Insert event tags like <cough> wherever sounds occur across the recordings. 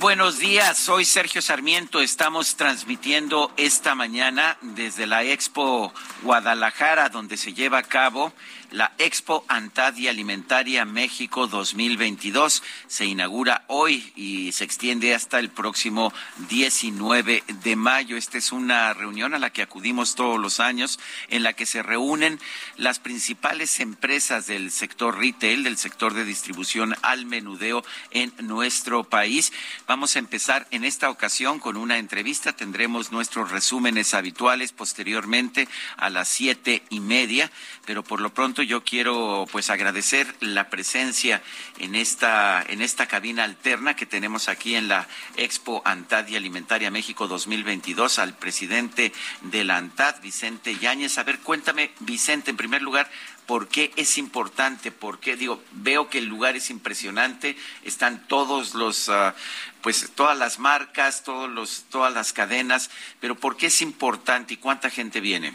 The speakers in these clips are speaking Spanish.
Buenos días, soy Sergio Sarmiento. Estamos transmitiendo esta mañana desde la Expo Guadalajara, donde se lleva a cabo la Expo Antadia Alimentaria México 2022 se inaugura hoy y se extiende hasta el próximo 19 de mayo. Esta es una reunión a la que acudimos todos los años, en la que se reúnen las principales empresas del sector retail, del sector de distribución al menudeo en nuestro país. Vamos a empezar en esta ocasión con una entrevista. Tendremos nuestros resúmenes habituales posteriormente a las siete y media, pero por lo pronto yo quiero pues agradecer la presencia en esta en esta cabina alterna que tenemos aquí en la Expo ANTAD y Alimentaria México 2022 al presidente de la ANTAD, Vicente Yáñez. A ver, cuéntame, Vicente, en primer lugar, por qué es importante, por qué digo, veo que el lugar es impresionante, están todos los uh, pues todas las marcas, todos los todas las cadenas, pero por qué es importante y cuánta gente viene?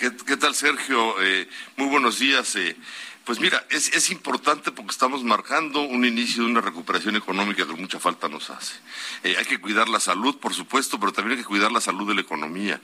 ¿Qué, tal, Sergio? Eh, muy buenos días. Eh, pues mira, es, es, importante porque estamos marcando un inicio de una recuperación económica que mucha falta nos hace. Eh, hay que cuidar la salud, por supuesto, pero también hay que cuidar la salud de la economía.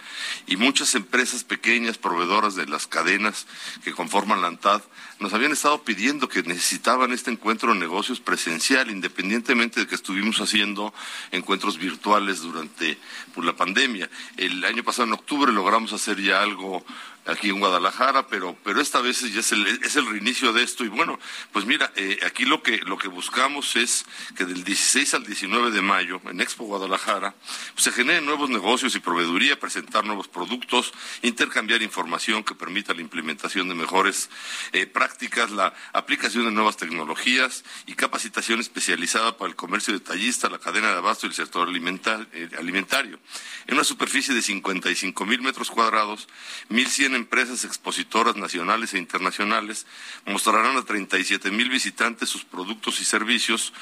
Y muchas empresas pequeñas, proveedoras de las cadenas que conforman la ANTAD, nos habían estado pidiendo que necesitaban este encuentro de negocios presencial, independientemente de que estuvimos haciendo encuentros virtuales durante pues, la pandemia. El año pasado, en octubre, logramos hacer ya algo aquí en Guadalajara, pero, pero esta vez ya es el, es el reinicio de esto. Y bueno, pues mira, eh, aquí lo que, lo que buscamos es que del 16 al 19 de mayo, en Expo Guadalajara, pues se generen nuevos negocios y proveeduría, presentar nuevos productos, intercambiar información que permita la implementación de mejores eh, prácticas, la aplicación de nuevas tecnologías y capacitación especializada para el comercio detallista, la cadena de abasto y el sector eh, alimentario. En una superficie de 55 mil metros cuadrados, 1.100 empresas expositoras nacionales e internacionales mostrarán a 37 mil visitantes sus productos y servicios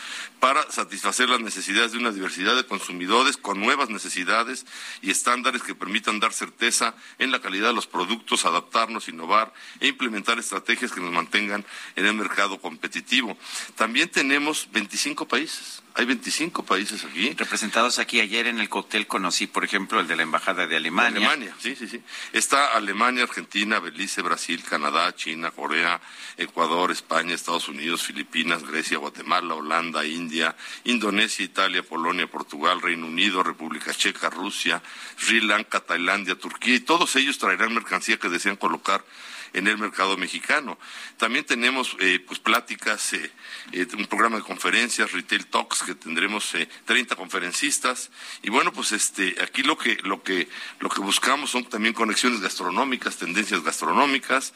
para satisfacer las necesidades de una diversidad de consumidores con nuevas necesidades y estándares que permitan dar certeza en la calidad de los productos, adaptarnos, innovar e implementar estrategias que nos mantengan en el mercado competitivo. También tenemos 25 países. Hay 25 países aquí. Representados aquí ayer en el cóctel conocí, por ejemplo, el de la Embajada de Alemania. De Alemania, sí, sí, sí. Está Alemania, Argentina, Belice, Brasil, Canadá, China, Corea, Ecuador, España, Estados Unidos, Filipinas, Grecia, Guatemala, Holanda, India, Indonesia, Italia, Polonia, Portugal, Reino Unido, República Checa, Rusia, Sri Lanka, Tailandia, Turquía, y todos ellos traerán mercancía que desean colocar en el mercado mexicano. También tenemos eh, pues pláticas, eh, eh, un programa de conferencias, Retail Talks, que tendremos 30 conferencistas. Y bueno, pues este, aquí lo que, lo que, lo que buscamos son también conexiones gastronómicas, tendencias gastronómicas.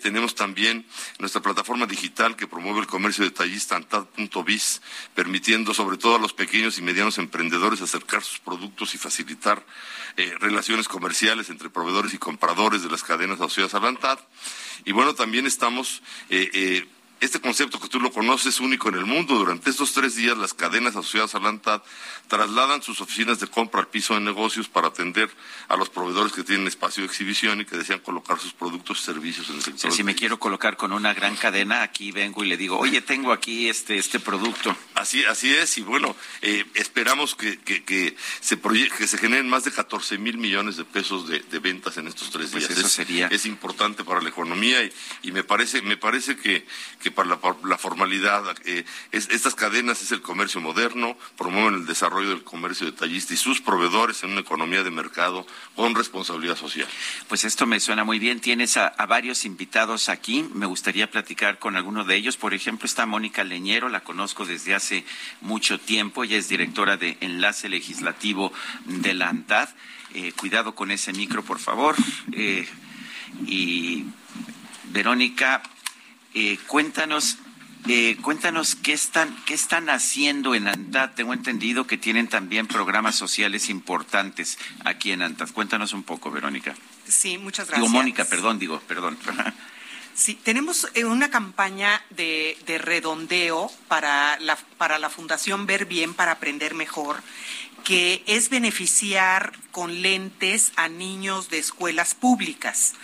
tenemos también nuestra plataforma digital que promueve el comercio detallista antad.biz, permitiendo sobre todo a los pequeños y medianos emprendedores acercar sus productos y facilitar relaciones comerciales entre proveedores y compradores de las cadenas asociadas a la ANTAD. Y bueno, también estamos, eh, eh, este concepto que tú lo conoces es único en el mundo. Durante estos tres días, las cadenas asociadas a la ANTAD trasladan sus oficinas de compra al piso de negocios para atender a los proveedores que tienen espacio de exhibición y que desean colocar sus productos y servicios en el sector. si me quiero colocar con una gran cadena, aquí vengo y le digo, oye, tengo aquí este, este producto. Así, así es, y bueno, eh, esperamos que, que, se que se generen más de 14 mil millones de pesos de, ventas en estos tres pues días. Eso es, sería... es importante para la economía y, me parece, me parece que, que para la, formalidad, eh, estas cadenas es el comercio moderno, promueven el desarrollo del comercio detallista y sus proveedores en una economía de mercado con responsabilidad social. Pues esto me suena muy bien. Tienes a, a varios invitados aquí. Me gustaría platicar con alguno de ellos. Por ejemplo, está Mónica Leñero, la conozco desde hace hace mucho tiempo. Ella es directora de Enlace Legislativo de la ANTAD. Eh, cuidado con ese micro, por favor. Eh, y Verónica, eh, cuéntanos cuéntanos qué están, qué están haciendo en ANTAD. Tengo entendido que tienen también programas sociales importantes aquí en ANTAD. Cuéntanos un poco, Verónica. Sí, muchas gracias. Digo, Mónica, perdón, digo, perdón. <laughs> Sí, tenemos eh, una campaña de, redondeo para la, para la Fundación Ver Bien para Aprender Mejor, que es beneficiar con lentes a niños de escuelas públicas.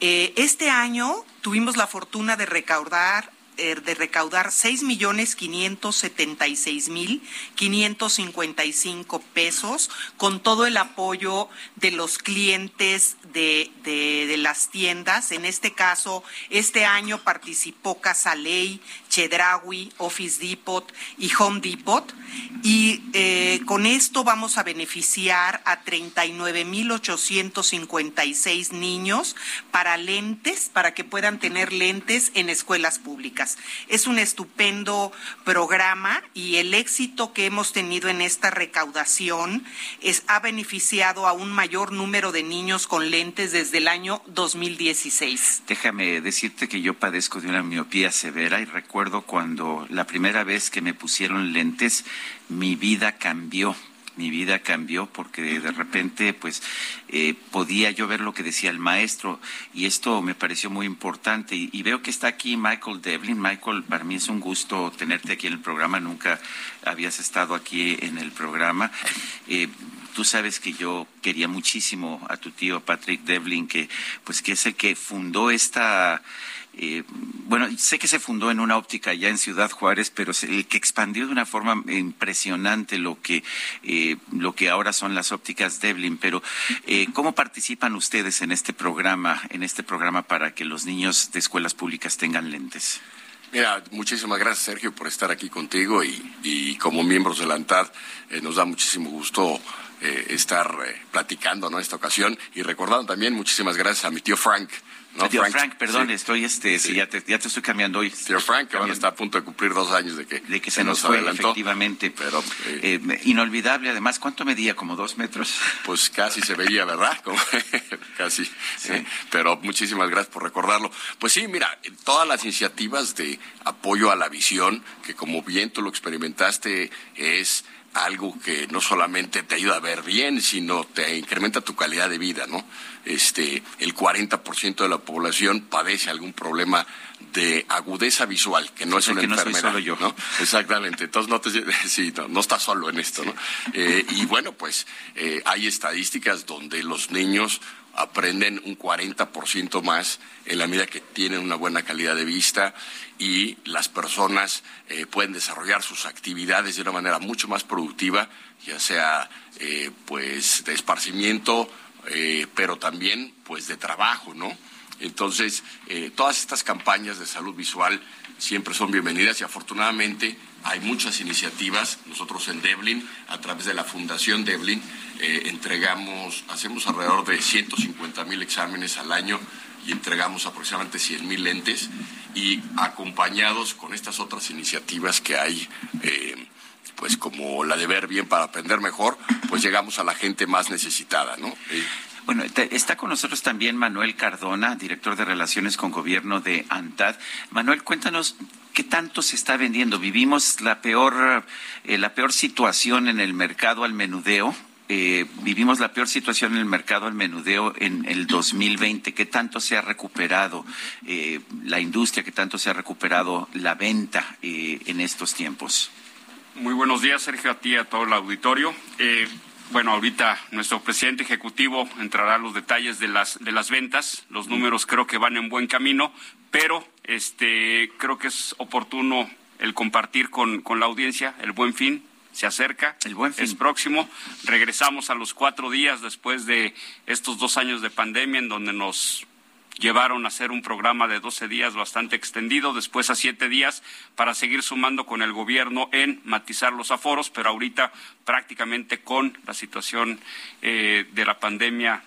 Eh, este año tuvimos la fortuna de recaudar de recaudar seis millones quinientos setenta y seis mil quinientos cincuenta y cinco pesos con todo el apoyo de los clientes de, de, las tiendas. En este caso, este año participó Casaley, Chedraui, Office Depot y Home Depot. Y eh, con esto vamos a beneficiar a 39.856 niños para lentes, para que puedan tener lentes en escuelas públicas. Es un estupendo programa y el éxito que hemos tenido en esta recaudación es, ha beneficiado a un mayor número de niños con lentes desde el año 2016. Déjame decirte que yo padezco de una miopía severa y recuerdo cuando la primera vez que me pusieron lentes, mi vida cambió mi vida cambió porque de repente pues eh, podía yo ver lo que decía el maestro y esto me pareció muy importante y, veo que está aquí Michael Devlin. Michael, para mí es un gusto tenerte aquí en el programa, nunca habías estado aquí en el programa. Eh, tú sabes que yo quería muchísimo a tu tío Patrick Devlin, que pues que es el que fundó esta eh, bueno, sé que se fundó en una óptica ya en Ciudad Juárez, pero el que expandió de una forma impresionante lo que, eh, lo que ahora son las ópticas Devlin. Pero, eh, ¿cómo participan ustedes en este programa, en este programa para que los niños de escuelas públicas tengan lentes? Mira, muchísimas gracias Sergio por estar aquí contigo y, como miembros de la ANTAD nos da muchísimo gusto estar platicando en esta ocasión y recordando también muchísimas gracias a mi tío Frank no, Frank, perdón, estoy este, sí. ya, te, ya te estoy cambiando hoy. Señor Frank, que está a punto de cumplir dos años de que, de que se, nos, fue, efectivamente. Pero, eh, eh, inolvidable, además, ¿cuánto medía? ¿Como dos metros? Pues casi se veía, ¿verdad? <laughs> casi. Sí. Pero muchísimas gracias por recordarlo. Pues sí, mira, todas las iniciativas de apoyo a la visión, que como bien tú lo experimentaste, es algo que no solamente te ayuda a ver bien, sino te incrementa tu calidad de vida, ¿no? Este, el 40% de la población padece algún problema de agudeza visual, que no es una enfermedad. No, yo. Exactamente. Entonces no te, <laughs> sí, no, estás solo en esto, ¿no? Eh, y bueno, pues eh, hay estadísticas donde los niños aprenden un 40% más en la medida que tienen una buena calidad de vista y las personas eh, pueden desarrollar sus actividades de una manera mucho más productiva, ya sea eh, pues de esparcimiento, eh, pero también pues de trabajo, ¿no? Entonces, todas estas campañas de salud visual siempre son bienvenidas y afortunadamente hay muchas iniciativas. Nosotros en Devlin, a través de la Fundación Devlin, entregamos, hacemos alrededor de 150 mil exámenes al año y entregamos aproximadamente 100 mil lentes y acompañados con estas otras iniciativas que hay, eh, pues como la de ver bien para aprender mejor, pues llegamos a la gente más necesitada, ¿no? Bueno, está con nosotros también Manuel Cardona, director de Relaciones con Gobierno de ANTAD. Manuel, cuéntanos qué tanto se está vendiendo. Vivimos la peor, eh, la peor situación en el mercado al menudeo eh, vivimos la peor situación en el mercado al menudeo en el 2020. ¿Qué tanto se ha recuperado eh, la industria? ¿Qué tanto se ha recuperado la venta en estos tiempos? Muy buenos días, Sergio, a ti a todo el auditorio. Bueno, ahorita nuestro presidente ejecutivo entrará a los detalles de las, de las ventas. Los números creo que van en buen camino, pero este, creo que es oportuno el compartir con, con la audiencia el buen fin se acerca, el buen fin. es próximo. Regresamos a los cuatro días después de estos dos años de pandemia en donde nos llevaron a hacer un programa de 12 días bastante extendido, después a siete días para seguir sumando con el gobierno en matizar los aforos, pero ahorita prácticamente con la situación eh, de la pandemia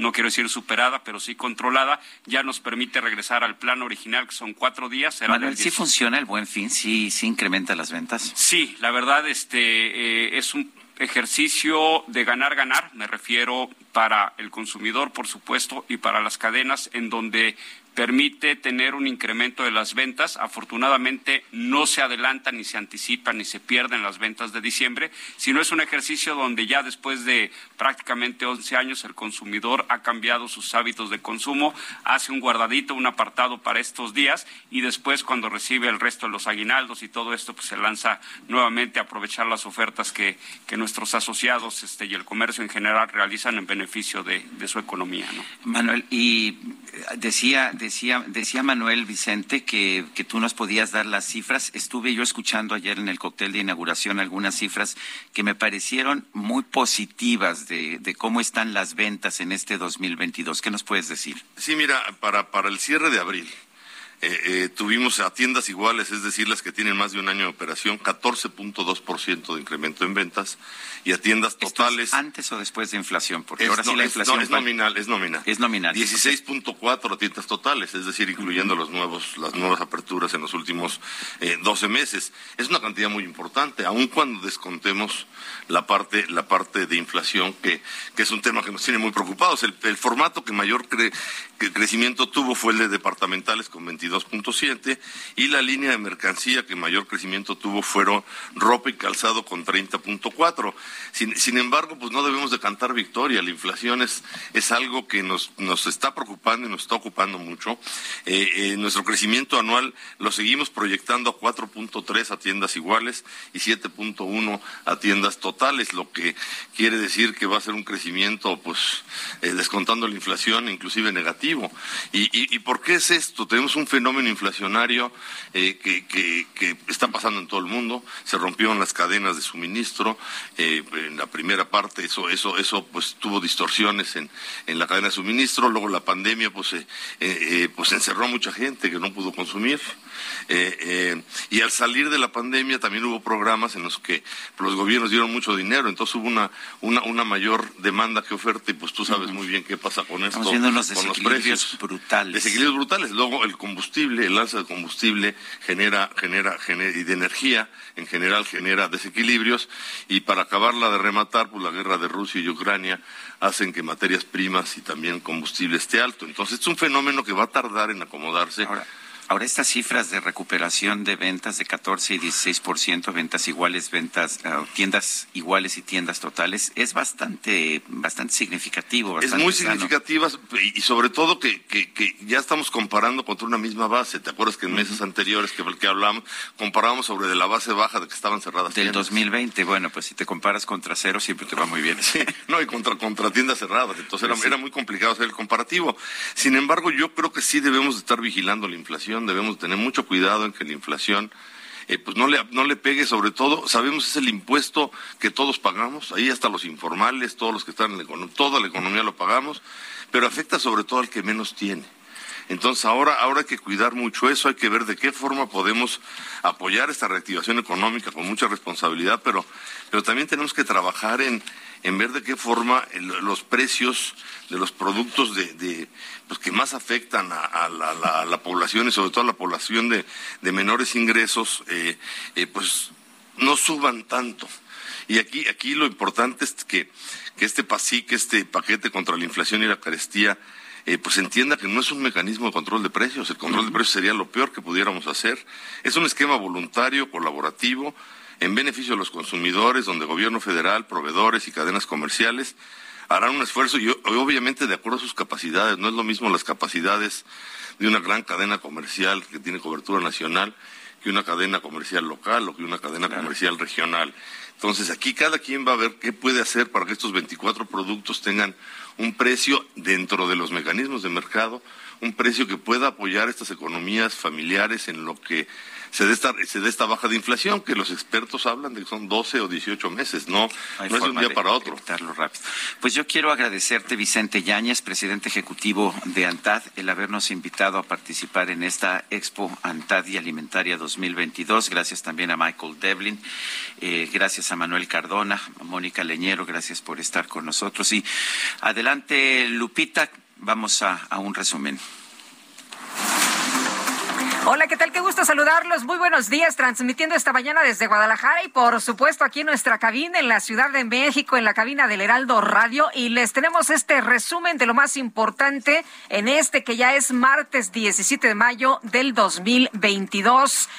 no quiero decir superada, pero sí controlada, ya nos permite regresar al plan original, que son cuatro días. Manuel, ¿sí funciona el buen fin? ¿Sí, sí incrementa las ventas? Sí, la verdad este, eh, es un ejercicio de ganar, ganar, me refiero para el consumidor, por supuesto, y para las cadenas, en donde permite tener un incremento de las ventas. Afortunadamente no se adelantan ni se anticipan ni se pierden las ventas de diciembre, sino es un ejercicio donde ya después de prácticamente 11 años el consumidor ha cambiado sus hábitos de consumo, hace un guardadito, un apartado para estos días y después cuando recibe el resto de los aguinaldos y todo esto pues se lanza nuevamente a aprovechar las ofertas que, que nuestros asociados este, y el comercio en general realizan en beneficio de, de su economía. ¿no? Manuel, y decía decía, decía Manuel Vicente que, que, tú nos podías dar las cifras. Estuve yo escuchando ayer en el cóctel de inauguración algunas cifras que me parecieron muy positivas de, de cómo están las ventas en este 2022. ¿Qué nos puedes decir? Sí, mira, para, para el cierre de abril. Eh, eh, tuvimos a tiendas iguales, es decir, las que tienen más de un año de operación, 14.2% de incremento en ventas y a tiendas totales. ¿Antes o después de inflación? Porque ahora sí la inflación. es nominal, es nominal. Es nominal. 16.4 a tiendas totales, es decir, incluyendo los nuevos, las nuevas aperturas en los últimos eh, 12 meses. Es una cantidad muy importante, aun cuando descontemos la parte, la parte de inflación, que, que es un tema que nos tiene muy preocupados. El, el formato que mayor cre, que crecimiento tuvo fue el de departamentales con 22.7 y la línea de mercancía que mayor crecimiento tuvo fueron ropa y calzado con 30.4. Sin, sin, embargo, pues no debemos de cantar victoria. La inflación es, es algo que nos, nos está preocupando y nos está ocupando mucho. Eh, eh, nuestro crecimiento anual lo seguimos proyectando a 4.3 a tiendas iguales y 7.1 a tiendas totales, lo que quiere decir que va a ser un crecimiento, pues, eh, descontando la inflación, inclusive negativo. ¿Y, y, y por qué es esto? Tenemos un fenómeno inflacionario eh, que, está pasando en todo el mundo. Se rompieron las cadenas de suministro. Eh, en la primera parte eso, eso, eso pues tuvo distorsiones en, en la cadena de suministro. Luego la pandemia pues, eh, pues encerró a mucha gente que no pudo consumir. Y al salir de la pandemia también hubo programas en los que los gobiernos dieron mucho dinero. Entonces hubo una, una, una mayor demanda que oferta y pues tú sabes muy bien qué pasa con esto. Con los precios brutales. Desequilibrios brutales. Luego el combustible, el alza de combustible genera, genera, genera, y de energía en general genera desequilibrios y para acabarla de rematar, pues la guerra de Rusia y Ucrania hacen que materias primas y también combustible esté alto. Entonces es un fenómeno que va a tardar en acomodarse. Ahora. Ahora, estas cifras de recuperación de ventas de 14 y 16%, ventas iguales, ventas, uh, tiendas iguales y tiendas totales, es bastante, bastante significativo. Bastante es muy sano. significativa y sobre todo que, que, que, ya estamos comparando contra una misma base. ¿Te acuerdas que en meses uh -huh. anteriores que, que hablamos, comparábamos sobre de la base baja de que estaban cerradas Del tiendas? 2020, bueno, pues si te comparas contra cero siempre te va muy bien. Sí, no, y contra, contra tiendas cerradas. Entonces era, sí. era muy complicado hacer el comparativo. Sin embargo, yo creo que sí debemos de estar vigilando la inflación debemos tener mucho cuidado en que la inflación eh, pues no le, no le pegue, sobre todo, sabemos es el impuesto que todos pagamos, ahí hasta los informales, todos los que están en la economía, toda la economía lo pagamos, pero afecta sobre todo al que menos tiene. Entonces ahora, ahora hay que cuidar mucho eso, hay que ver de qué forma podemos apoyar esta reactivación económica con mucha responsabilidad, pero, pero también tenemos que trabajar en, en ver de qué forma los precios de los productos de, pues que más afectan a, a, la, a, la, población y sobre todo a la población de, de menores ingresos, eh, eh, pues no suban tanto. Y aquí, aquí lo importante es que, que este PASIC, este paquete contra la inflación y la carestía, eh, pues entienda que no es un mecanismo de control de precios. El control de precios sería lo peor que pudiéramos hacer. Es un esquema voluntario, colaborativo, en beneficio de los consumidores, donde gobierno federal, proveedores y cadenas comerciales harán un esfuerzo y obviamente de acuerdo a sus capacidades. No es lo mismo las capacidades de una gran cadena comercial que tiene cobertura nacional que una cadena comercial local o que una cadena claro. comercial regional. Entonces aquí cada quien va a ver qué puede hacer para que estos 24 productos tengan un precio dentro de los mecanismos de mercado, un precio que pueda apoyar estas economías familiares en lo que se dé esta, se dé esta baja de inflación, que los expertos hablan de que son 12 o 18 meses, no, no es de un día para otro. Rápido. Pues yo quiero agradecerte, Vicente Yáñez, presidente ejecutivo de ANTAD, el habernos invitado a participar en esta Expo ANTAD y Alimentaria 2022. Gracias también a Michael Devlin, eh, gracias a Manuel Cardona, a Mónica Leñero, gracias por estar con nosotros. Y adelante, Lupita, vamos a, a un resumen. Hola, ¿qué tal? Qué gusto saludarlos. Muy buenos días, transmitiendo esta mañana desde Guadalajara y por supuesto aquí en nuestra cabina en la Ciudad de México, en la cabina del Heraldo Radio. Y les tenemos este resumen de lo más importante en este que ya es martes 17 de mayo del 2022.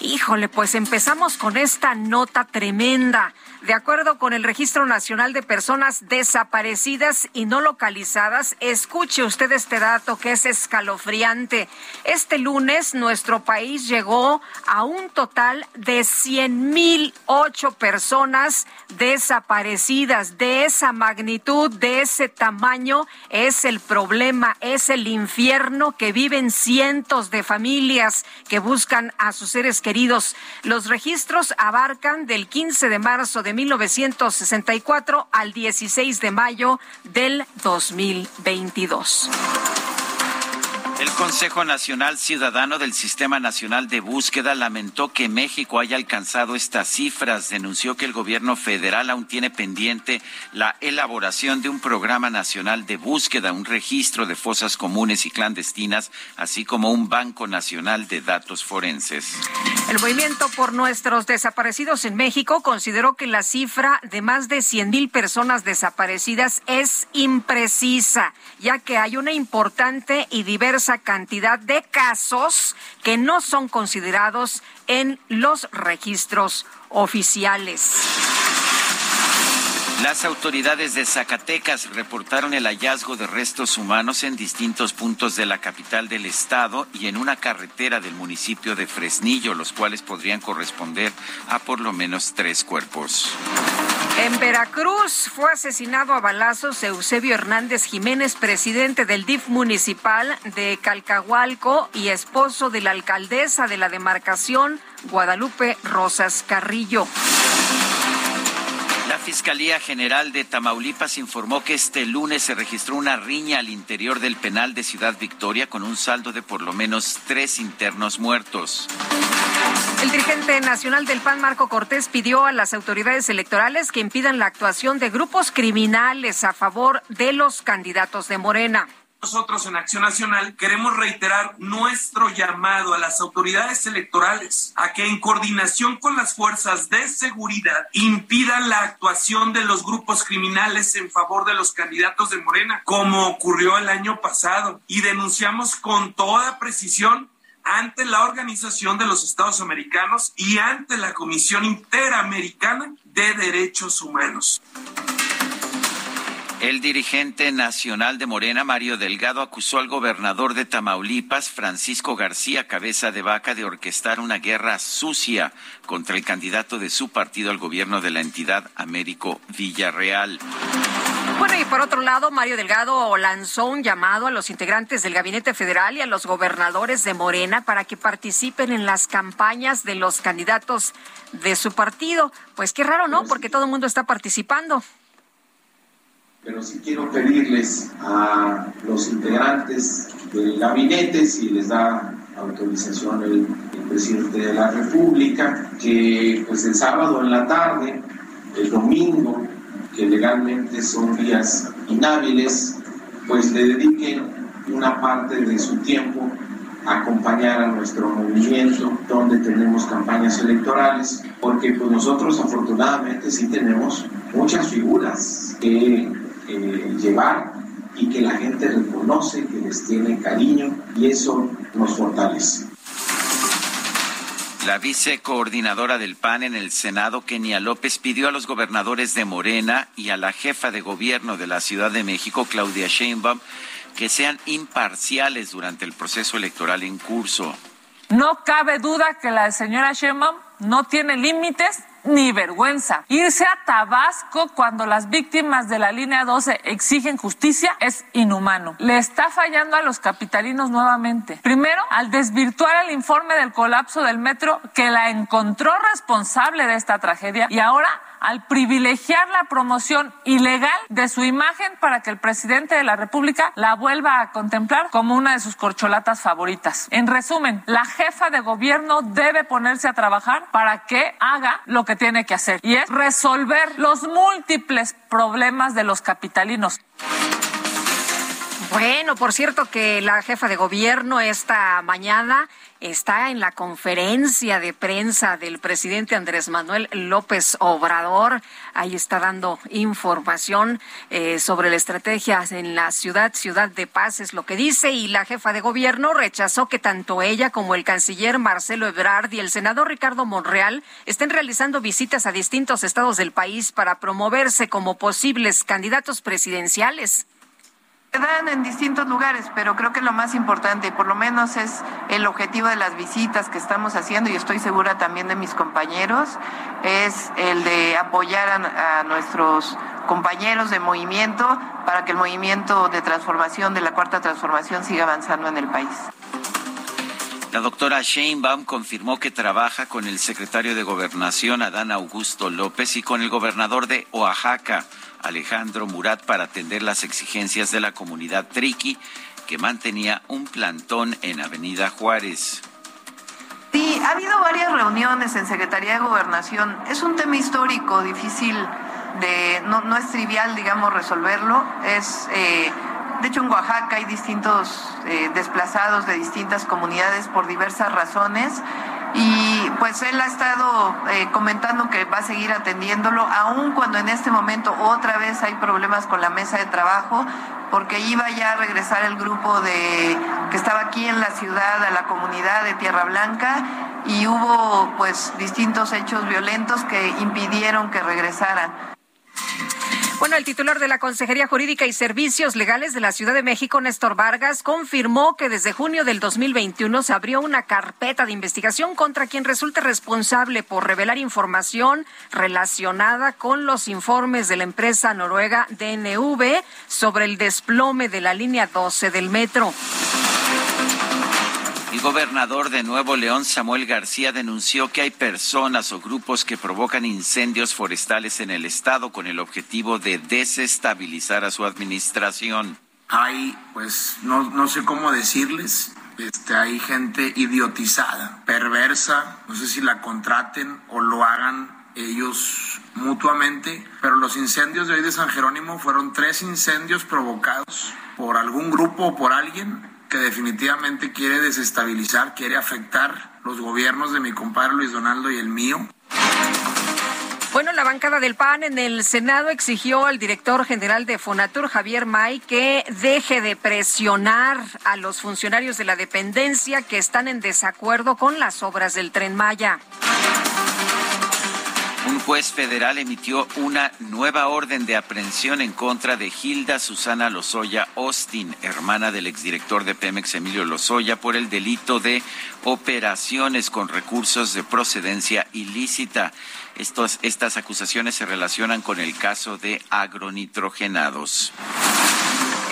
Híjole, pues empezamos con esta nota tremenda. De acuerdo con el Registro Nacional de Personas Desaparecidas y No Localizadas, escuche usted este dato que es escalofriante. Este lunes nuestro país llegó a un total de 100.008 personas desaparecidas. De esa magnitud, de ese tamaño, es el problema, es el infierno que viven cientos de familias que buscan a sus seres queridos. Los registros abarcan del 15 de marzo de 1964 al 16 de mayo del 2022. El Consejo Nacional Ciudadano del Sistema Nacional de Búsqueda lamentó que México haya alcanzado estas cifras. Denunció que el gobierno federal aún tiene pendiente la elaboración de un programa nacional de búsqueda, un registro de fosas comunes y clandestinas, así como un banco nacional de datos forenses. El movimiento por nuestros desaparecidos en México consideró que la cifra de más de 100 mil personas desaparecidas es imprecisa, ya que hay una importante y diversa cantidad de casos que no son considerados en los registros oficiales. Las autoridades de Zacatecas reportaron el hallazgo de restos humanos en distintos puntos de la capital del estado y en una carretera del municipio de Fresnillo, los cuales podrían corresponder a por lo menos tres cuerpos. En Veracruz fue asesinado a balazos Eusebio Hernández Jiménez, presidente del DIF municipal de Calcahualco y esposo de la alcaldesa de la demarcación, Guadalupe Rosas Carrillo. La Fiscalía General de Tamaulipas informó que este lunes se registró una riña al interior del penal de Ciudad Victoria con un saldo de por lo menos tres internos muertos. El dirigente nacional del PAN, Marco Cortés, pidió a las autoridades electorales que impidan la actuación de grupos criminales a favor de los candidatos de Morena. Nosotros en Acción Nacional queremos reiterar nuestro llamado a las autoridades electorales a que en coordinación con las fuerzas de seguridad impidan la actuación de los grupos criminales en favor de los candidatos de Morena, como ocurrió el año pasado. Y denunciamos con toda precisión ante la Organización de los Estados Americanos y ante la Comisión Interamericana de Derechos Humanos. El dirigente nacional de Morena, Mario Delgado, acusó al gobernador de Tamaulipas, Francisco García Cabeza de Vaca, de orquestar una guerra sucia contra el candidato de su partido al gobierno de la entidad, Américo Villarreal. Bueno, y por otro lado, Mario Delgado lanzó un llamado a los integrantes del Gabinete Federal y a los gobernadores de Morena para que participen en las campañas de los candidatos de su partido. Pues qué raro, ¿no? Porque todo el mundo está participando pero sí quiero pedirles a los integrantes del gabinete, si les da autorización el, presidente de la República, que pues el sábado en la tarde, el domingo, que legalmente son días inhábiles, pues le dediquen una parte de su tiempo a acompañar a nuestro movimiento donde tenemos campañas electorales, porque pues nosotros afortunadamente sí tenemos muchas figuras que eh, llevar y que la gente reconoce, que les tiene cariño y eso nos fortalece. La vicecoordinadora del PAN en el Senado, Kenia López, pidió a los gobernadores de Morena y a la jefa de gobierno de la Ciudad de México, Claudia Sheinbaum, que sean imparciales durante el proceso electoral en curso. No cabe duda que la señora Sheinbaum no tiene límites ni vergüenza. Irse a Tabasco cuando las víctimas de la línea 12 exigen justicia es inhumano. Le está fallando a los capitalinos nuevamente. Primero, al desvirtuar el informe del colapso del metro que la encontró responsable de esta tragedia y ahora al privilegiar la promoción ilegal de su imagen para que el presidente de la República la vuelva a contemplar como una de sus corcholatas favoritas. En resumen, la jefa de gobierno debe ponerse a trabajar para que haga lo que tiene que hacer y es resolver los múltiples problemas de los capitalinos. Bueno, por cierto que la jefa de gobierno esta mañana está en la conferencia de prensa del presidente Andrés Manuel López Obrador. Ahí está dando información eh, sobre la estrategia en la ciudad, ciudad de paz, es lo que dice. Y la jefa de gobierno rechazó que tanto ella como el canciller Marcelo Ebrard y el senador Ricardo Monreal estén realizando visitas a distintos estados del país para promoverse como posibles candidatos presidenciales dan en distintos lugares, pero creo que lo más importante, y por lo menos es el objetivo de las visitas que estamos haciendo, y estoy segura también de mis compañeros, es el de apoyar a, nuestros compañeros de movimiento para que el movimiento de transformación, de la cuarta transformación, siga avanzando en el país. La doctora Sheinbaum confirmó que trabaja con el secretario de Gobernación, Adán Augusto López, y con el gobernador de Oaxaca, Alejandro Murat para atender las exigencias de la comunidad triqui que mantenía un plantón en Avenida Juárez. Sí, ha habido varias reuniones en Secretaría de Gobernación. Es un tema histórico, difícil de, no, no es trivial, digamos, resolverlo. Es, eh, de hecho, en Oaxaca hay distintos eh, desplazados de distintas comunidades por diversas razones y pues él ha estado eh, comentando que va a seguir atendiéndolo, aun cuando en este momento otra vez hay problemas con la mesa de trabajo, porque iba ya a regresar el grupo de que estaba aquí en la ciudad, a la comunidad de Tierra Blanca, y hubo pues distintos hechos violentos que impidieron que regresaran. Bueno, el titular de la Consejería Jurídica y Servicios Legales de la Ciudad de México, Néstor Vargas, confirmó que desde junio del 2021 se abrió una carpeta de investigación contra quien resulte responsable por revelar información relacionada con los informes de la empresa noruega DNV sobre el desplome de la línea 12 del metro. El gobernador de Nuevo León, Samuel García, denunció que hay personas o grupos que provocan incendios forestales en el estado con el objetivo de desestabilizar a su administración. Hay, pues, no, no sé cómo decirles, este, hay gente idiotizada, perversa, no sé si la contraten o lo hagan ellos mutuamente, pero los incendios de hoy de San Jerónimo fueron tres incendios provocados por algún grupo o por alguien que definitivamente quiere desestabilizar, quiere afectar los gobiernos de mi compadre Luis Donaldo y el mío. Bueno, la bancada del PAN en el Senado exigió al director general de Fonatur, Javier May, que deje de presionar a los funcionarios de la dependencia que están en desacuerdo con las obras del tren Maya. Un juez federal emitió una nueva orden de aprehensión en contra de Hilda Susana Lozoya Austin, hermana del exdirector de Pemex Emilio Lozoya, por el delito de operaciones con recursos de procedencia ilícita. Estas acusaciones se relacionan con el caso de agronitrogenados.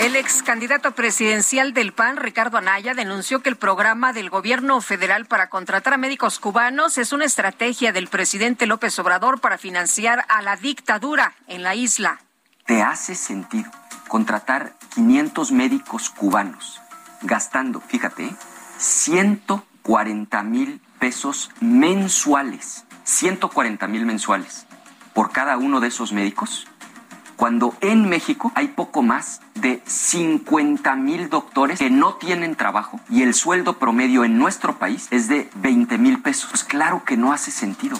El ex candidato presidencial del PAN, Ricardo Anaya, denunció que el programa del gobierno federal para contratar a médicos cubanos es una estrategia del presidente López Obrador para financiar a la dictadura en la isla. ¿Te hace sentido contratar 500 médicos cubanos gastando, fíjate, 140 mil pesos mensuales? 140 mil mensuales por cada uno de esos médicos cuando en México hay poco más de 50 mil doctores que no tienen trabajo y el sueldo promedio en nuestro país es de 20 mil pesos. Pues claro que no hace sentido.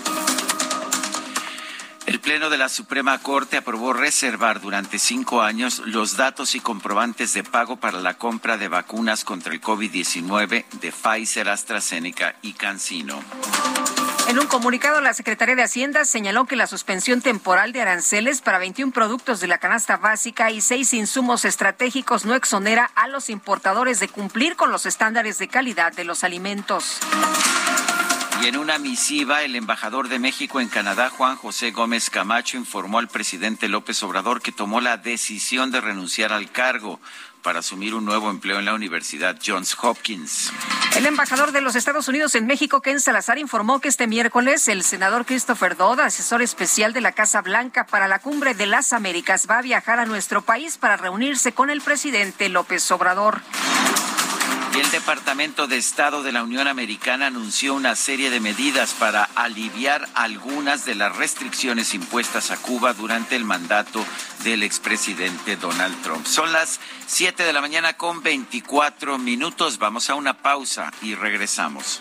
El Pleno de la Suprema Corte aprobó reservar durante cinco años los datos y comprobantes de pago para la compra de vacunas contra el COVID-19 de Pfizer, AstraZeneca y CanSino. En un comunicado, la Secretaría de Hacienda señaló que la suspensión temporal de aranceles para 21 productos de la canasta básica y seis insumos estratégicos no exonera a los importadores de cumplir con los estándares de calidad de los alimentos. Y en una misiva, el embajador de México en Canadá, Juan José Gómez Camacho, informó al presidente López Obrador que tomó la decisión de renunciar al cargo para asumir un nuevo empleo en la Universidad Johns Hopkins. El embajador de los Estados Unidos en México, Ken Salazar, informó que este miércoles el senador Christopher Dodd, asesor especial de la Casa Blanca para la Cumbre de las Américas, va a viajar a nuestro país para reunirse con el presidente López Obrador. Y el Departamento de Estado de la Unión Americana anunció una serie de medidas para aliviar algunas de las restricciones impuestas a Cuba durante el mandato del expresidente Donald Trump. Son las 7 de la mañana con 24 minutos. Vamos a una pausa y regresamos.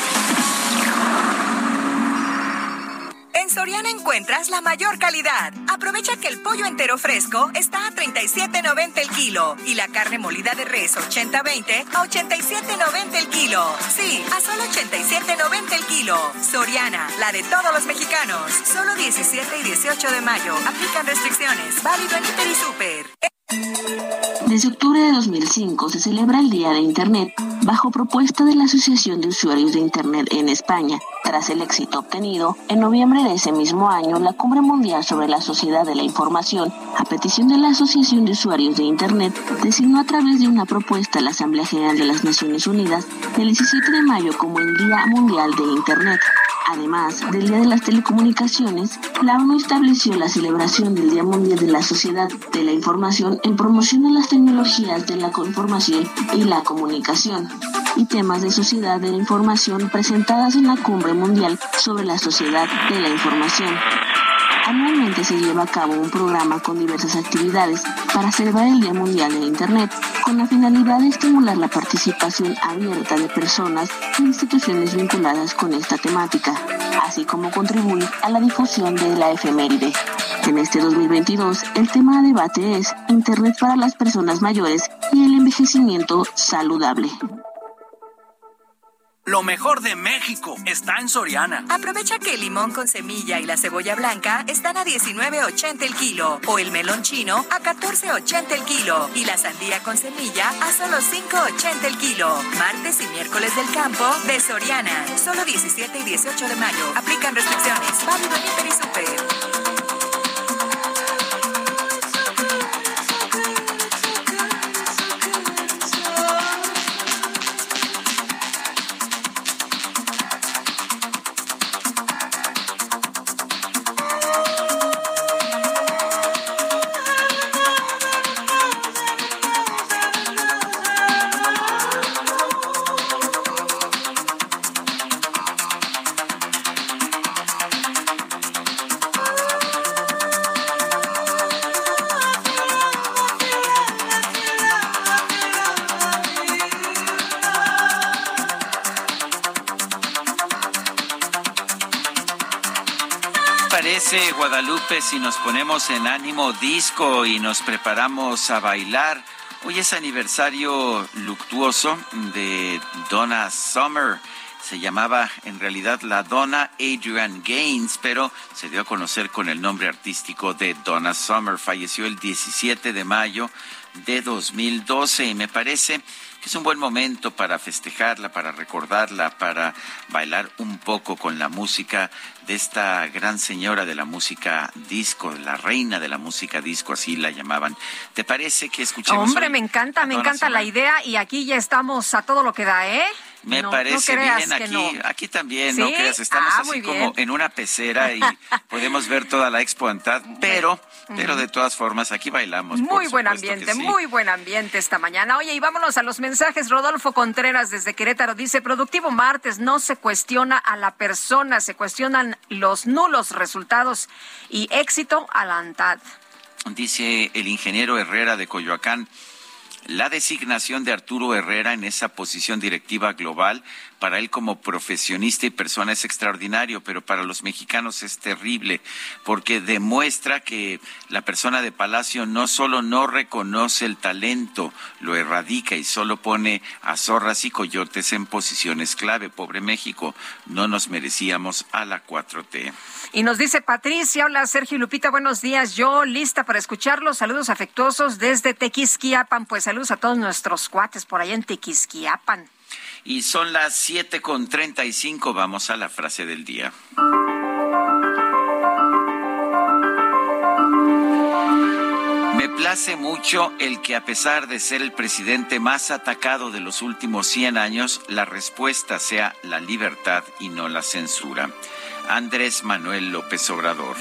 Soriana encuentras la mayor calidad. Aprovecha que el pollo entero fresco está a 37.90 el kilo y la carne molida de res 80-20 a 87.90 el kilo. Sí, a solo 87.90 el kilo. Soriana, la de todos los mexicanos. Solo 17 y 18 de mayo. Aplican restricciones. Válido en Hiper y Super. Desde octubre de 2005 se celebra el Día de Internet bajo propuesta de la Asociación de Usuarios de Internet en España. Tras el éxito obtenido, en noviembre de ese mismo año, la Cumbre Mundial sobre la Sociedad de la Información, a petición de la Asociación de Usuarios de Internet, designó a través de una propuesta a la Asamblea General de las Naciones Unidas el 17 de mayo como el Día Mundial de Internet. Además del Día de las Telecomunicaciones, la ONU estableció la celebración del Día Mundial de la Sociedad de la Información en promoción de las tecnologías de la conformación y la comunicación y temas de sociedad de la información presentadas en la Cumbre Mundial sobre la Sociedad de la Información. Anualmente se lleva a cabo un programa con diversas actividades para celebrar el Día Mundial de Internet, con la finalidad de estimular la participación abierta de personas e instituciones vinculadas con esta temática, así como contribuir a la difusión de la efeméride. En este 2022, el tema a debate es Internet para las personas mayores y el envejecimiento saludable. Lo mejor de México está en Soriana. Aprovecha que el limón con semilla y la cebolla blanca están a 19.80 el kilo o el melón chino a 14.80 el kilo y la sandía con semilla a solo 5.80 el kilo. Martes y miércoles del campo de Soriana. Solo 17 y 18 de mayo. Aplican restricciones. Válido en y Super. Guadalupe, si nos ponemos en ánimo disco y nos preparamos a bailar? Hoy es aniversario luctuoso de Donna Summer. Se llamaba en realidad la Donna Adrian Gaines, pero se dio a conocer con el nombre artístico de Donna Summer. Falleció el 17 de mayo de 2012 y me parece que es un buen momento para festejarla, para recordarla, para bailar un poco con la música de esta gran señora de la música disco, la reina de la música disco, así la llamaban. ¿Te parece que escuchemos? Hombre, me encanta, me encanta la idea y aquí ya estamos a todo lo que da, ¿eh? Me parece bien aquí, aquí también, no creas, estamos ah, así como en una pecera y <laughs> podemos ver toda la Expo Antad, pero, pero de todas formas aquí bailamos. Muy buen ambiente, muy buen ambiente esta mañana. Oye, y vámonos a los mensajes. Rodolfo Contreras desde Querétaro dice, productivo martes, no se cuestiona a la persona, se cuestionan los nulos resultados y éxito a la Antad. Dice el ingeniero Herrera de Coyoacán, la designación de Arturo Herrera en esa posición directiva global para él como profesionista y persona es extraordinario, pero para los mexicanos es terrible, porque demuestra que la persona de Palacio no solo no reconoce el talento, lo erradica y solo pone a zorras y coyotes en posiciones clave. Pobre México, no nos merecíamos a la 4T. Y nos dice Patricia, hola Sergio Lupita, buenos días. Yo lista para escucharlos. Saludos afectuosos desde Tequisquiapan. Pues saludos a todos nuestros cuates por allá en Tequisquiapan. Y son las siete con treinta y cinco. Vamos a la frase del día. Me place mucho el que a pesar de ser el presidente más atacado de los últimos 100 años, la respuesta sea la libertad y no la censura. Andrés Manuel López Obrador.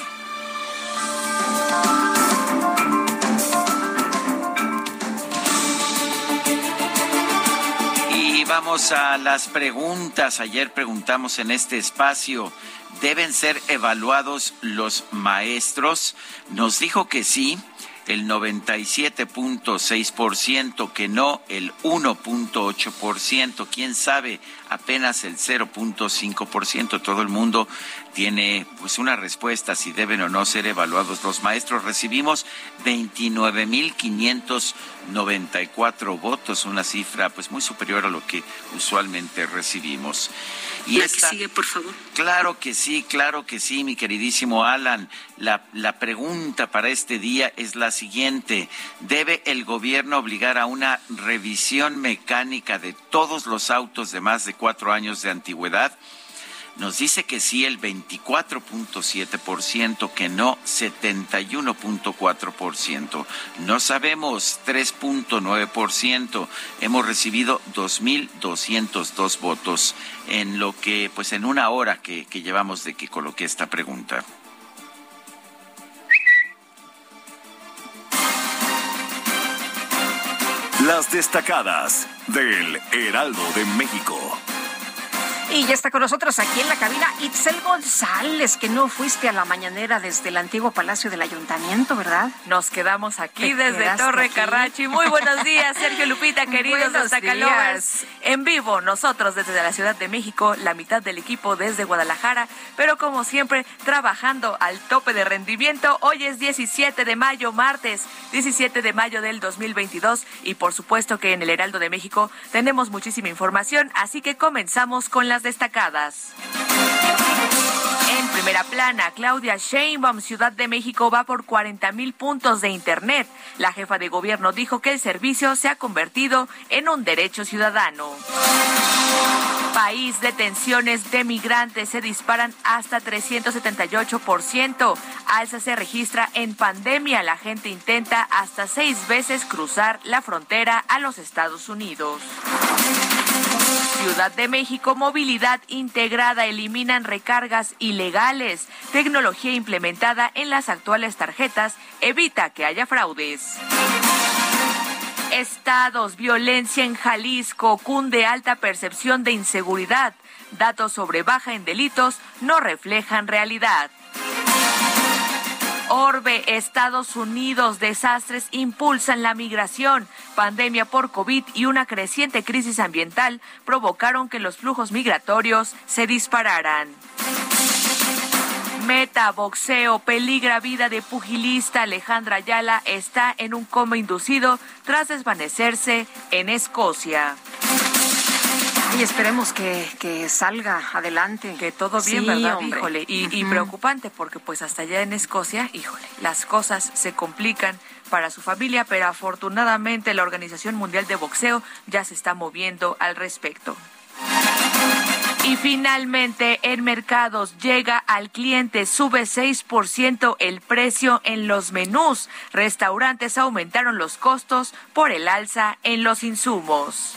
vamos a las preguntas. Ayer preguntamos en este espacio, ¿deben ser evaluados los maestros? Nos dijo que sí, el 97.6%, que no el 1.8%, quién sabe, apenas el 0.5%. Todo el mundo tiene pues una respuesta si deben o no ser evaluados los maestros. Recibimos 29.594 votos, una cifra pues muy superior a lo que usualmente recibimos. Y la que sigue, por favor. Claro que sí, claro que sí, mi queridísimo Alan. La, la pregunta para este día es la siguiente. ¿Debe el gobierno obligar a una revisión mecánica de todos los autos de más de cuatro años de antigüedad? Nos dice que sí el 24.7%, que no 71.4%. No sabemos 3.9%. Hemos recibido 2.202 votos en lo que, pues en una hora que, que llevamos de que coloqué esta pregunta. Las destacadas del Heraldo de México. Y ya está con nosotros aquí en la cabina Itzel González, que no fuiste a la mañanera desde el antiguo Palacio del Ayuntamiento, ¿verdad? Nos quedamos aquí desde Torre Carrachi. Muy buenos días, Sergio Lupita, <laughs> queridos destacalovers. En vivo, nosotros desde la Ciudad de México, la mitad del equipo desde Guadalajara, pero como siempre, trabajando al tope de rendimiento. Hoy es 17 de mayo, martes, 17 de mayo del 2022, y por supuesto que en el Heraldo de México tenemos muchísima información, así que comenzamos con las destacadas. En primera plana, Claudia Sheinbaum, Ciudad de México, va por 40 mil puntos de Internet. La jefa de gobierno dijo que el servicio se ha convertido en un derecho ciudadano. País de tensiones de migrantes se disparan hasta 378%. Alza se registra en pandemia. La gente intenta hasta seis veces cruzar la frontera a los Estados Unidos. Ciudad de México, movilidad integrada, eliminan recargas ilegales. Tecnología implementada en las actuales tarjetas evita que haya fraudes. Estados, violencia en Jalisco, cunde alta percepción de inseguridad. Datos sobre baja en delitos no reflejan realidad. Orbe, Estados Unidos, desastres impulsan la migración. Pandemia por COVID y una creciente crisis ambiental provocaron que los flujos migratorios se dispararan. Meta, boxeo, peligra vida de pugilista Alejandra Ayala está en un coma inducido tras desvanecerse en Escocia. Y esperemos que, salga adelante. Que todo bien, ¿verdad? Híjole. Y, preocupante porque pues hasta allá en Escocia, híjole, las cosas se complican para su familia, pero afortunadamente la Organización Mundial de Boxeo ya se está moviendo al respecto. Y finalmente, en mercados llega al cliente, sube 6% el precio en los menús. Restaurantes aumentaron los costos por el alza en los insumos.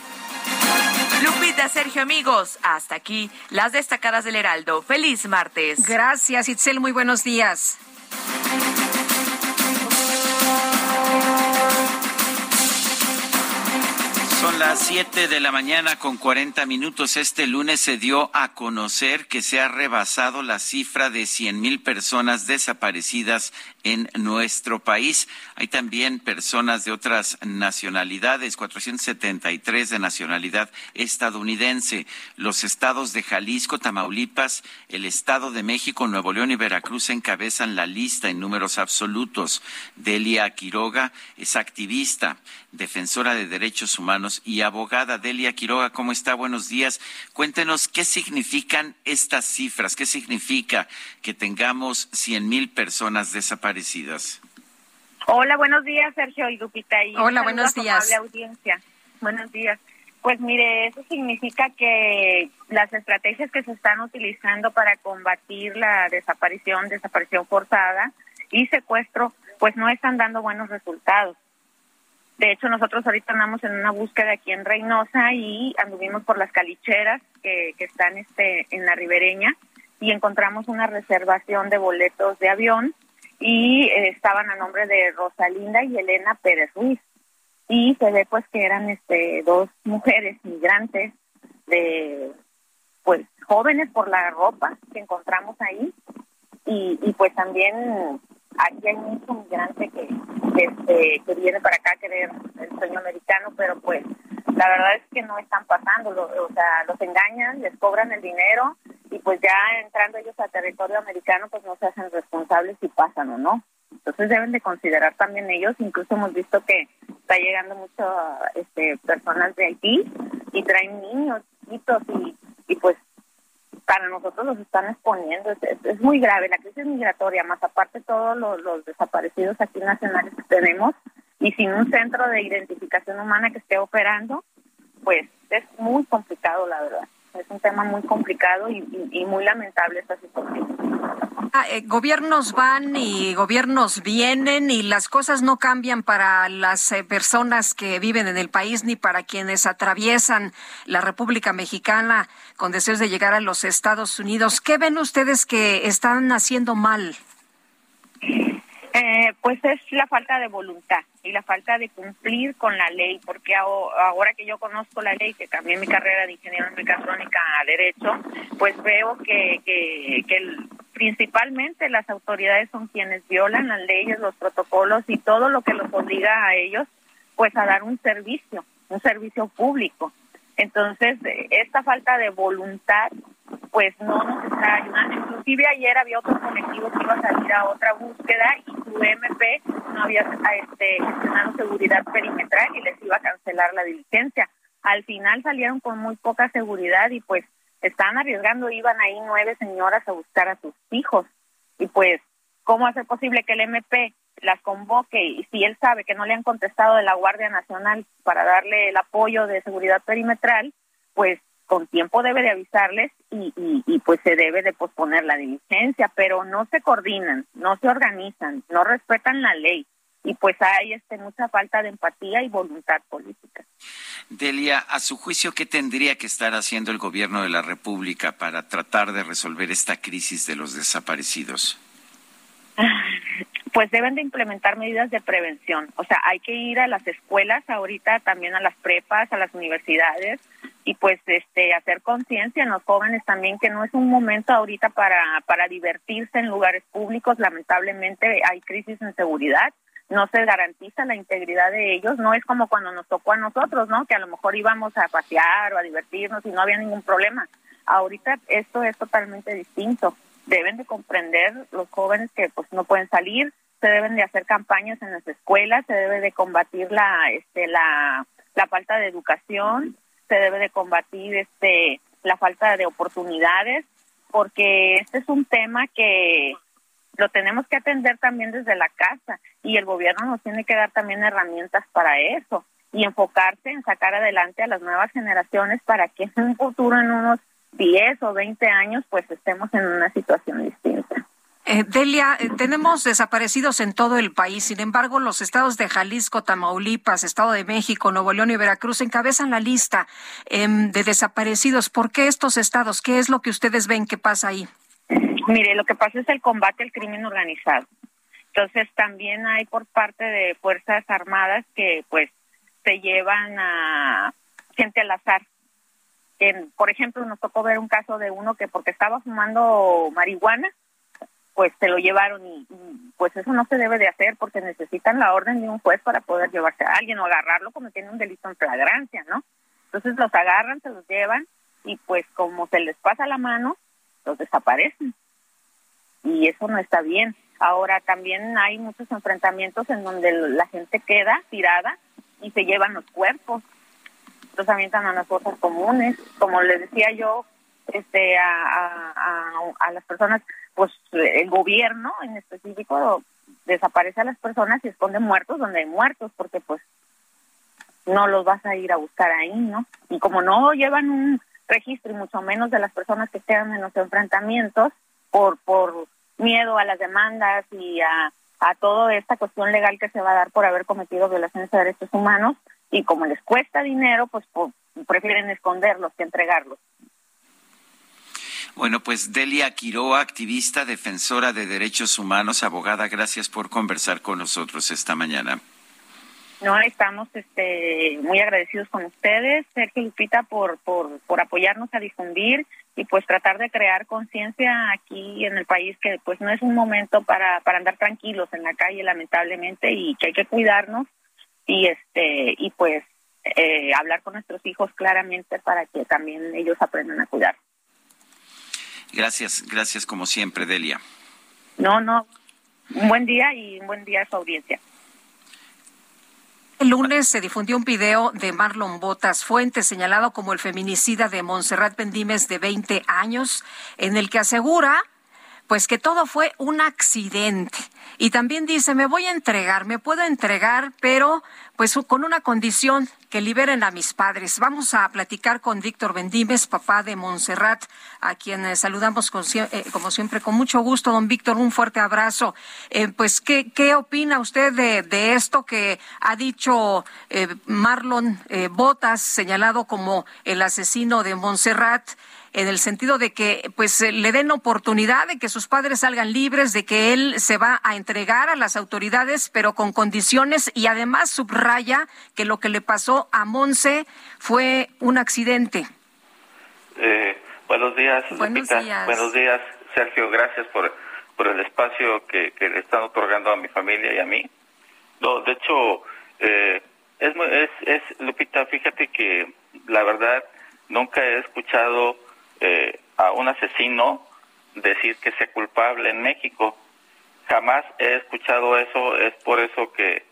Lupita, Sergio, amigos, hasta aquí las destacadas del Heraldo. Feliz martes. Gracias, Itzel, muy buenos días. Son las 7 de la mañana con 40 minutos. Este lunes se dio a conocer que se ha rebasado la cifra de 100 mil personas desaparecidas en nuestro país. Hay también personas de otras nacionalidades, 473 de nacionalidad estadounidense. Los estados de Jalisco, Tamaulipas, el Estado de México, Nuevo León y Veracruz encabezan la lista en números absolutos. Delia Quiroga es activista, defensora de derechos humanos y abogada. Delia Quiroga, ¿cómo está? Buenos días. Cuéntenos qué significan estas cifras, qué significa que tengamos 100 mil personas desaparecidas. Hola, buenos días, Sergio y Lupita. Y Hola, buenos días. audiencia. Buenos días. Pues mire, eso significa que las estrategias que se están utilizando para combatir la desaparición, desaparición forzada y secuestro, pues no están dando buenos resultados. De hecho, nosotros ahorita andamos en una búsqueda aquí en Reynosa y anduvimos por las calicheras que, que están este, en la ribereña y encontramos una reservación de boletos de avión y eh, estaban a nombre de Rosalinda y Elena Pérez Ruiz. Y se ve pues que eran este dos mujeres migrantes de pues jóvenes por la ropa que encontramos ahí y, y pues también aquí hay mucho migrante que, este, que viene para acá a querer el sueño americano, pero pues la verdad es que no están pasando, o sea, los engañan, les cobran el dinero y pues ya entrando ellos a territorio americano pues no se hacen responsables si pasan o no. Entonces deben de considerar también ellos, incluso hemos visto que está llegando mucho este, personas de Haití y traen niños, chiquitos y, y pues para nosotros los están exponiendo. Es, muy grave la crisis migratoria, más aparte todos los, desaparecidos aquí nacionales que tenemos y sin un centro de identificación humana que esté operando, pues es muy complicado, la verdad. Es un tema muy complicado y, muy lamentable esta situación. Ah, eh, gobiernos van y gobiernos vienen y las cosas no cambian para las eh, personas que viven en el país ni para quienes atraviesan la República Mexicana con deseos de llegar a los Estados Unidos. ¿Qué ven ustedes que están haciendo mal? Eh, pues es la falta de voluntad y la falta de cumplir con la ley, porque ahora que yo conozco la ley, que cambié mi carrera de ingeniero en mecatrónica a derecho, pues veo que, que, que principalmente las autoridades son quienes violan las leyes, los protocolos y todo lo que los obliga a ellos, pues a dar un servicio, un servicio público. Entonces, esta falta de voluntad pues no nos está ayudando. Inclusive ayer había otro colectivo que iba a salir a otra búsqueda y su MP no había este, gestionado seguridad perimetral y les iba a cancelar la diligencia. Al final salieron con muy poca seguridad y pues están arriesgando, iban ahí nueve señoras a buscar a sus hijos. Y pues, ¿cómo hace posible que el MP las convoque y si él sabe que no le han contestado de la Guardia Nacional para darle el apoyo de seguridad perimetral, pues con tiempo debe de avisarles y, y, pues se debe de posponer la diligencia, pero no se coordinan, no se organizan, no respetan la ley y pues hay este mucha falta de empatía y voluntad política. Delia, a su juicio, ¿qué tendría que estar haciendo el gobierno de la República para tratar de resolver esta crisis de los desaparecidos? Pues deben de implementar medidas de prevención. O sea, hay que ir a las escuelas ahorita, también a las prepas, a las universidades, y pues este hacer conciencia en los jóvenes también que no es un momento ahorita para para divertirse en lugares públicos. Lamentablemente hay crisis en seguridad no se garantiza la integridad de ellos. No es como cuando nos tocó a nosotros no que a lo mejor íbamos a pasear o a divertirnos y no había ningún problema. Ahorita esto es totalmente distinto. Deben de comprender los jóvenes que pues no pueden salir se deben de hacer campañas en las escuelas se debe de combatir la este la la falta de educación se debe de combatir este la falta de oportunidades porque este es un tema que lo tenemos que atender también desde la casa y el gobierno nos tiene que dar también herramientas para eso y enfocarse en sacar adelante a las nuevas generaciones para que en un futuro, en unos 10 o 20 años, pues estemos en una situación distinta. Eh, Delia, eh, tenemos desaparecidos en todo el país. Sin embargo, los estados de Jalisco, Tamaulipas, Estado de México, Nuevo León y Veracruz encabezan la lista em, de desaparecidos. ¿Por qué estos estados? ¿Qué es lo que ustedes ven que pasa ahí? Mire, lo que pasa es el combate al crimen organizado. Entonces, también hay por parte de Fuerzas Armadas que, pues, se llevan a gente al azar. por ejemplo, nos tocó ver un caso de uno que porque estaba fumando marihuana, pues se lo llevaron y, pues eso no se debe de hacer porque necesitan la orden de un juez para poder llevarse a alguien o agarrarlo cometiendo un delito en flagrancia, ¿no? Entonces los agarran, se los llevan y pues como se les pasa la mano, los desaparecen. Y eso no está bien. Ahora también hay muchos enfrentamientos en donde la gente queda tirada y se llevan los cuerpos. Los avientan a las cosas comunes. Como les decía yo, este a, a, a las personas pues el gobierno en específico desaparece a las personas y esconde muertos donde hay muertos, porque pues no los vas a ir a buscar ahí, ¿no? Y como no llevan un registro y mucho menos de las personas que quedan en los enfrentamientos por por miedo a las demandas y a, a toda esta cuestión legal que se va a dar por haber cometido violaciones de derechos humanos y como les cuesta dinero, pues, pues prefieren esconderlos que entregarlos. Bueno, pues Delia Quiroa, activista, defensora de derechos humanos, abogada, gracias por conversar con nosotros esta mañana. No, estamos este, muy agradecidos con ustedes, Sergio Lupita, por, por, por apoyarnos a difundir y pues tratar de crear conciencia aquí en el país que pues no es un momento para, para andar tranquilos en la calle lamentablemente y que hay que cuidarnos y este y pues eh, hablar con nuestros hijos claramente para que también ellos aprendan a cuidar. Gracias, gracias como siempre, Delia. No, no. Un buen día y un buen día a su audiencia. El lunes se difundió un video de Marlon Botas Fuentes, señalado como el feminicida de Montserrat Pendimes de 20 años, en el que asegura pues que todo fue un accidente. Y también dice, me voy a entregar, me puedo entregar, pero pues con una condición, que liberen a mis padres. Vamos a platicar con Víctor Bendimes, papá de Montserrat, a quien eh, saludamos eh, como siempre con mucho gusto. Don Víctor, un fuerte abrazo. Eh, pues, ¿qué, ¿qué opina usted de esto que ha dicho Marlon Botas, señalado como el asesino de Montserrat? En el sentido de que pues le den oportunidad de que sus padres salgan libres, de que él se va a entregar a las autoridades, pero con condiciones y además subraya que lo que le pasó a Monse fue un accidente. Eh, buenos días, buenos días. Buenos días, Sergio. Gracias por, por el espacio que, que, le están otorgando a mi familia y a mí. No, de hecho, eh, es, es, es, Lupita, fíjate que la verdad nunca he escuchado eh, a un asesino decir que sea culpable en México. Jamás he escuchado eso, es por eso que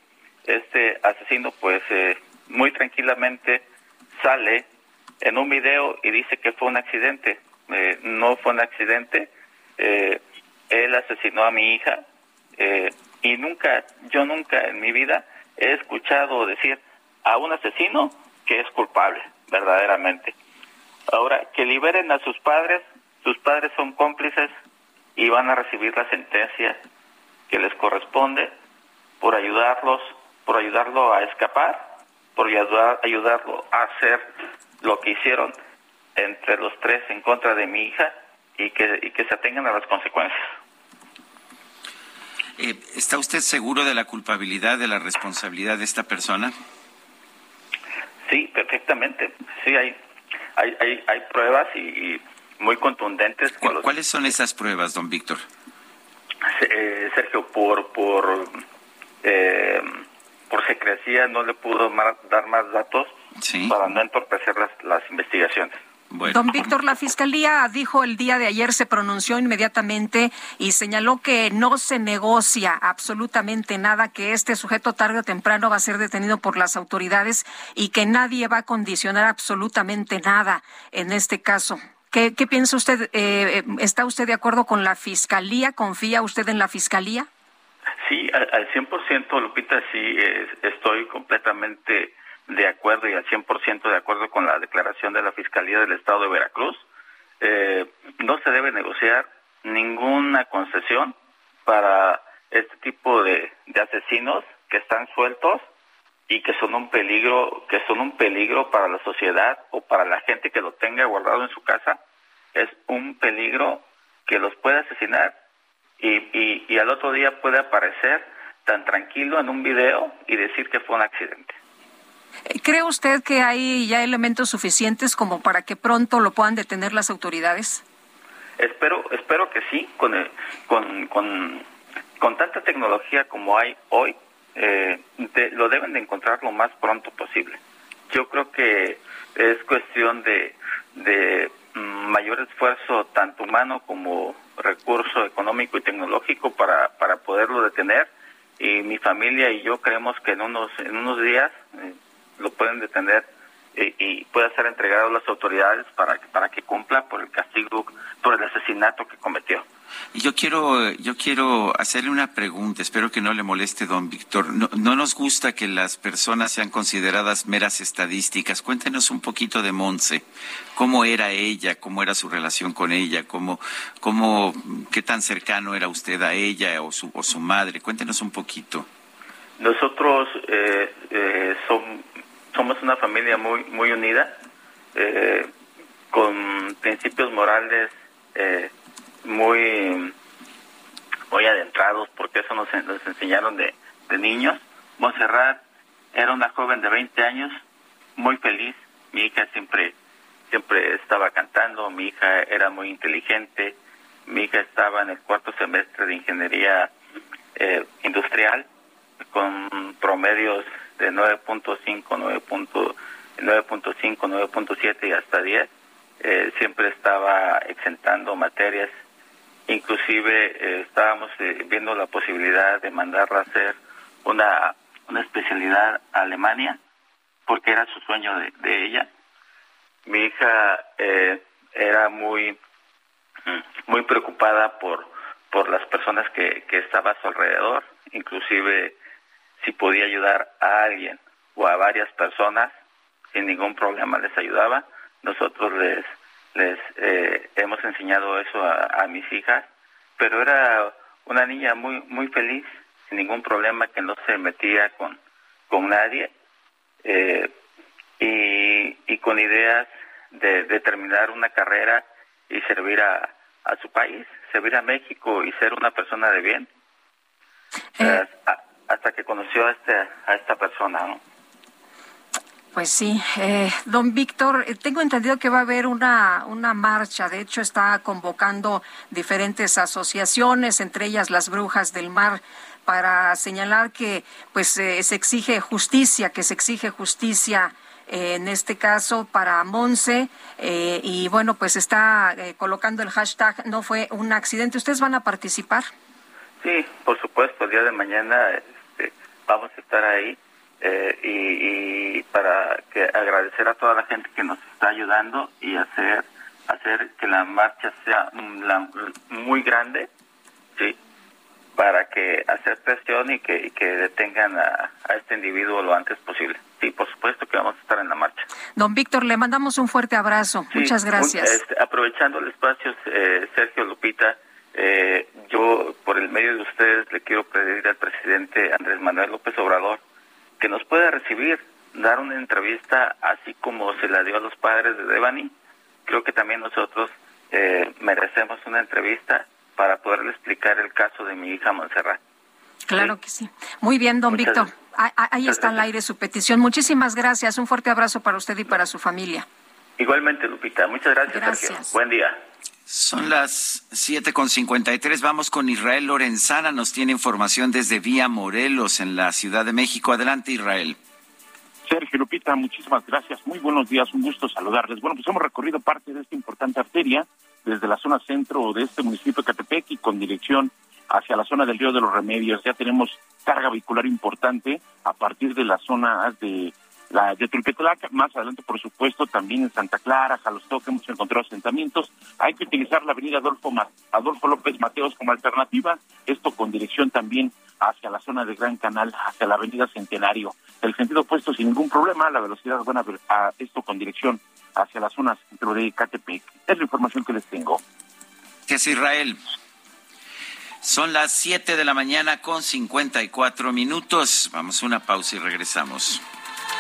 este asesino pues eh, muy tranquilamente sale en un video y dice que fue un accidente. Eh, no fue un accidente, él asesinó a mi hija y nunca, yo nunca en mi vida he escuchado decir a un asesino que es culpable, verdaderamente. Ahora, que liberen a sus padres, sus padres son cómplices y van a recibir la sentencia que les corresponde por ayudarlos, por ayudarlo a escapar, por ayudar, ayudarlo a hacer lo que hicieron entre los tres en contra de mi hija y que, y que se atengan a las consecuencias. Eh, ¿Está usted seguro de la culpabilidad, de la responsabilidad de esta persona? Sí, perfectamente. Sí, hay hay, hay, hay pruebas y, muy contundentes. ¿Cuáles son esas pruebas, don Víctor? Eh, Sergio, por por eh, por secrecía no le pudo dar más datos para no entorpecer las, las investigaciones. Don Víctor, la Fiscalía dijo el día de ayer, se pronunció inmediatamente y señaló que no se negocia absolutamente nada, que este sujeto tarde o temprano va a ser detenido por las autoridades y que nadie va a condicionar absolutamente nada en este caso. ¿Qué, piensa usted? Eh, ¿Está usted de acuerdo con la Fiscalía? ¿Confía usted en la Fiscalía? Sí, al, 100%, Lupita, sí, estoy completamente de acuerdo y al 100% de acuerdo con la declaración de la Fiscalía del Estado de Veracruz. Eh, no se debe negociar ninguna concesión para este tipo de, asesinos que están sueltos y que son un peligro, que son un peligro para la sociedad o para la gente que lo tenga guardado en su casa, es un peligro que los puede asesinar y, y, y al otro día puede aparecer tan tranquilo en un video y decir que fue un accidente. ¿Cree usted que hay ya elementos suficientes como para que pronto lo puedan detener las autoridades? Espero, espero que sí, con, con, con, con tanta tecnología como hay hoy, eh, lo deben de encontrar lo más pronto posible. Yo creo que es cuestión de, de mm, mayor esfuerzo, tanto humano como recurso económico y tecnológico, para, para poderlo detener. Y mi familia y yo creemos que en unos, en unos días eh, lo pueden detener y, y pueda ser entregado a las autoridades para, para que cumpla por el castigo, por el asesinato que cometió. Y yo quiero, yo quiero hacerle una pregunta, espero que no le moleste, don Víctor. No, no, nos gusta que las personas sean consideradas meras estadísticas. Cuéntenos un poquito de Monse. ¿Cómo era ella? ¿Cómo era su relación con ella? ¿Cómo, cómo, qué tan cercano era usted a ella o su, o su madre? Cuéntenos un poquito. Nosotros eh, eh, somos una familia muy, muy unida, eh, con principios morales eh, muy muy adentrados porque eso nos, nos enseñaron de, de niños. Montserrat era una joven de 20 años, muy feliz. Mi hija siempre siempre estaba cantando, mi hija era muy inteligente, mi hija estaba en el cuarto semestre de ingeniería eh, industrial con promedios de 9.5, 9.5, 9.7 y hasta 10. Eh, siempre estaba exentando materias Inclusive eh, estábamos eh, viendo la posibilidad de mandarla a hacer una, una especialidad a Alemania, porque era su sueño de, de ella. Mi hija era muy, muy preocupada por, por las personas que, que estaba a su alrededor, inclusive si podía ayudar a alguien o a varias personas, sin ningún problema les ayudaba. Nosotros les les eh, hemos enseñado eso a, mis hijas, pero era una niña muy muy feliz, sin ningún problema, que no se metía con, con nadie eh, y, y con ideas de, de, terminar una carrera y servir a, a su país, servir a México y ser una persona de bien. Eh. Hasta que conoció a, este, a esta persona, ¿no? Pues sí, eh, don Víctor, eh, tengo entendido que va a haber una, una marcha, de hecho está convocando diferentes asociaciones, entre ellas las Brujas del Mar, para señalar que pues eh, se exige justicia, que se exige justicia en este caso para Monse y bueno, pues está colocando el hashtag no fue un accidente. ¿Ustedes van a participar? Sí, por supuesto, el día de mañana vamos a estar ahí eh, y, para que agradecer a toda la gente que nos está ayudando y hacer hacer que la marcha sea muy grande, sí, para que hacer presión y que, que detengan a, este individuo lo antes posible. Sí, por supuesto que vamos a estar en la marcha. Don Víctor, le mandamos un fuerte abrazo. Muchas gracias. Este, aprovechando el espacio, eh, Sergio Lupita, eh, yo por el medio de ustedes le quiero pedir al presidente Andrés Manuel López Obrador que nos pueda recibir, dar una entrevista así como se la dio a los padres de Devani. Creo que también nosotros eh, merecemos una entrevista para poderle explicar el caso de mi hija Montserrat. Claro que sí. Muy bien, don Víctor. Ahí está al aire su petición. Muchísimas gracias. Un fuerte abrazo para usted y para su familia. Igualmente, Lupita. Muchas gracias, gracias. Buen día. Son las siete con cincuenta y tres. Vamos con Israel Lorenzana. Nos tiene información desde Vía Morelos, en la Ciudad de México. Adelante, Israel. Sergio Lupita, muchísimas gracias. Muy buenos días. Un gusto saludarles. Bueno, pues hemos recorrido parte de esta importante arteria desde la zona centro de este municipio de Catepec y con dirección hacia la zona del Río de los Remedios. Ya tenemos carga vehicular importante a partir de la zona de la de Tulpetlac, más adelante, por supuesto, también en Santa Clara, Jalostoque, hemos encontrado asentamientos. Hay que utilizar la avenida Adolfo, Adolfo López Mateos como alternativa, esto con dirección también hacia la zona del Gran Canal, hacia la avenida Centenario. El sentido opuesto sin ningún problema, la velocidad buena esto con dirección hacia la zona centro de Catepec. Es la información que les tengo. ¿Qué es Israel? Son las 7 de la mañana con 54 minutos. Vamos a una pausa y regresamos.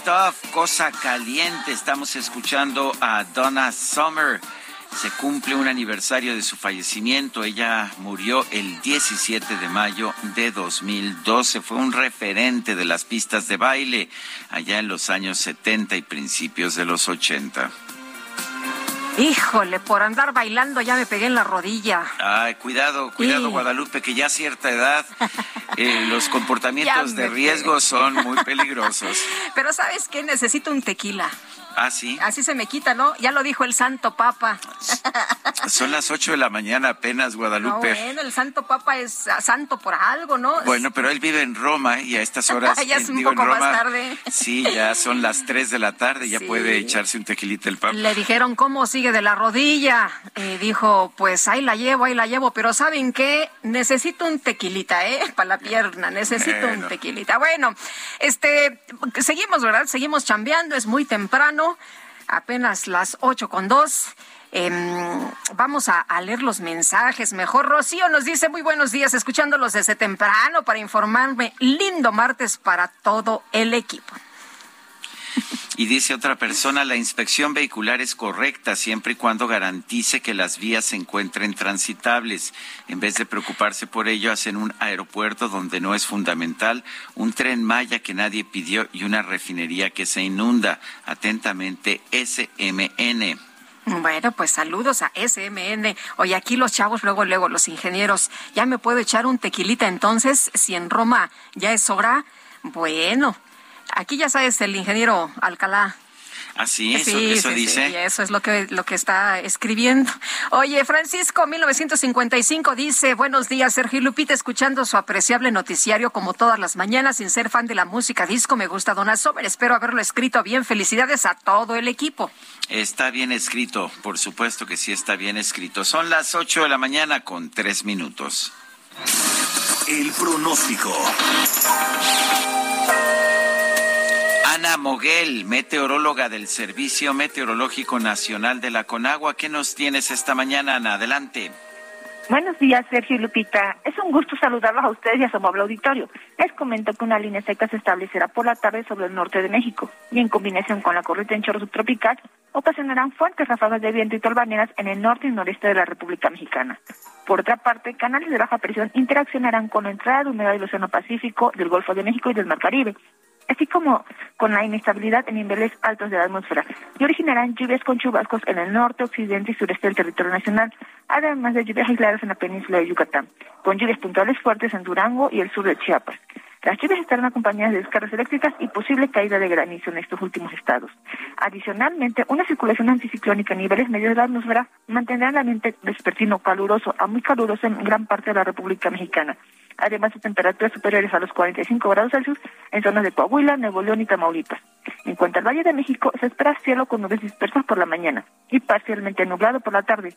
Stuff, cosa caliente. Estamos escuchando a Donna Summer. Se cumple un aniversario de su fallecimiento. Ella murió el 17 de mayo de 2012. Fue un referente de las pistas de baile allá en los años 70 y principios de los 80. Híjole, por andar bailando ya me pegué en la rodilla. Ay, cuidado, cuidado, Guadalupe, que ya a cierta edad eh, <laughs> los comportamientos de riesgo son muy peligrosos. <laughs> Pero ¿sabes qué? Necesito un tequila. Ah, sí. Así se me quita, ¿no? Ya lo dijo el Santo Papa. Son las ocho de la mañana apenas, Guadalupe. No, bueno, el Santo Papa es santo por algo, ¿no? Bueno, pero él vive en Roma y a estas <laughs> horas. ya es un poco más tarde. Sí, ya son las tres de la tarde, ya puede echarse un tequilita el Papa. Le dijeron, ¿cómo sigue de la rodilla? Y dijo, pues ahí la llevo, ahí la llevo, pero ¿saben qué? Necesito un tequilita, ¿eh? <laughs> Para la pierna, necesito un tequilita. Bueno, este, seguimos, ¿verdad? Seguimos chambeando, es muy temprano apenas las ocho con dos. Em, vamos a, a, leer los mensajes. Mejor Rocío nos dice muy buenos días, escuchándolos desde temprano para informarme. Lindo martes para todo el equipo. Y dice otra persona, la inspección vehicular es correcta siempre y cuando garantice que las vías se encuentren transitables. En vez de preocuparse por ello, hacen un aeropuerto donde no es fundamental, un tren Maya que nadie pidió y una refinería que se inunda. Atentamente, SMN. Bueno, pues saludos a SMN. Oye, aquí los chavos, luego, luego, los ingenieros, ¿ya me puedo echar un tequilita entonces? Si en Roma ya es hora, bueno, Aquí ya sabes, el ingeniero Alcalá Así, eso, eso dice. Sí, eso es lo que, lo que está escribiendo. Oye, Francisco, 1955 dice, buenos días, Sergio Lupita, escuchando su apreciable noticiario como todas las mañanas, sin ser fan de la música disco, me gusta Donna Sober, espero haberlo escrito bien, felicidades a todo el equipo. Está bien escrito, por supuesto que sí está bien escrito. Son las 8 de la mañana con tres minutos. El pronóstico. Ana Moguel, meteoróloga del Servicio Meteorológico Nacional de la Conagua. ¿Qué nos tienes esta mañana, Ana? Adelante. Buenos días, Sergio y Lupita. Es un gusto saludarlos a ustedes y a su amable auditorio. Les comento que una línea seca se establecerá por la tarde sobre el norte de México y en combinación con la corriente en chorro subtropical ocasionarán fuertes ráfagas de viento y torbaneras en el norte y noreste de la República Mexicana. Por otra parte, canales de baja presión interaccionarán con la entrada de humedad del Océano Pacífico, del Golfo de México y del Mar Caribe, así como con la inestabilidad en niveles altos de la atmósfera, y originarán lluvias con chubascos en el norte, occidente y sureste del territorio nacional, además de lluvias aisladas en la península de Yucatán, con lluvias puntuales fuertes en Durango y el sur de Chiapas. Las lluvias estarán acompañadas de descargas eléctricas y posible caída de granizo en estos últimos estados. Adicionalmente, una circulación anticiclónica a niveles medios de la atmósfera mantendrá el ambiente vespertino caluroso a muy caluroso en gran parte de la República Mexicana además de temperaturas superiores a los 45 grados Celsius en zonas de Coahuila, Nuevo León y Tamaulipas. En cuanto al Valle de México, se espera cielo con nubes dispersas por la mañana y parcialmente nublado por la tarde,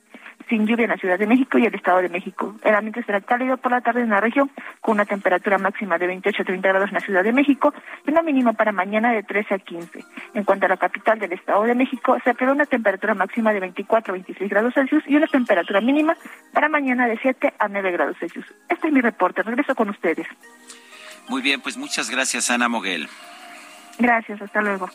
sin lluvia en la Ciudad de México y el Estado de México. El ambiente será cálido por la tarde en la región, con una temperatura máxima de 28 a 30 grados en la Ciudad de México y una mínima para mañana de 13 a 15. En cuanto a la capital del Estado de México, se espera una temperatura máxima de 24 a 26 grados Celsius y una temperatura mínima para mañana de 7 a 9 grados Celsius. Este es mi reporte. Regreso con ustedes. Muy bien, pues muchas gracias, Ana Moguel. Gracias, hasta luego.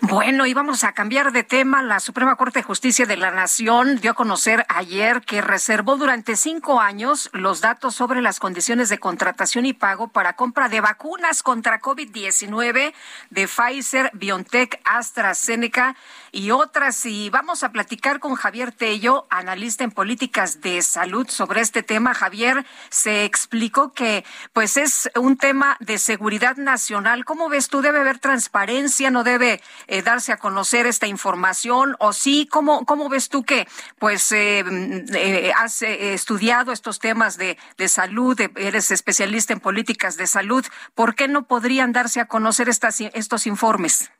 Bueno, y vamos a cambiar de tema. La Suprema Corte de Justicia de la Nación dio a conocer ayer que reservó durante cinco años los datos sobre las condiciones de contratación y pago para compra de vacunas contra COVID-19 de Pfizer, BioNTech, AstraZeneca y otras. Y vamos a platicar con Javier Tello, analista en políticas de salud, sobre este tema. Javier, se explicó que pues es un tema de seguridad nacional. ¿Cómo ves tú? ¿Debe haber transparencia? ¿No debe eh, darse a conocer esta información? ¿O sí? ¿Cómo, cómo ves tú que pues eh, eh, has estudiado estos temas de, de salud, eres especialista en políticas de salud? ¿Por qué no podrían darse a conocer estas, estos informes?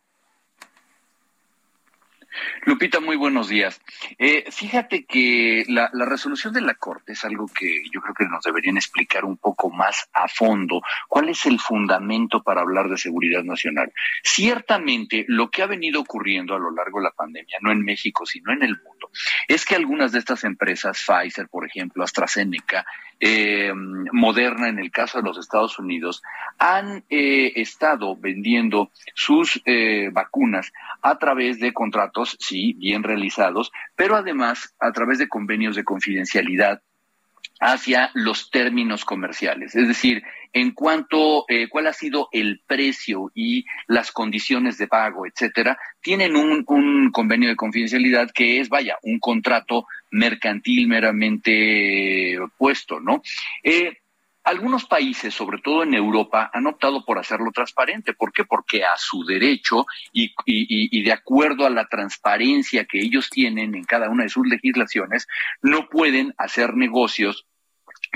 Lupita, muy buenos días. Eh, fíjate que la, resolución de la Corte es algo que yo creo que nos deberían explicar un poco más a fondo. ¿Cuál es el fundamento para hablar de seguridad nacional? Ciertamente, lo que ha venido ocurriendo a lo largo de la pandemia, no en México, sino en el mundo, es que algunas de estas empresas, Pfizer, por ejemplo, AstraZeneca, eh, Moderna, en el caso de los Estados Unidos, han eh, estado vendiendo sus vacunas a través de contratos, sí, bien realizados, pero además a través de convenios de confidencialidad hacia los términos comerciales, es decir, en cuanto eh, cuál ha sido el precio y las condiciones de pago, etcétera, tienen un, un, convenio de confidencialidad que es, vaya, un contrato mercantil meramente puesto, ¿no? Eh, algunos países, sobre todo en Europa, han optado por hacerlo transparente. ¿Por qué? Porque a su derecho y, de acuerdo a la transparencia que ellos tienen en cada una de sus legislaciones, no pueden hacer negocios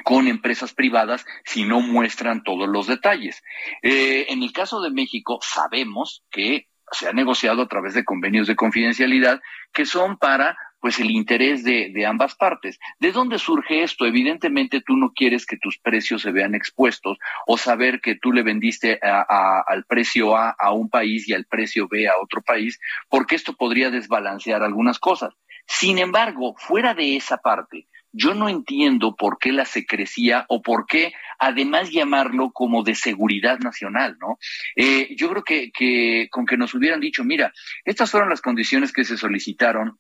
con empresas privadas si no muestran todos los detalles. Eh, en el caso de México, sabemos que se ha negociado a través de convenios de confidencialidad que son para pues el interés de, de, ambas partes. ¿De dónde surge esto? Evidentemente tú no quieres que tus precios se vean expuestos o saber que tú le vendiste al precio A a un país y al precio B a otro país, porque esto podría desbalancear algunas cosas. Sin embargo, fuera de esa parte, yo no entiendo por qué la secrecía o por qué además llamarlo como de seguridad nacional, ¿no? Eh, yo creo que, que con que nos hubieran dicho, mira, estas fueron las condiciones que se solicitaron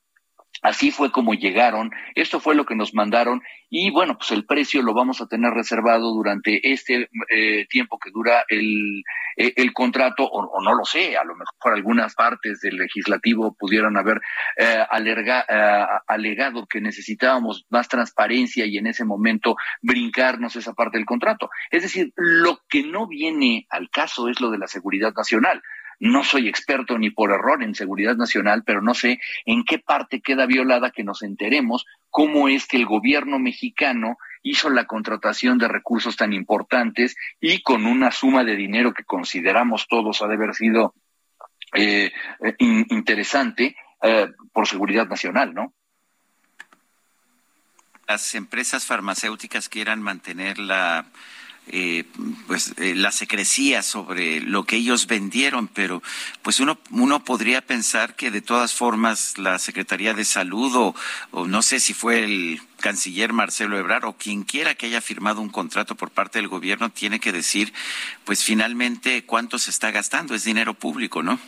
Así fue como llegaron, esto fue lo que nos mandaron y bueno, pues el precio lo vamos a tener reservado durante este eh, tiempo que dura el, eh, el contrato o, no lo sé, a lo mejor algunas partes del legislativo pudieron haber eh, alegado que necesitábamos más transparencia y en ese momento brincarnos esa parte del contrato. Es decir, lo que no viene al caso es lo de la seguridad nacional. No soy experto ni por error en seguridad nacional, pero no sé en qué parte queda violada que nos enteremos cómo es que el gobierno mexicano hizo la contratación de recursos tan importantes y con una suma de dinero que consideramos todos ha de haber sido eh, eh, interesante eh, por seguridad nacional, ¿no? Las empresas farmacéuticas quieran mantener la eh, pues eh, la secrecía sobre lo que ellos vendieron, pero pues uno, uno podría pensar que de todas formas la Secretaría de Salud o, no sé si fue el canciller Marcelo Ebrard o quien quiera que haya firmado un contrato por parte del gobierno tiene que decir pues finalmente cuánto se está gastando, es dinero público, ¿no?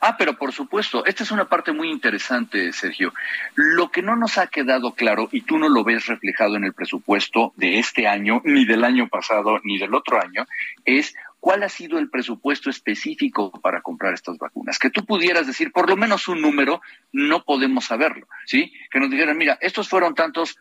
Ah, pero por supuesto, esta es una parte muy interesante, Sergio. Lo que no nos ha quedado claro, y tú no lo ves reflejado en el presupuesto de este año, ni del año pasado, ni del otro año, es cuál ha sido el presupuesto específico para comprar estas vacunas. Que tú pudieras decir por lo menos un número, no podemos saberlo, ¿sí? Que nos dijeran, mira, estos fueron tantos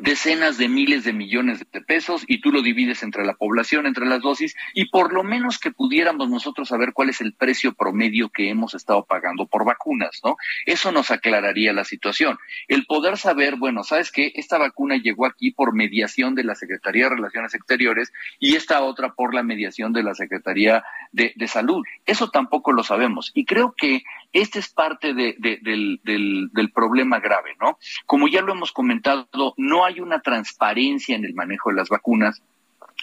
decenas de miles de millones de pesos y tú lo divides entre la población, entre las dosis, y por lo menos que pudiéramos nosotros saber cuál es el precio promedio que hemos estado pagando por vacunas, ¿no? Eso nos aclararía la situación. El poder saber, bueno, sabes que esta vacuna llegó aquí por mediación de la Secretaría de Relaciones Exteriores y esta otra por la mediación de la Secretaría de, de Salud. Eso tampoco lo sabemos. Y creo que este es parte de, del, del, del problema grave, ¿no? Como ya lo hemos comentado, no hay una transparencia en el manejo de las vacunas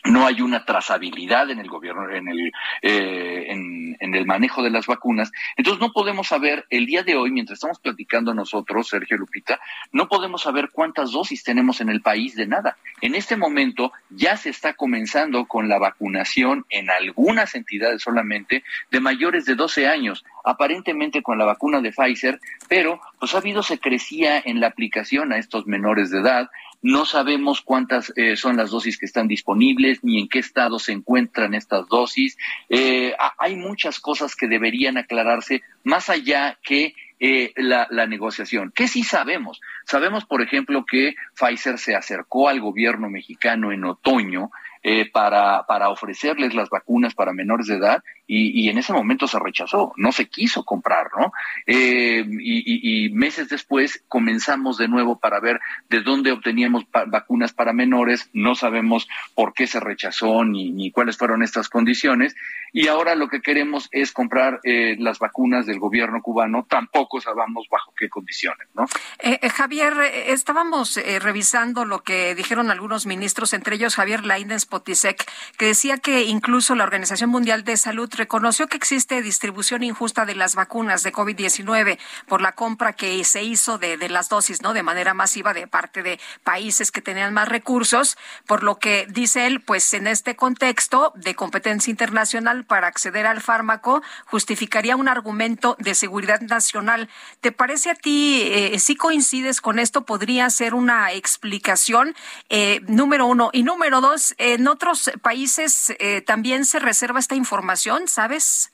no hay una trazabilidad en el gobierno, en el, eh, en, el manejo de las vacunas. Entonces no podemos saber, el día de hoy, mientras estamos platicando nosotros, Sergio Lupita, no podemos saber cuántas dosis tenemos en el país de nada. En este momento ya se está comenzando con la vacunación en algunas entidades solamente de mayores de 12 años, aparentemente con la vacuna de Pfizer, pero pues ha habido secrecía en la aplicación a estos menores de edad, no sabemos cuántas eh, son las dosis que están disponibles, ni en qué estado se encuentran estas dosis. Eh, hay muchas cosas que deberían aclararse más allá que eh, la, negociación. ¿Qué sí sabemos? Sabemos, por ejemplo, que Pfizer se acercó al gobierno mexicano en otoño eh, para, para ofrecerles las vacunas para menores de edad y, en ese momento se rechazó, no se quiso comprar, ¿no? Eh, y, meses después comenzamos de nuevo para ver de dónde obteníamos vacunas para menores, no sabemos por qué se rechazó ni, cuáles fueron estas condiciones y ahora lo que queremos es comprar eh, las vacunas del gobierno cubano, tampoco sabemos bajo qué condiciones, ¿no? Eh, eh Javier, eh, estábamos revisando lo que dijeron algunos ministros, entre ellos Javier Lainez Potisek, que decía que incluso la Organización Mundial de Salud reconoció que existe distribución injusta de las vacunas de COVID-19 por la compra que se hizo de, de las dosis, ¿no? De manera masiva de parte de países que tenían más recursos, por lo que dice él, pues en este contexto de competencia internacional para acceder al fármaco justificaría un argumento de seguridad nacional. ¿Te parece a ti, eh, si coincides con esto, podría ser una explicación, eh, número uno? Y número dos, en otros países eh, también se reserva esta información, ¿sabes?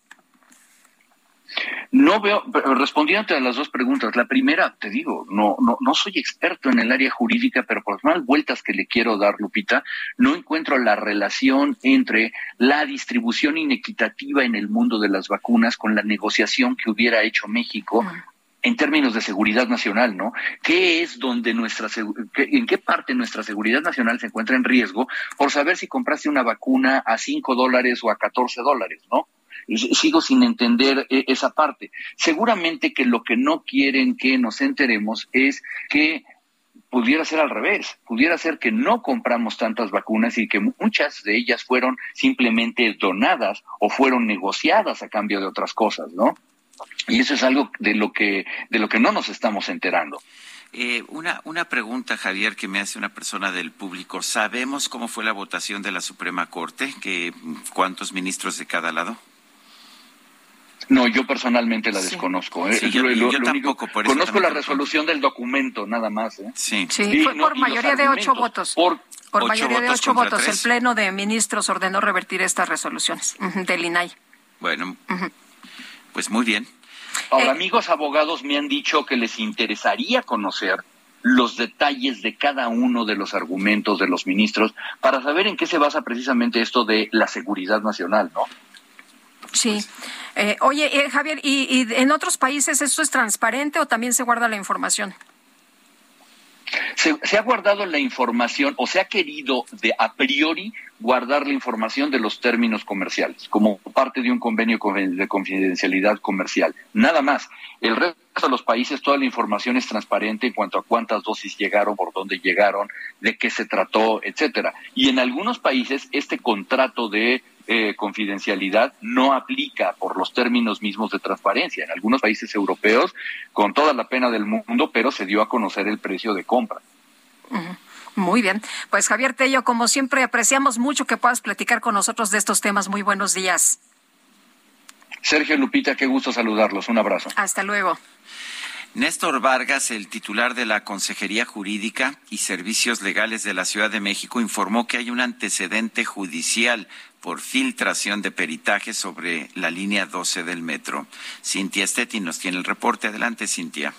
No veo, respondiendo a las dos preguntas, la primera, te digo, no, no, no soy experto en el área jurídica, pero por las malas vueltas que le quiero dar, Lupita, no encuentro la relación entre la distribución inequitativa en el mundo de las vacunas con la negociación que hubiera hecho México en términos de seguridad nacional, ¿no? ¿Qué es donde nuestra, en qué parte nuestra seguridad nacional se encuentra en riesgo por saber si compraste una vacuna a cinco dólares o a catorce dólares, ¿no? sigo sin entender eh, esa parte. Seguramente que lo que no quieren que nos enteremos es que pudiera ser al revés, pudiera ser que no compramos tantas vacunas y que muchas de ellas fueron simplemente donadas o fueron negociadas a cambio de otras cosas, ¿no? Y eso es algo de lo que de lo que no nos estamos enterando. Eh, una, una pregunta, Javier, que me hace una persona del público. ¿Sabemos cómo fue la votación de la Suprema Corte? ¿Que, ¿Cuántos ministros de cada lado? No, yo personalmente la desconozco. ¿eh? yo, tampoco, conozco la resolución del documento, nada más. ¿eh? Sí, sí fue por mayoría de ocho votos. Por, mayoría de ocho votos. El Pleno de Ministros ordenó revertir estas resoluciones del INAI. Bueno, pues muy bien. Ahora, eh, amigos abogados me han dicho que les interesaría conocer los detalles de cada uno de los argumentos de los ministros para saber en qué se basa precisamente esto de la seguridad nacional, ¿no? Sí. Eh, oye, eh, Javier, ¿y, en otros países esto es transparente o también se guarda la información? Se, ha guardado la información o se ha querido de a priori guardar la información de los términos comerciales como parte de un convenio de confidencialidad comercial. Nada más. El resto de los países toda la información es transparente en cuanto a cuántas dosis llegaron, por dónde llegaron, de qué se trató, etcétera. Y en algunos países este contrato de eh, confidencialidad no aplica por los términos mismos de transparencia. En algunos países europeos, con toda la pena del mundo, pero se dio a conocer el precio de compra. Muy bien. Pues Javier Tello, como siempre, apreciamos mucho que puedas platicar con nosotros de estos temas. Muy buenos días. Sergio Lupita, qué gusto saludarlos. Un abrazo. Hasta luego. Néstor Vargas, el titular de la Consejería Jurídica y Servicios Legales de la Ciudad de México, informó que hay un antecedente judicial por filtración de peritaje sobre la línea 12 del metro. Cintia Stetti nos tiene el reporte. Adelante, Cintia.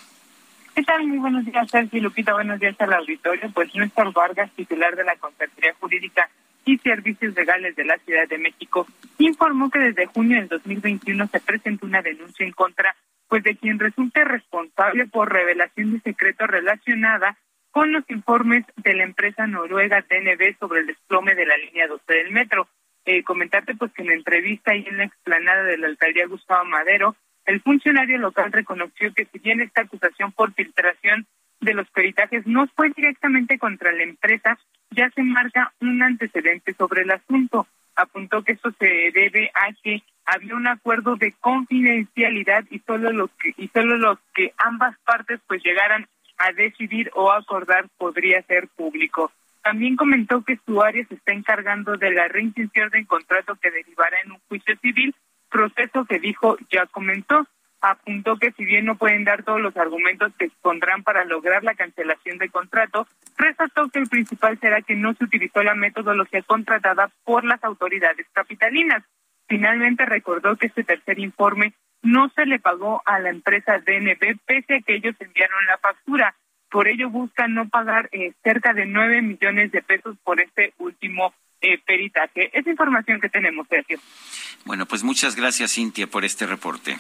¿Qué tal? Muy buenos días, Sergio Lupita. Buenos días al auditorio. Pues Néstor Vargas, titular de la Consejería Jurídica y Servicios Legales de la Ciudad de México, informó que desde junio del 2021 se presentó una denuncia en contra pues de quien resulte responsable por revelación de secreto relacionada con los informes de la empresa noruega TNB sobre el desplome de la línea 12 del metro. Eh, comentarte pues que en la entrevista y en la explanada de la alcaldía Gustavo Madero, el funcionario local reconoció que si bien esta acusación por filtración de los peritajes no fue directamente contra la empresa, ya se marca un antecedente sobre el asunto. Apuntó que eso se debe a que había un acuerdo de confidencialidad y solo los que y solo los que ambas partes pues llegaran a decidir o acordar podría ser público. También comentó que su área se está encargando de la reintención del contrato que derivará en un juicio civil, proceso que dijo ya comentó. Apuntó que si bien no pueden dar todos los argumentos que expondrán para lograr la cancelación del contrato, resaltó que el principal será que no se utilizó la metodología contratada por las autoridades capitalinas. Finalmente recordó que este tercer informe no se le pagó a la empresa DNB pese a que ellos enviaron la factura. Por ello buscan no pagar eh, cerca de nueve millones de pesos por este último eh, peritaje. Es información que tenemos, Sergio. Bueno, pues muchas gracias, Cintia, por este reporte.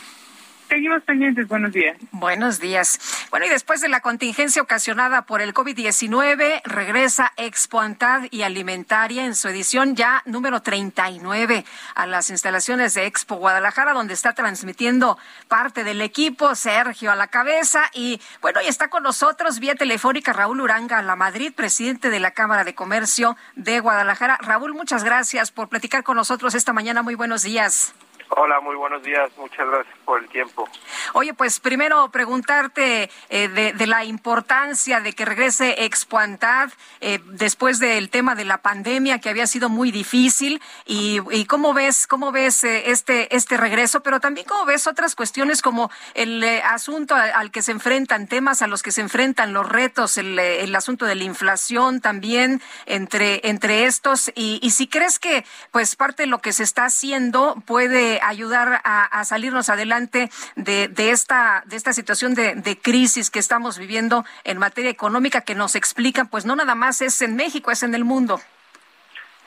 Seguimos pendientes. Buenos días. Buenos días. Bueno, y después de la contingencia ocasionada por el COVID-19, regresa Expo Antad y Alimentaria en su edición ya número 39 a las instalaciones de Expo Guadalajara, donde está transmitiendo parte del equipo, Sergio a la cabeza. Y bueno, y está con nosotros vía telefónica Raúl Uranga, la Madrid, presidente de la Cámara de Comercio de Guadalajara. Raúl, muchas gracias por platicar con nosotros esta mañana. Muy buenos días. Hola, muy buenos días. Muchas gracias por el tiempo. Oye, pues primero preguntarte eh, de, la importancia de que regrese Expoantad eh, después del tema de la pandemia que había sido muy difícil y, cómo ves cómo ves eh, este este regreso, pero también cómo ves otras cuestiones como el eh, asunto al, que se enfrentan temas a los que se enfrentan los retos, el, el asunto de la inflación también entre entre estos y, y si crees que pues parte de lo que se está haciendo puede ayudar a, salirnos adelante de, esta, de esta situación de, crisis que estamos viviendo en materia económica que nos explican, pues no nada más es en México, es en el mundo.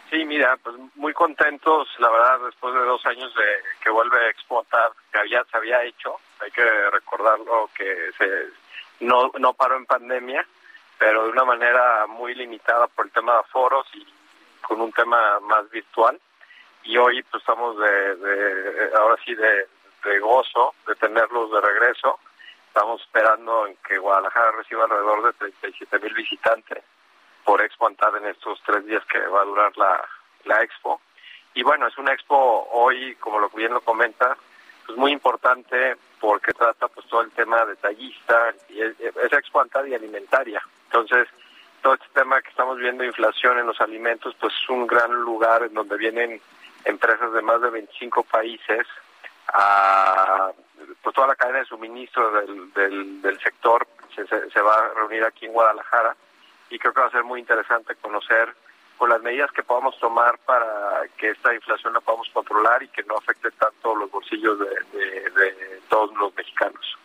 Sí, mira, pues muy contentos, la verdad, después de dos años de que vuelve a explotar, que había, se había hecho, hay que recordarlo que se no, no paró en pandemia, pero de una manera muy limitada por el tema de foros y con un tema más virtual y hoy pues estamos de, ahora sí de, gozo de tenerlos de regreso. Estamos esperando en que Guadalajara reciba alrededor de 37 mil visitantes por Expo Antad en estos tres días que va a durar la, la expo. Y bueno, es una expo hoy, como lo bien lo comenta, pues muy importante porque trata pues todo el tema detallista, y es, es Expo Antad y alimentaria. Entonces, todo este tema que estamos viendo, inflación en los alimentos, pues es un gran lugar en donde vienen empresas de más de 25 países a pues toda la cadena de suministro del, del, sector se, va a reunir aquí en Guadalajara y creo que va a ser muy interesante conocer con las medidas que podamos tomar para que esta inflación la podamos controlar y que no afecte tanto los bolsillos de, todos los mexicanos.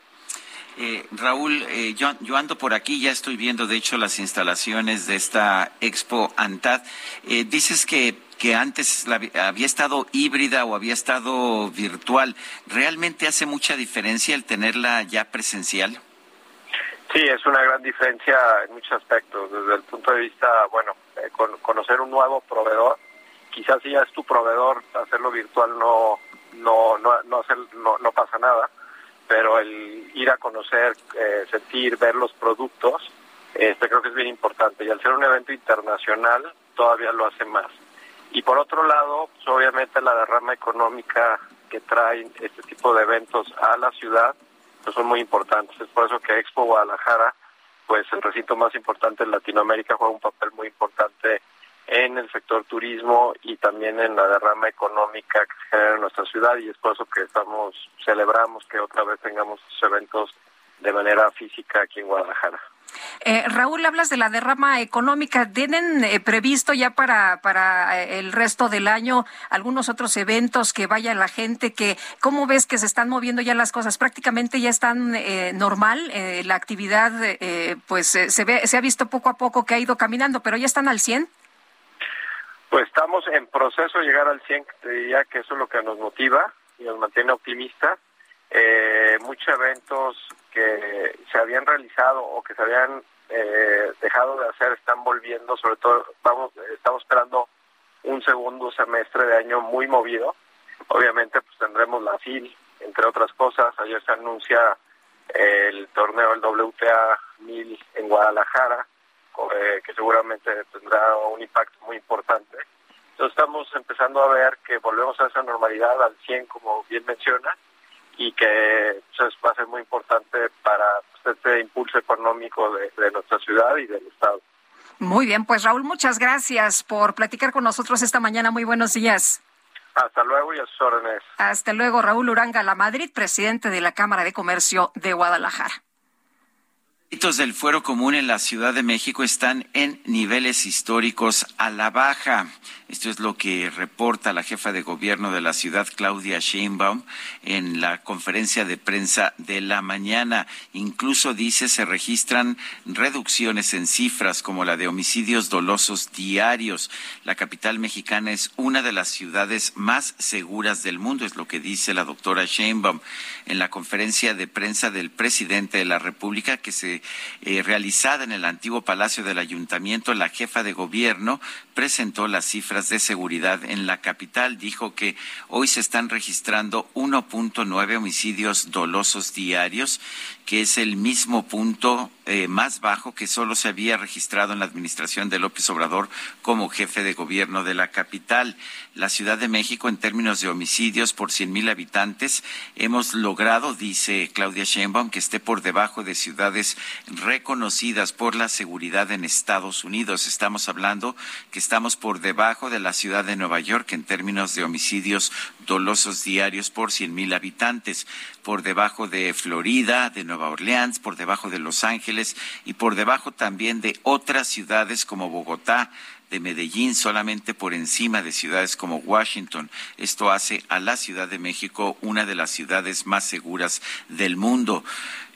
Eh, Raúl, eh, yo, yo, ando por aquí, ya estoy viendo de hecho las instalaciones de esta Expo ANTAD. Eh, dices que que antes había estado híbrida o había estado virtual, ¿realmente hace mucha diferencia el tenerla ya presencial? Sí, es una gran diferencia en muchos aspectos. Desde el punto de vista, bueno, eh, conocer un nuevo proveedor, quizás si ya es tu proveedor, hacerlo virtual no no no no, no, no pasa nada, pero el ir a conocer, eh, sentir, ver los productos, este creo que es bien importante. Y al ser un evento internacional, todavía lo hace más. Y por otro lado, pues, obviamente la derrama económica que traen este tipo de eventos a la ciudad pues son muy importantes. Es por eso que Expo Guadalajara, pues el recinto más importante en Latinoamérica, juega un papel muy importante en el sector turismo y también en la derrama económica que se genera en nuestra ciudad y es por eso que estamos celebramos que otra vez tengamos eventos de manera física aquí en Guadalajara. Eh, Raúl, hablas de la derrama económica. ¿Tienen eh, previsto ya para, para eh, el resto del año algunos otros eventos que vaya la gente? que ¿Cómo ves que se están moviendo ya las cosas? Prácticamente ya están normal. la actividad pues se, ve, se ha visto poco a poco que ha ido caminando, pero ya están al 100. Pues estamos en proceso de llegar al 100, ya que eso es lo que nos motiva y nos mantiene optimistas. muchos eventos que se habían realizado o que se habían eh, dejado de hacer están volviendo, sobre todo vamos estamos esperando un segundo semestre de año muy movido. Obviamente pues tendremos la FIL, entre otras cosas. Ayer se anuncia el torneo del WTA 1000 en Guadalajara, eh, que seguramente tendrá un impacto muy importante. Entonces estamos empezando a ver que volvemos a esa normalidad al 100, como bien menciona, y que pues, va a ser muy importante para pues, este impulso económico de, nuestra ciudad y del Estado. Muy bien, pues Raúl, muchas gracias por platicar con nosotros esta mañana. Muy buenos días. Hasta luego y a sus órdenes. Hasta luego, Raúl Uranga La Madrid, presidente de la Cámara de Comercio de Guadalajara del fuero común en la Ciudad de México están en niveles históricos a la baja. Esto es lo que reporta la jefa de gobierno de la ciudad, Claudia Sheinbaum, en la conferencia de prensa de la mañana. Incluso dice se registran reducciones en cifras como la de homicidios dolosos diarios. La capital mexicana es una de las ciudades más seguras del mundo, es lo que dice la doctora Sheinbaum en la conferencia de prensa del presidente de la República que se eh, realizada en el antiguo Palacio del Ayuntamiento, la jefa de gobierno presentó las cifras de seguridad en la capital. Dijo que hoy se están registrando 1.9 homicidios dolosos diarios que es el mismo punto eh, más bajo que solo se había registrado en la administración de López Obrador como jefe de gobierno de la capital. La Ciudad de México, en términos de homicidios por cien mil habitantes, hemos logrado, dice Claudia Sheinbaum, que esté por debajo de ciudades reconocidas por la seguridad en Estados Unidos. Estamos hablando que estamos por debajo de la ciudad de Nueva York en términos de homicidios dolosos diarios por cien mil habitantes, por debajo de Florida, de Orleans, por debajo de Los Ángeles y por debajo también de otras ciudades como Bogotá, de Medellín solamente por encima de ciudades como Washington. Esto hace a la Ciudad de México una de las ciudades más seguras del mundo.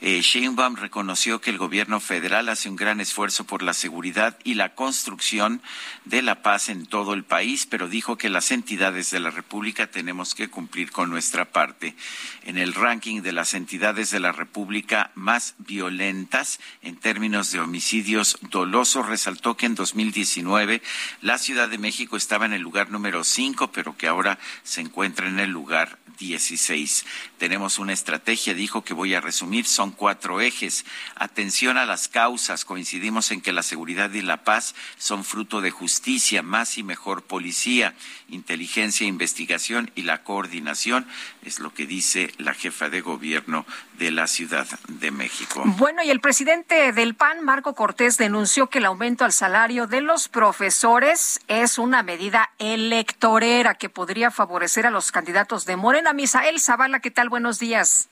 Eh, Sheinbaum reconoció que el gobierno federal hace un gran esfuerzo por la seguridad y la construcción de la paz en todo el país, pero dijo que las entidades de la República tenemos que cumplir con nuestra parte. En el ranking de las entidades de la República más violentas en términos de homicidios dolosos, resaltó que en 2019 la Ciudad de México estaba en el lugar número 5, pero que ahora se encuentra en el lugar 16. Tenemos una estrategia, dijo que voy a resumir, son cuatro ejes. Atención a las causas. Coincidimos en que la seguridad y la paz son fruto de justicia, más y mejor policía, inteligencia, investigación y la coordinación, es lo que dice la jefa de gobierno de la Ciudad de México. Bueno, y el presidente del PAN, Marco Cortés, denunció que el aumento al salario de los profesores es una medida electorera que podría favorecer a los candidatos de Morena Misael Zavala, ¿qué tal? Buenos días.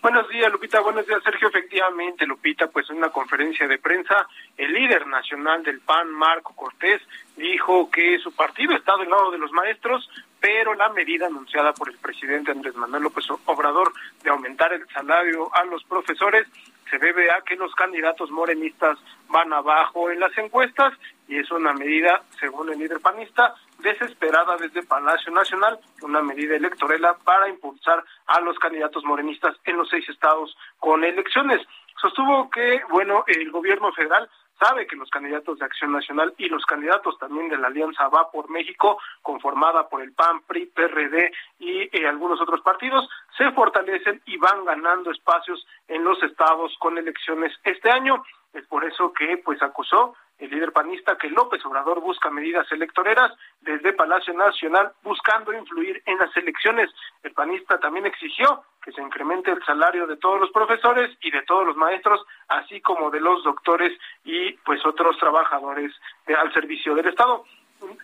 Buenos días, Lupita. Buenos días, Sergio. Efectivamente, Lupita, pues en una conferencia de prensa, el líder nacional del PAN, Marco Cortés, dijo que su partido está del lado de los maestros, pero la medida anunciada por el presidente Andrés Manuel López Obrador de aumentar el salario a los profesores se debe a que los candidatos morenistas van abajo en las encuestas y es una medida, según el líder panista, desesperada desde Palacio Nacional, una medida electoral para impulsar a los candidatos morenistas en los seis estados con elecciones. Sostuvo que, bueno, el gobierno federal sabe que los candidatos de Acción Nacional y los candidatos también de la Alianza Va por México, conformada por el PAN, PRI, PRD y eh, algunos otros partidos, se fortalecen y van ganando espacios en los estados con elecciones este año. Es por eso que pues acusó el líder panista que López Obrador busca medidas electoreras desde Palacio Nacional buscando influir en las elecciones. El panista también exigió que se incremente el salario de todos los profesores y de todos los maestros, así como de los doctores y pues otros trabajadores al servicio del Estado.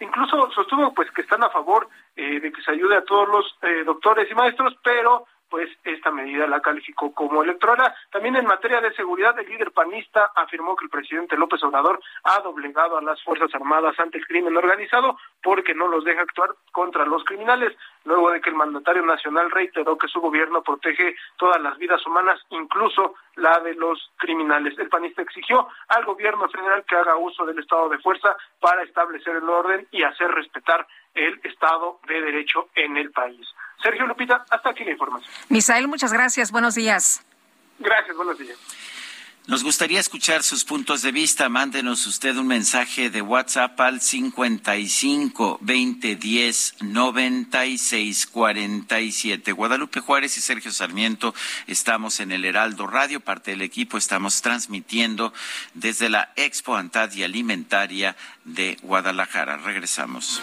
Incluso sostuvo pues que están a favor eh, de que se ayude a todos los eh, doctores y maestros, pero pues esta medida la calificó como electoral. También en materia de seguridad, el líder panista afirmó que el presidente López Obrador ha doblegado a las Fuerzas Armadas ante el crimen organizado porque no los deja actuar contra los criminales, luego de que el mandatario nacional reiteró que su gobierno protege todas las vidas humanas, incluso la de los criminales. El panista exigió al gobierno federal que haga uso del estado de fuerza para establecer el orden y hacer respetar el Estado de Derecho en el país. Sergio Lupita, hasta aquí la información. Misael, muchas gracias. Buenos días. Gracias, buenos días. Nos gustaría escuchar sus puntos de vista. Mándenos usted un mensaje de WhatsApp al 55 20 10 96 47. Guadalupe Juárez y Sergio Sarmiento estamos en el Heraldo Radio, parte del equipo. Estamos transmitiendo desde la Expo Antadia Alimentaria de Guadalajara. Regresamos.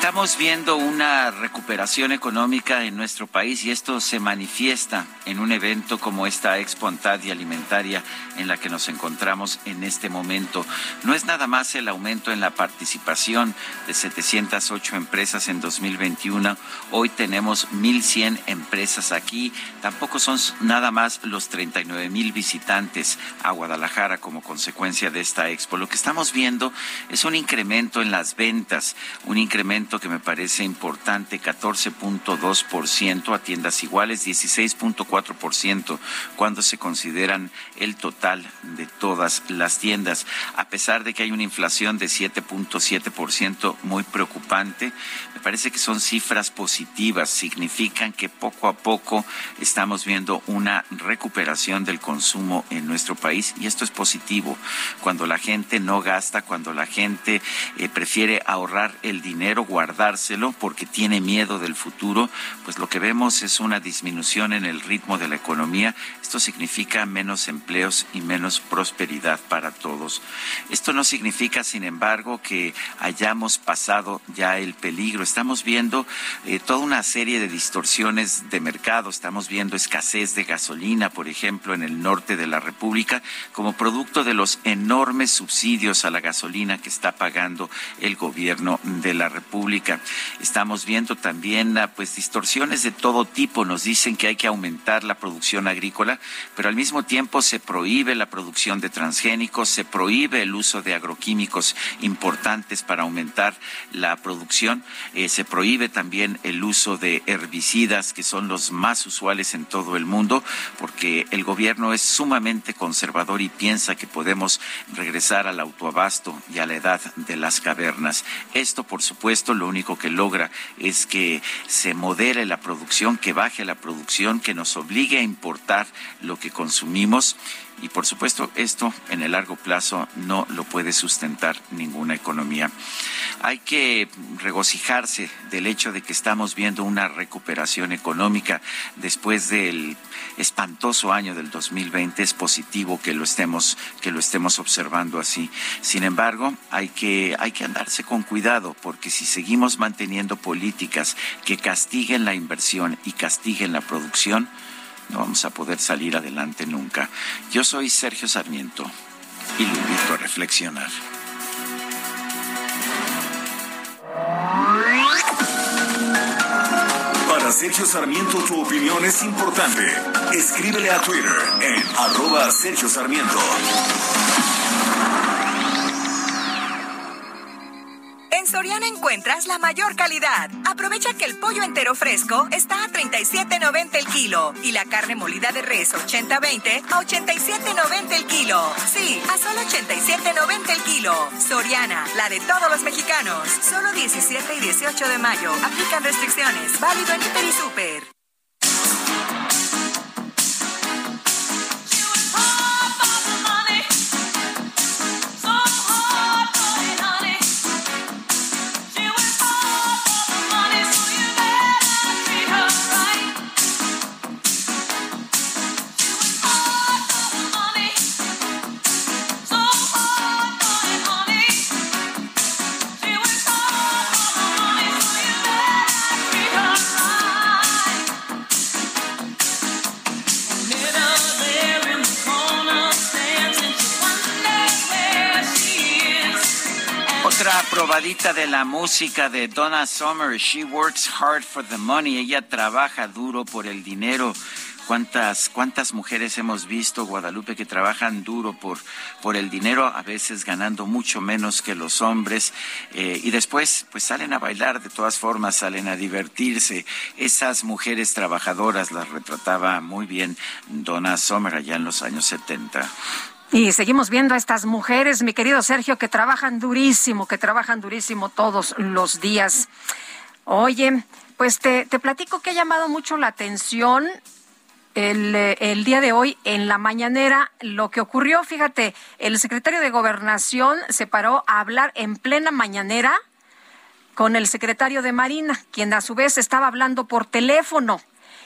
Estamos viendo una recuperación económica en nuestro país y esto se manifiesta en un evento como esta Expo Antadia Alimentaria en la que nos encontramos en este momento. No es nada más el aumento en la participación de 708 empresas en 2021. Hoy tenemos 1.100 empresas aquí. Tampoco son nada más los 39 mil visitantes a Guadalajara como consecuencia de esta Expo. Lo que estamos viendo es un incremento en las ventas, un incremento que me parece importante, 14.2% a tiendas iguales, 16.4% cuando se consideran el total de todas las tiendas. A pesar de que hay una inflación de 7.7% muy preocupante, me parece que son cifras positivas, significan que poco a poco estamos viendo una recuperación del consumo en nuestro país y esto es positivo. Cuando la gente no gasta, cuando la gente eh, prefiere ahorrar el dinero, guardárselo porque tiene miedo del futuro, pues lo que vemos es una disminución en el ritmo de la economía. Esto significa menos empleos y menos prosperidad para todos. Esto no significa, sin embargo, que hayamos pasado ya el peligro. Estamos viendo eh, toda una serie de distorsiones de mercado. Estamos viendo escasez de gasolina, por ejemplo, en el norte de la República, como producto de los enormes subsidios a la gasolina que está pagando el gobierno de la República. Estamos viendo también ah, pues distorsiones de todo tipo. Nos dicen que hay que aumentar la producción agrícola, pero al mismo tiempo se prohíbe la producción de transgénicos, se prohíbe el uso de agroquímicos importantes para aumentar la producción, eh, se prohíbe también el uso de herbicidas que son los más usuales en todo el mundo, porque el gobierno es sumamente conservador y piensa que podemos regresar al autoabasto y a la edad de las cavernas. Esto, por supuesto, lo único que logra es que se modere la producción, que baje la producción, que nos obligue a importar lo que consumimos y por supuesto esto en el largo plazo no lo puede sustentar ninguna economía. Hay que regocijarse del hecho de que estamos viendo una recuperación económica después del espantoso año del 2020. Es positivo que lo estemos que lo estemos observando así. Sin embargo, hay que hay que andarse con cuidado porque si seguimos manteniendo políticas que castiguen la inversión y castiguen la producción, no vamos a poder salir adelante nunca. Yo soy Sergio Sarmiento y le invito a reflexionar. Para Sergio Sarmiento tu opinión es importante. Escríbele a Twitter en arroba Sergio Sarmiento. En Soriana encuentras la mayor calidad. Aprovecha que el pollo entero fresco está a 37.90 el kilo y la carne molida de res 80-20 a 87.90 el kilo. Sí, a solo 87.90 el kilo. Soriana, la de todos los mexicanos. Solo 17 y 18 de mayo. Aplican restricciones. Válido en Hiper y Super. Probadita de la música de Donna Summer. She works hard for the money. Ella trabaja duro por el dinero. ¿Cuántas, cuántas mujeres hemos visto, Guadalupe, que trabajan duro por, por el dinero, a veces ganando mucho menos que los hombres, eh, y después pues salen a bailar, de todas formas salen a divertirse. Esas mujeres trabajadoras las retrataba muy bien Donna Summer allá en los años 70. Y seguimos viendo a estas mujeres, mi querido Sergio, que trabajan durísimo, que trabajan durísimo todos los días. Oye, pues te, platico que ha llamado mucho la atención el, el, día de hoy en la mañanera lo que ocurrió, fíjate, el secretario de Gobernación se paró a hablar en plena mañanera con el secretario de Marina, quien a su vez estaba hablando por teléfono.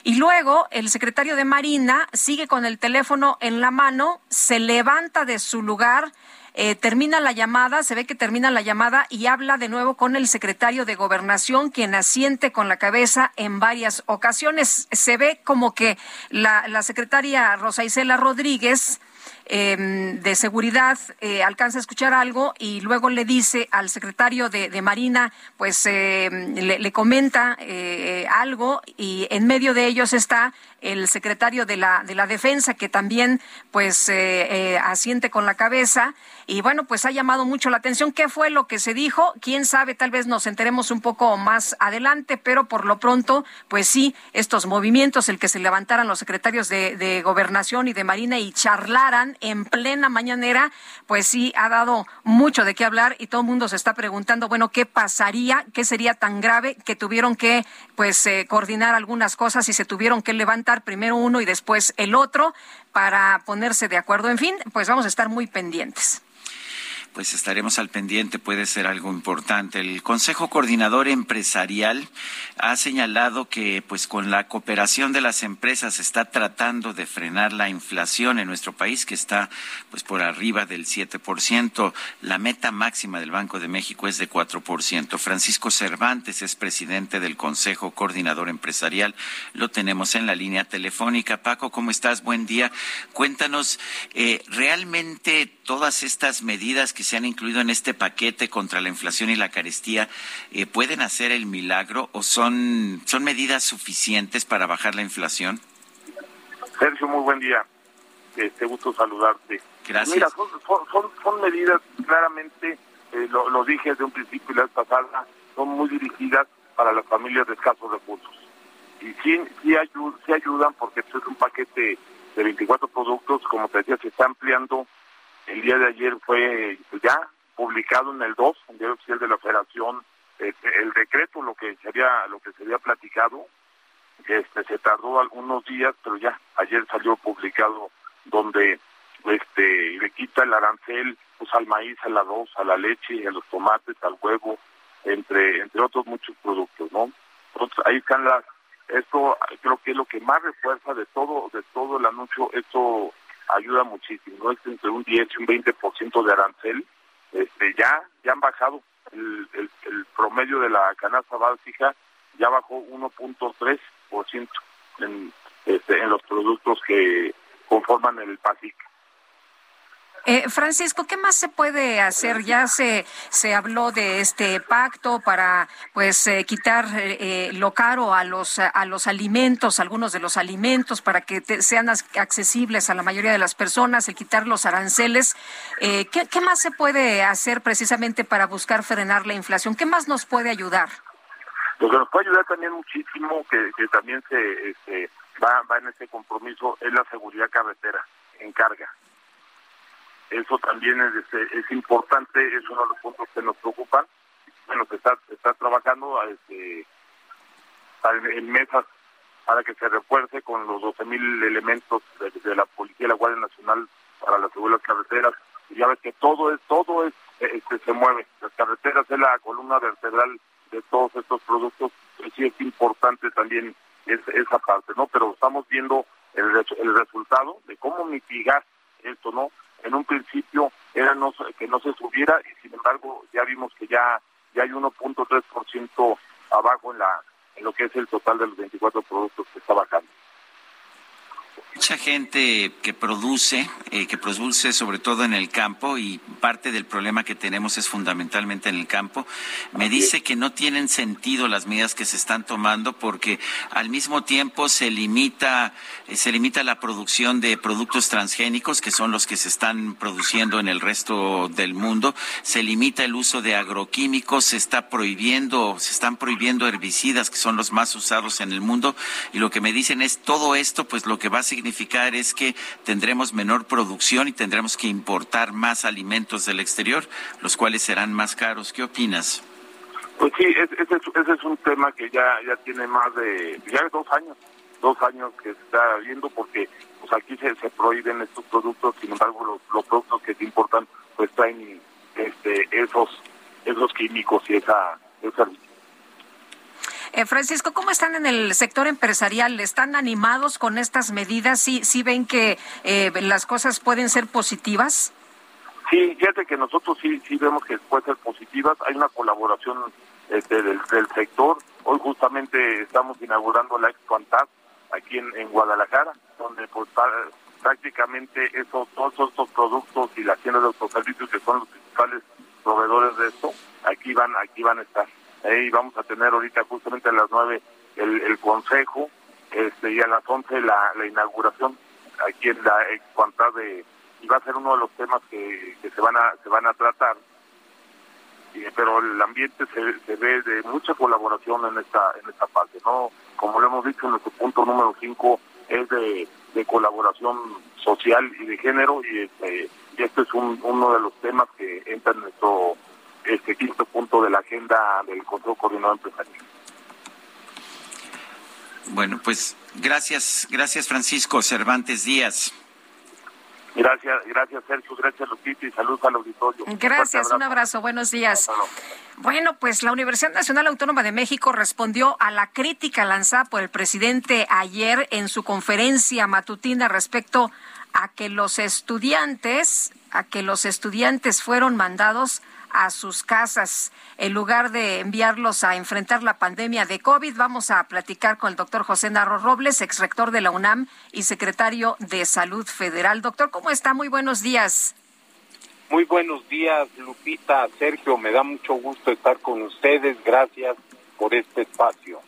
Y luego el secretario de Marina sigue con el teléfono en la mano, se levanta de su lugar, eh, termina la llamada, se ve que termina la llamada y habla de nuevo con el secretario de Gobernación, quien asiente con la cabeza en varias ocasiones. Se ve como que la, la secretaria Rosa Isela Rodríguez Em, de seguridad eh, alcanza a escuchar algo y luego le dice al secretario de, Marina, pues em, le, comenta eh, algo y en medio de ellos está el secretario de la, de la Defensa que también pues eh, asiente con la cabeza y bueno, pues ha llamado mucho la atención. ¿Qué fue lo que se dijo? Quién sabe, tal vez nos enteremos un poco más adelante, pero por lo pronto, pues sí, estos movimientos, el que se levantaran los secretarios de, Gobernación y de Marina y charlaran en plena mañanera, pues sí, ha dado mucho de qué hablar y todo el mundo se está preguntando, bueno, ¿qué pasaría? ¿Qué sería tan grave que tuvieron que, pues, eh, coordinar algunas cosas y se tuvieron que levantar primero uno y después el otro para ponerse de acuerdo? En fin, pues vamos a estar muy pendientes pues estaremos al pendiente, puede ser algo importante. El Consejo Coordinador Empresarial ha señalado que pues con la cooperación de las empresas está tratando de frenar la inflación en nuestro país que está pues por arriba del 7%. La meta máxima del Banco de México es de 4%. Francisco Cervantes es presidente del Consejo Coordinador Empresarial. Lo tenemos en la línea telefónica. Paco, ¿cómo estás? Buen día. Cuéntanos, eh, ¿realmente todas estas medidas que se han incluido en este paquete contra la inflación y la carestía eh, pueden hacer el milagro o son, son medidas suficientes para bajar la inflación? Sergio, muy buen día. Este gusto saludarte. Gracias. Mira, son, son, medidas claramente, eh, lo, dije desde un principio y la pasada, son muy dirigidas para las familias de escasos recursos. Y sí, sí, ayudan porque es un paquete de 24 productos, como te decía, se está ampliando el día de ayer fue ya publicado en el 2, el diario oficial de la Federación, este, el decreto, lo que se había, lo que se había platicado, este, se tardó algunos días, pero ya ayer salió publicado donde eh, le, le quita el arancel pues al maíz, al arroz, a la leche, a los tomates, al huevo, entre entre otros muchos productos, ¿no? Entonces ahí están las esto creo que es lo que más refuerza de todo de todo el anuncio, esto ayuda muchísimo. Es entre un 10 y un 20% de arancel, este ya ya han bajado el, el, promedio de la canasta básica ya bajó 1.3% en este, en los productos que conforman el PASIC. Eh, Francisco, ¿qué más se puede hacer? Ya se se habló de este pacto para pues eh, quitar eh, lo caro a los a los alimentos, algunos de los alimentos para que sean accesibles a la mayoría de las personas, el quitar los aranceles. ¿qué, ¿Qué más se puede hacer precisamente para buscar frenar la inflación? ¿Qué más nos puede ayudar? Lo que nos puede ayudar también muchísimo, que, que también se este, va, va en este compromiso, es la seguridad carretera en carga. Eso también es, este, es importante, es uno de los puntos que nos preocupan. Bueno, se está, está trabajando este, en mesas para que se refuerce con los 12.000 elementos de, la Policía y la Guardia Nacional para la seguridad de carreteras. Ya ves que todo es, todo es, este, se mueve. Las carreteras es la columna vertebral de todos estos productos. Sí es importante también esa parte, ¿no? Pero estamos viendo el, el resultado de cómo mitigar esto, ¿no? En un principio era que no se subiera y sin embargo ya vimos que ya, ya hay 1.3% abajo en lo que es el total de los 24 productos que está bajando. Mucha gente que produce, eh, que produce sobre todo en el campo y parte del problema que tenemos es fundamentalmente en el campo, me dice que no tienen sentido las medidas que se están tomando porque al mismo tiempo se limita, eh, se limita la producción de productos transgénicos que son los que se están produciendo en el resto del mundo, se limita el uso de agroquímicos, se está prohibiendo, se están prohibiendo herbicidas que son los más usados en el mundo y lo que me dicen es todo esto pues lo que va a significar significar es que tendremos menor producción y tendremos que importar más alimentos del exterior, los cuales serán más caros. ¿Qué opinas? Pues sí, ese, es un tema que ya ya tiene más de ya dos años, dos años que está viendo porque pues aquí se, se prohíben estos productos, sin embargo los, los productos que se importan pues traen este esos esos químicos y esa, esa eh, Francisco, ¿cómo están en el sector empresarial? ¿Están animados con estas medidas? ¿Sí, sí ven que eh, las cosas pueden ser positivas? Sí, fíjate que nosotros sí, sí vemos que pueden ser positivas. Hay una colaboración este, del, sector. Hoy justamente estamos inaugurando la Expo aquí en, Guadalajara, donde pues prácticamente esos, todos estos productos y las tiendas de autoservicios que son los principales proveedores de esto, aquí van, aquí van a estar y vamos a tener ahorita justamente a las nueve el, consejo este y a las once la, la inauguración aquí en la Expantar de y va a ser uno de los temas que, que se van a se van a tratar. Pero el ambiente se, se ve de mucha colaboración en esta en esta parte no como lo hemos dicho nuestro punto número cinco es de, de colaboración social y de género y este y este es un, uno de los temas que entra en nuestro este quinto punto de la agenda del Consejo Coordinador Empresarial. Bueno, pues gracias, gracias Francisco Cervantes Díaz. Gracias, gracias Sergio, gracias Lupita y saludos al auditorio. Gracias, un abrazo, buenos días. Bueno, pues la Universidad Nacional Autónoma de México respondió a la crítica lanzada por el presidente ayer en su conferencia matutina respecto a que los estudiantes, a que los estudiantes fueron mandados a sus casas. En lugar de enviarlos a enfrentar la pandemia de COVID, vamos a platicar con el doctor José Narro Robles, ex rector de la UNAM y secretario de Salud Federal. Doctor, ¿cómo está? Muy buenos días. Muy buenos días, Lupita, Sergio. Me da mucho gusto estar con ustedes. Gracias por este espacio.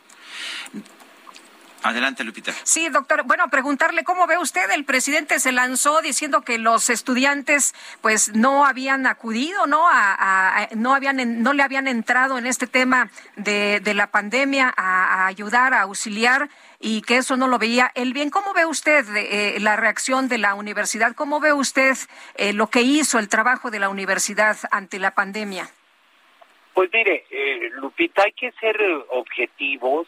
Adelante, Lupita. Sí, doctor. Bueno, preguntarle cómo ve usted. El presidente se lanzó diciendo que los estudiantes, pues, no habían acudido, no, a, no habían, no le habían entrado en este tema de, de la pandemia a, ayudar, a auxiliar y que eso no lo veía él bien. ¿Cómo ve usted eh, la reacción de la universidad? ¿Cómo ve usted eh, lo que hizo el trabajo de la universidad ante la pandemia? Pues mire, eh, Lupita, hay que ser objetivos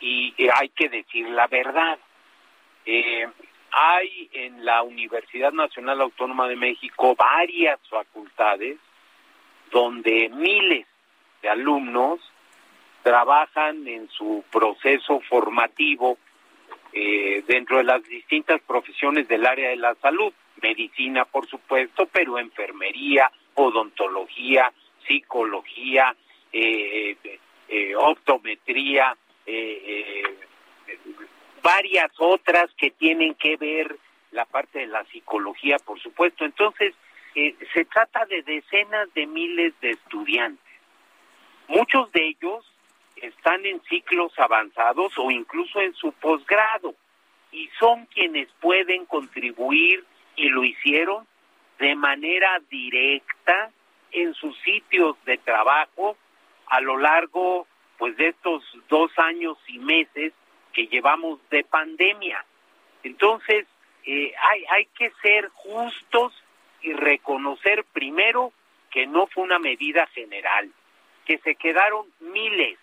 y hay que decir la verdad. Eh, hay en la Universidad Nacional Autónoma de México varias facultades donde miles de alumnos trabajan en su proceso formativo eh, dentro de las distintas profesiones del área de la salud, medicina por supuesto, pero enfermería, odontología, psicología, eh, eh, optometría, varias otras que tienen que ver la parte de la psicología, por supuesto. Entonces, se trata de decenas de miles de estudiantes. Muchos de ellos están en ciclos avanzados o incluso en su posgrado y son quienes pueden contribuir y lo hicieron de manera directa en sus sitios de trabajo a lo largo pues de estos dos años y meses que llevamos de pandemia. Entonces, eh, hay, hay que ser justos y reconocer primero que no fue una medida general, que se quedaron miles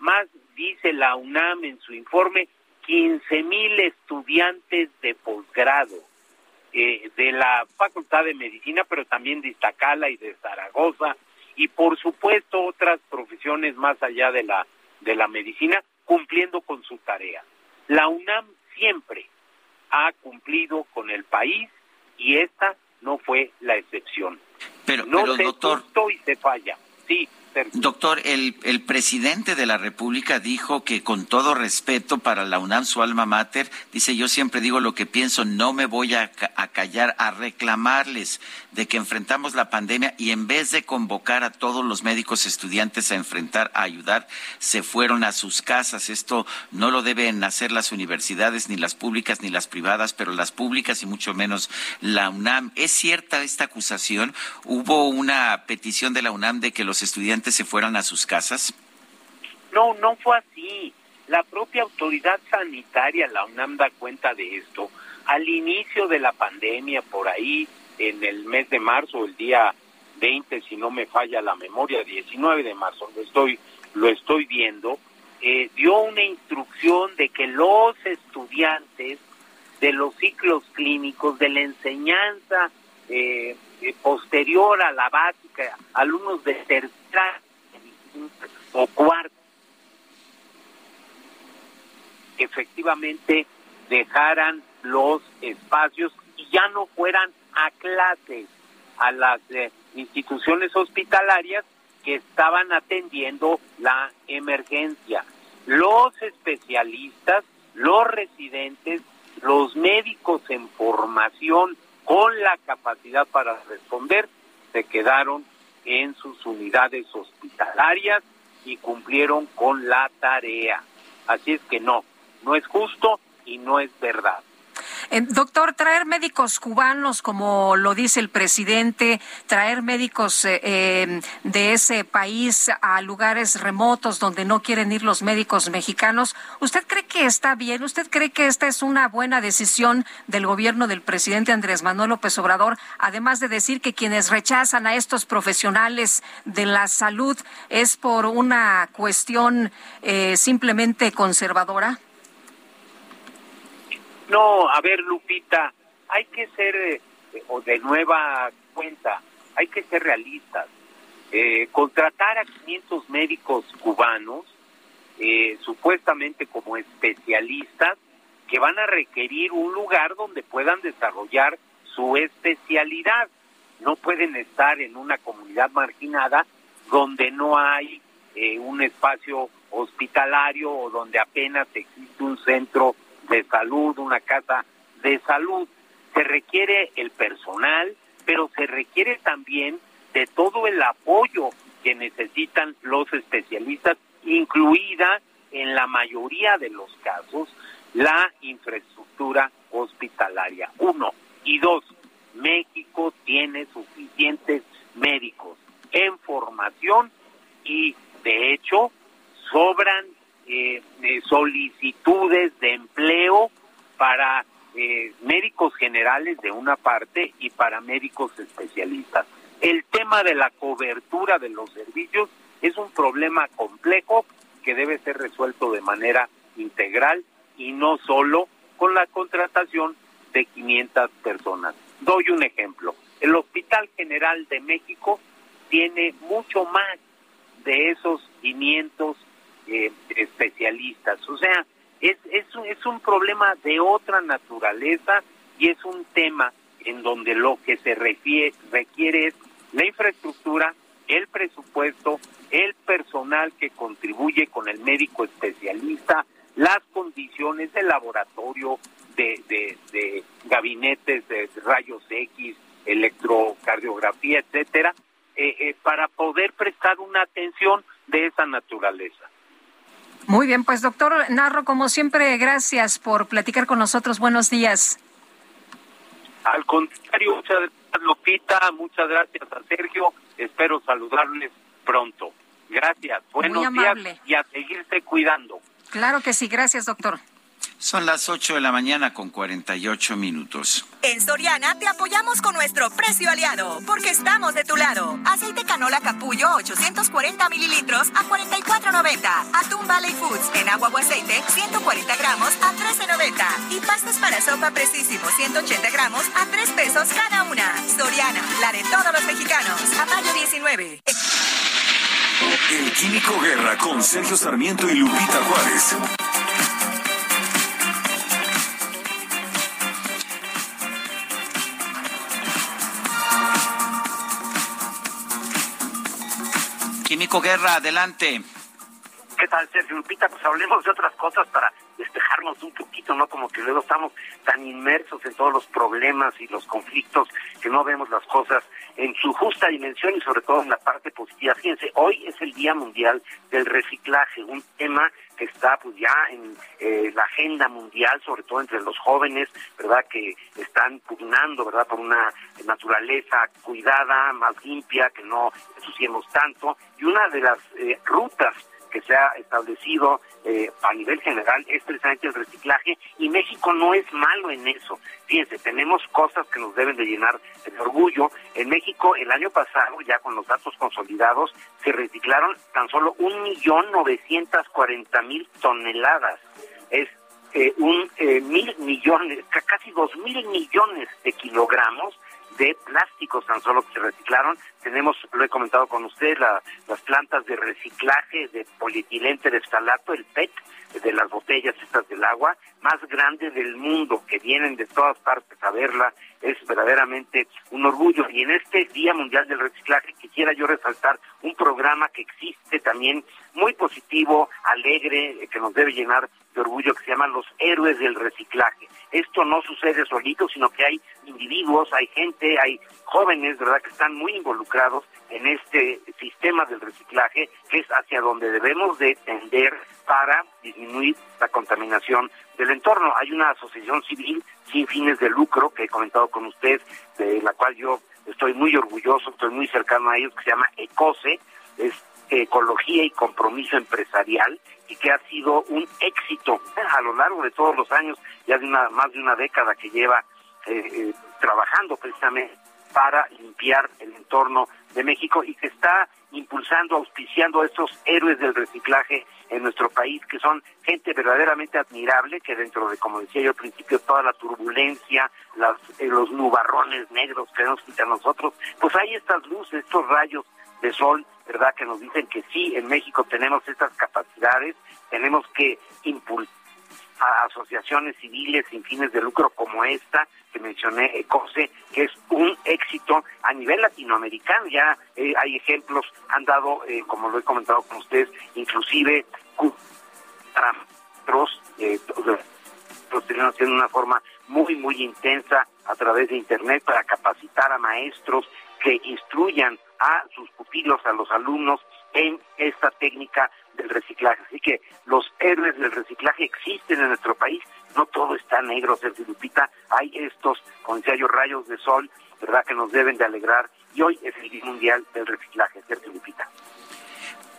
más dice la UNAM en su informe, 15 mil estudiantes de posgrado eh, de la Facultad de Medicina, pero también de Iztacala y de Zaragoza, y por supuesto otras profesiones más allá de la, de la medicina, cumpliendo con su tarea. La UNAM siempre ha cumplido con el país y esta no fue la excepción. Pero, no se doctor... y se falla. Sí, Doctor, el, presidente de la República dijo que con todo respeto para la UNAM, su alma mater, dice yo siempre digo lo que pienso, no me voy a, a, callar, a reclamarles de que enfrentamos la pandemia y en vez de convocar a todos los médicos estudiantes a enfrentar, a ayudar, se fueron a sus casas. Esto no lo deben hacer las universidades, ni las públicas, ni las privadas, pero las públicas y mucho menos la UNAM. ¿Es cierta esta acusación? ¿Hubo una petición de la UNAM de que los estudiantes se fueran a sus casas? No, no fue así. La propia autoridad sanitaria, la UNAM, da cuenta de esto. Al inicio de la pandemia, por ahí, en el mes de marzo, el día 20, si no me falla la memoria, 19 de marzo, lo estoy, lo estoy viendo, eh, dio una instrucción de que los estudiantes de los ciclos clínicos, de la enseñanza eh, eh, posterior a la básica, alumnos de o cuarta, efectivamente dejaran los espacios y ya no fueran a clases a las eh, instituciones hospitalarias que estaban atendiendo la emergencia. Los especialistas, los residentes, los médicos en formación con la capacidad para responder, se quedaron en sus unidades hospitalarias y cumplieron con la tarea. Así es que no, no es justo y no es verdad. Eh, doctor, traer médicos cubanos, como lo dice el presidente, traer médicos eh, eh, de ese país a lugares remotos donde no quieren ir los médicos mexicanos, ¿usted cree que está bien? ¿Usted cree que esta es una buena decisión del gobierno del presidente Andrés Manuel López Obrador, además de decir que quienes rechazan a estos profesionales de la salud es por una cuestión simplemente conservadora? No, a ver, Lupita, hay que ser, eh, o de nueva cuenta, hay que ser realistas. Eh, contratar a 500 médicos cubanos, eh, supuestamente como especialistas, que van a requerir un lugar donde puedan desarrollar su especialidad. No pueden estar en una comunidad marginada donde no hay un espacio hospitalario o donde apenas existe un centro de salud, una casa de salud. Se requiere el personal, pero se requiere también de todo el apoyo que necesitan los especialistas, incluida en la mayoría de los casos la infraestructura hospitalaria. Uno. Y dos, México tiene suficientes médicos en formación y de hecho sobran eh, solicitudes de empleo para eh, médicos generales de una parte y para médicos especialistas. El tema de la cobertura de los servicios es un problema complejo que debe ser resuelto de manera integral y no solo con la contratación de 500 personas. Doy un ejemplo. El Hospital General de México tiene mucho más de esos 500 eh, especialistas. O sea, es, es, es un problema de otra naturaleza y es un tema en donde lo que se requiere es la infraestructura, el presupuesto, el personal que contribuye con el médico especialista, las condiciones de laboratorio, de, de, de gabinetes de rayos X, electrocardiografía, etcétera, eh, eh, para poder prestar una atención de esa naturaleza. Muy bien, pues doctor Narro, como siempre, gracias por platicar con nosotros. Buenos días. Al contrario, muchas gracias Lupita, muchas gracias a Sergio, espero saludarles pronto. Gracias, buenos días y a seguirse cuidando. Claro que sí, gracias doctor. Son las 8 de la mañana con 48 minutos. En Soriana te apoyamos con nuestro precio aliado, porque estamos de tu lado. Aceite canola capullo 840 mililitros a 44.90. Atún Valley Foods en agua o aceite 140 gramos a 13.90. Y pastas para sopa precisísimo 180 gramos a 3 pesos cada una. Soriana, la de todos los mexicanos. A mayo 19. El Químico Guerra con Sergio Sarmiento y Lupita Juárez. Guerra, adelante. ¿Qué tal, Sergio Lupita? Pues hablemos de otras cosas para despejarnos un poquito, ¿no? Como que luego estamos tan inmersos en todos los problemas y los conflictos que no vemos las cosas en su justa dimensión y sobre todo en la parte positiva. Fíjense, hoy es el Día Mundial del Reciclaje, un tema que está pues ya en eh, la agenda mundial, sobre todo entre los jóvenes, ¿verdad? Que están pugnando, ¿verdad? Por una naturaleza cuidada, más limpia, que no ensuciemos tanto. Y una de las eh, rutas que se ha establecido eh, a nivel general es precisamente el reciclaje y México no es malo en eso. Fíjense, tenemos cosas que nos deben de llenar de orgullo. En México el año pasado, ya con los datos consolidados, se reciclaron tan solo un millón novecientas cuarenta mil toneladas. Es eh, un eh, mil millones, casi dos mil millones de kilogramos de plásticos tan solo que se reciclaron. Tenemos, lo he comentado con usted, las plantas de reciclaje de polietilente estalato, el PET, de las botellas estas del agua, más grande del mundo, que vienen de todas partes a verla, es verdaderamente un orgullo. Y en este Día Mundial del Reciclaje quisiera yo resaltar un programa que existe también muy positivo, alegre, que nos debe llenar de orgullo, que se llama Los Héroes del Reciclaje. Esto no sucede solito, sino que hay individuos, hay gente, hay jóvenes, ¿verdad?, que están muy involucrados en este sistema del reciclaje, que es hacia donde debemos de tender para disminuir la contaminación del entorno. Hay una asociación civil sin fines de lucro que he comentado con usted, de la cual yo estoy muy orgulloso, estoy muy cercano a ellos, que se llama ECOSE, es Ecología y Compromiso Empresarial, y que ha sido un éxito a lo largo de todos los años, ya de una, más de una década que lleva eh, eh, trabajando precisamente para limpiar el entorno de México y que está impulsando, auspiciando a estos héroes del reciclaje en nuestro país, que son gente verdaderamente admirable, que dentro de, como decía yo al principio, toda la turbulencia, las, eh, los nubarrones negros que nos quitan a nosotros, pues hay estas luces, estos rayos de sol, ¿verdad? Que nos dicen que sí, en México tenemos estas capacidades, tenemos que impulsar a asociaciones civiles sin fines de lucro como esta que mencioné, ECOSE, que es un éxito a nivel latinoamericano. Ya eh, hay ejemplos, han dado, eh, como lo he comentado con ustedes, inclusive para otros, eh, una forma muy, muy intensa a través de Internet para capacitar a maestros que instruyan a sus pupilos, a los alumnos, en esta técnica del reciclaje. Así que los héroes del reciclaje existen en nuestro país, no todo está negro, Sergio Lupita, hay estos, yo, rayos de sol, ¿verdad?, que nos deben de alegrar, y hoy es el Día Mundial del Reciclaje, Sergio Lupita.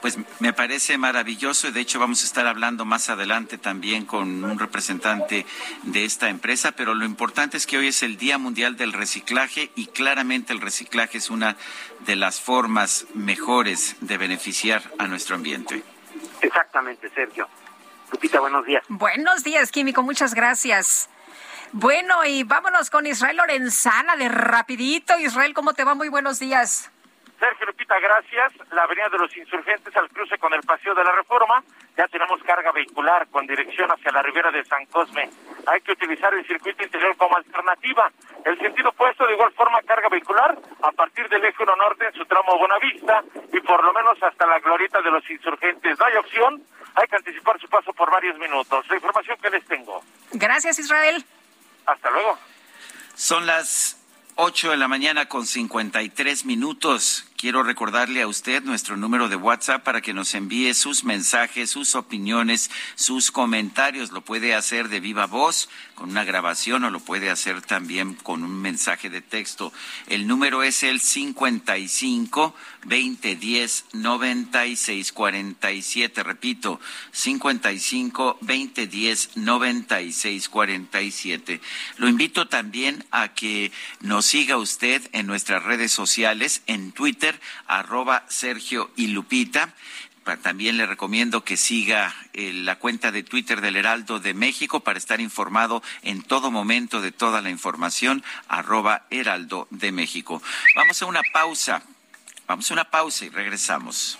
Pues me parece maravilloso y de hecho vamos a estar hablando más adelante también con un representante de esta empresa, pero lo importante es que hoy es el Día Mundial del Reciclaje y claramente el reciclaje es una de las formas mejores de beneficiar a nuestro ambiente. Exactamente, Sergio. Lupita, buenos días. Buenos días, Químico, muchas gracias. Bueno, y vámonos con Israel Lorenzana de rapidito. Israel, ¿cómo te va? Muy buenos días. Sergio Lupita, gracias. La avenida de los insurgentes al cruce con el Paseo de la Reforma. Ya tenemos carga vehicular con dirección hacia la ribera de San Cosme. Hay que utilizar el circuito interior como alternativa. El sentido opuesto, de igual forma, carga vehicular a partir del eje 1 norte en su tramo Buenavista y por lo menos hasta la glorieta de los insurgentes. No hay opción, hay que anticipar su paso por varios minutos. La información que les tengo. Gracias, Israel. Hasta luego. Son las 8 de la mañana con 53 minutos. Quiero recordarle a usted nuestro número de WhatsApp para que nos envíe sus mensajes, sus opiniones, sus comentarios. Lo puede hacer de viva voz con una grabación o lo puede hacer también con un mensaje de texto. El número es el 55 2010 9647. Repito, 55 2010 9647. Lo invito también a que nos siga usted en nuestras redes sociales, en Twitter arroba Sergio y Lupita. También le recomiendo que siga eh, la cuenta de Twitter del Heraldo de México para estar informado en todo momento de toda la información, arroba Heraldo de México. Vamos a una pausa, vamos a una pausa y regresamos.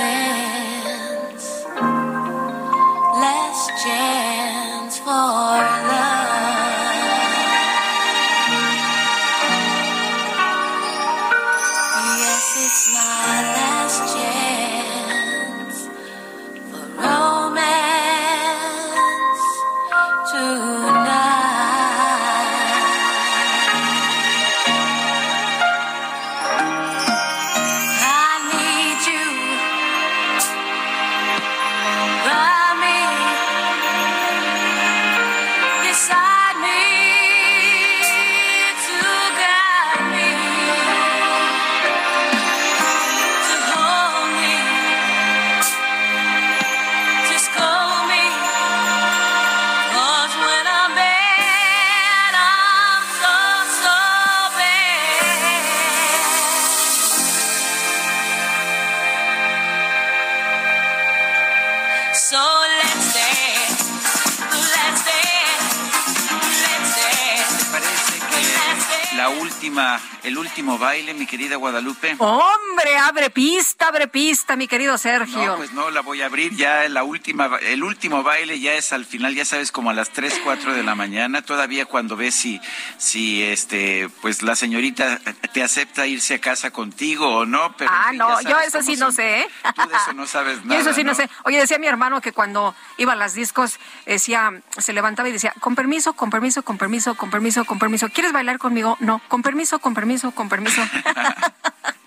El último baile, mi querida Guadalupe. Hombre, abre pista, abre pista, mi querido Sergio. No, pues no, la voy a abrir ya, la última, el último baile ya es al final, ya sabes, como a las 3, 4 de la mañana, todavía cuando ves si, si este, pues la señorita te acepta irse a casa contigo o no, pero. Ah, no, yo eso sí no sé, ¿eh? Tú de eso no sabes nada. <laughs> Yo eso sí ¿no? sé. Oye, decía mi hermano que cuando iba a las discos, decía, se levantaba y decía, con permiso, con permiso, con permiso, con permiso, con permiso, ¿quieres bailar conmigo? No, con permiso, con permiso, con permiso. <laughs>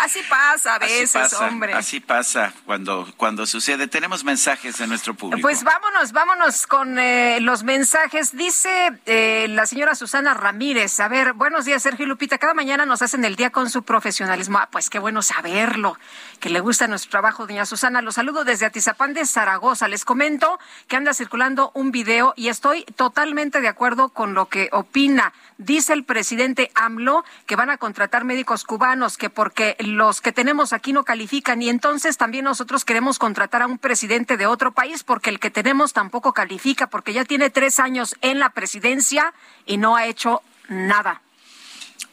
Así pasa a veces, hombre. Así pasa cuando, cuando sucede. Tenemos mensajes de nuestro público. Pues vámonos, vámonos con eh, los mensajes. Dice eh, la señora Susana Ramírez. A ver, buenos días, Sergio y Lupita. Cada mañana nos hacen el día con su profesionalismo. Ah, pues qué bueno saberlo, que le gusta nuestro trabajo, doña Susana. Los saludo desde Atizapán de Zaragoza. Les comento que anda circulando un video y estoy totalmente de acuerdo con lo que opina. Dice el presidente AMLO que van a contratar médicos cubanos, que porque los que tenemos aquí no califican y entonces también nosotros queremos contratar a un presidente de otro país porque el que tenemos tampoco califica porque ya tiene tres años en la presidencia y no ha hecho nada.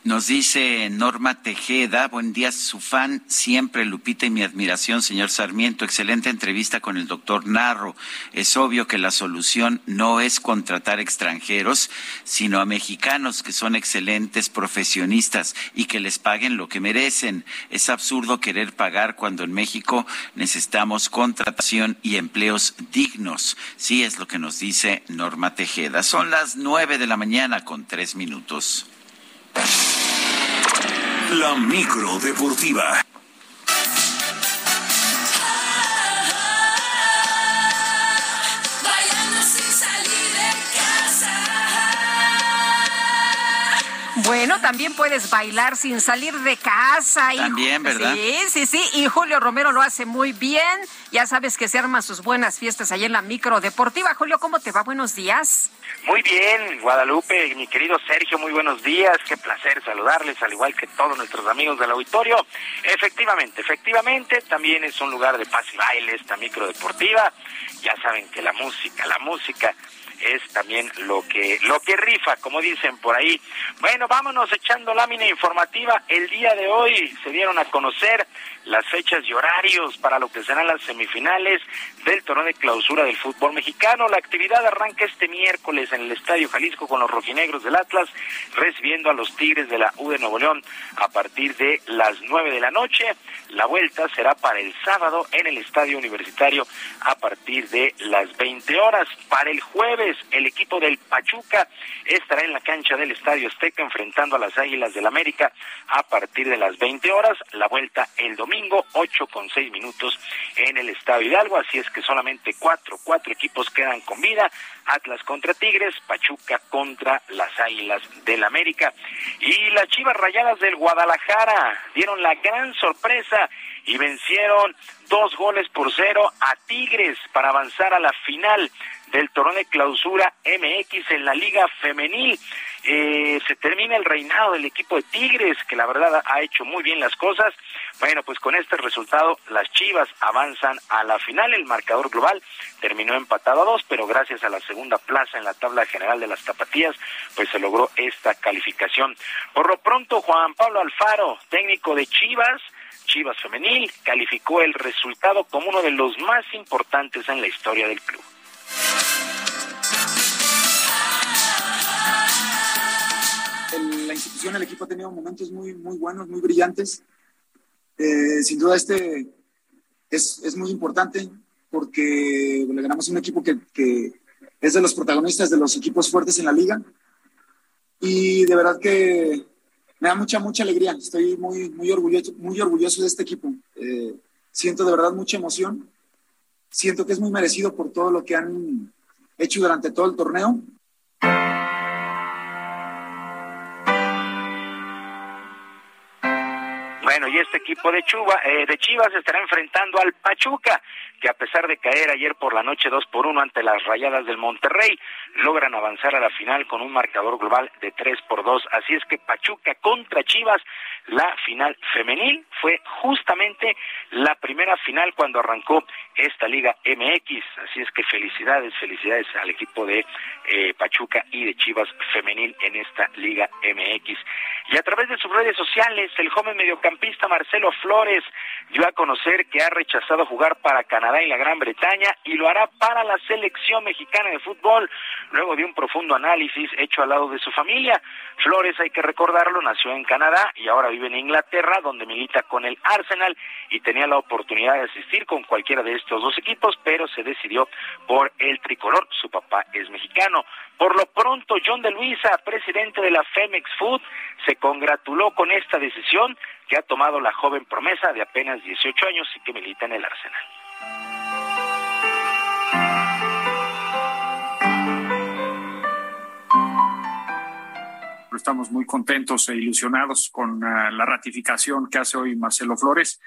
Nos dice Norma Tejeda, buen día, su fan siempre, Lupita, y mi admiración, señor Sarmiento. Excelente entrevista con el doctor Narro. Es obvio que la solución no es contratar extranjeros, sino a mexicanos que son excelentes profesionistas y que les paguen lo que merecen. Es absurdo querer pagar cuando en México necesitamos contratación y empleos dignos. Sí, es lo que nos dice Norma Tejeda. Son las nueve de la mañana con tres minutos. La micro deportiva. Bueno, también puedes bailar sin salir de casa. También, ¿verdad? Sí, sí, sí. Y Julio Romero lo hace muy bien. Ya sabes que se arman sus buenas fiestas ahí en la micro deportiva. Julio, ¿cómo te va? Buenos días. Muy bien, Guadalupe, mi querido Sergio, muy buenos días. Qué placer saludarles, al igual que todos nuestros amigos del auditorio. Efectivamente, efectivamente, también es un lugar de paz y baile esta micro deportiva. Ya saben que la música, la música es también lo que lo que rifa, como dicen por ahí. Bueno, vámonos echando lámina informativa. El día de hoy se dieron a conocer las fechas y horarios para lo que serán las semifinales del torneo de clausura del fútbol mexicano. La actividad arranca este miércoles en el Estadio Jalisco con los rojinegros del Atlas, recibiendo a los Tigres de la U de Nuevo León a partir de las nueve de la noche. La vuelta será para el sábado en el Estadio Universitario a partir de las 20 horas. Para el jueves, el equipo del Pachuca estará en la cancha del Estadio Azteca enfrentando a las Águilas del América a partir de las 20 horas. La vuelta el domingo domingo, con seis minutos en el Estadio Hidalgo, así es que solamente cuatro, cuatro equipos quedan con vida, Atlas contra Tigres, Pachuca contra las Águilas del América. Y las Chivas Rayadas del Guadalajara dieron la gran sorpresa y vencieron dos goles por cero a Tigres para avanzar a la final del torneo de clausura MX en la Liga Femenil. Eh, se termina el reinado del equipo de Tigres, que la verdad ha hecho muy bien las cosas. Bueno, pues con este resultado las Chivas avanzan a la final. El marcador global terminó empatado a dos, pero gracias a la segunda plaza en la tabla general de las tapatías, pues se logró esta calificación. Por lo pronto, Juan Pablo Alfaro, técnico de Chivas, Chivas Femenil, calificó el resultado como uno de los más importantes en la historia del club. la institución, el equipo ha tenido momentos muy, muy buenos, muy brillantes. Eh, sin duda este es, es, muy importante porque le ganamos un equipo que, que, es de los protagonistas de los equipos fuertes en la liga y de verdad que me da mucha, mucha alegría. Estoy muy, muy, orgulloso, muy orgulloso de este equipo. Eh, siento de verdad mucha emoción. Siento que es muy merecido por todo lo que han hecho durante todo el torneo y este equipo de, Chuba, eh, de Chivas estará enfrentando al Pachuca, que a pesar de caer ayer por la noche 2 por 1 ante las Rayadas del Monterrey, logran avanzar a la final con un marcador global de 3 por 2. Así es que Pachuca contra Chivas, la final femenil, fue justamente la primera final cuando arrancó esta Liga MX. Así es que felicidades, felicidades al equipo de eh, Pachuca y de Chivas femenil en esta Liga MX. Y a través de sus redes sociales, el joven mediocampista Marcelo Flores dio a conocer que ha rechazado jugar para Canadá y la Gran Bretaña y lo hará para la selección mexicana de fútbol, luego de un profundo análisis hecho al lado de su familia. Flores, hay que recordarlo, nació en Canadá y ahora vive en Inglaterra, donde milita con el Arsenal y tenía la oportunidad de asistir con cualquiera de estos dos equipos, pero se decidió por el tricolor. Su papá es mexicano. Por lo pronto, John de Luisa, presidente de la Femex Food, se congratuló con esta decisión que ha tomado la joven promesa de apenas 18 años y que milita en el Arsenal. Estamos muy contentos e ilusionados con ah, la ratificación que hace hoy Marcelo Flores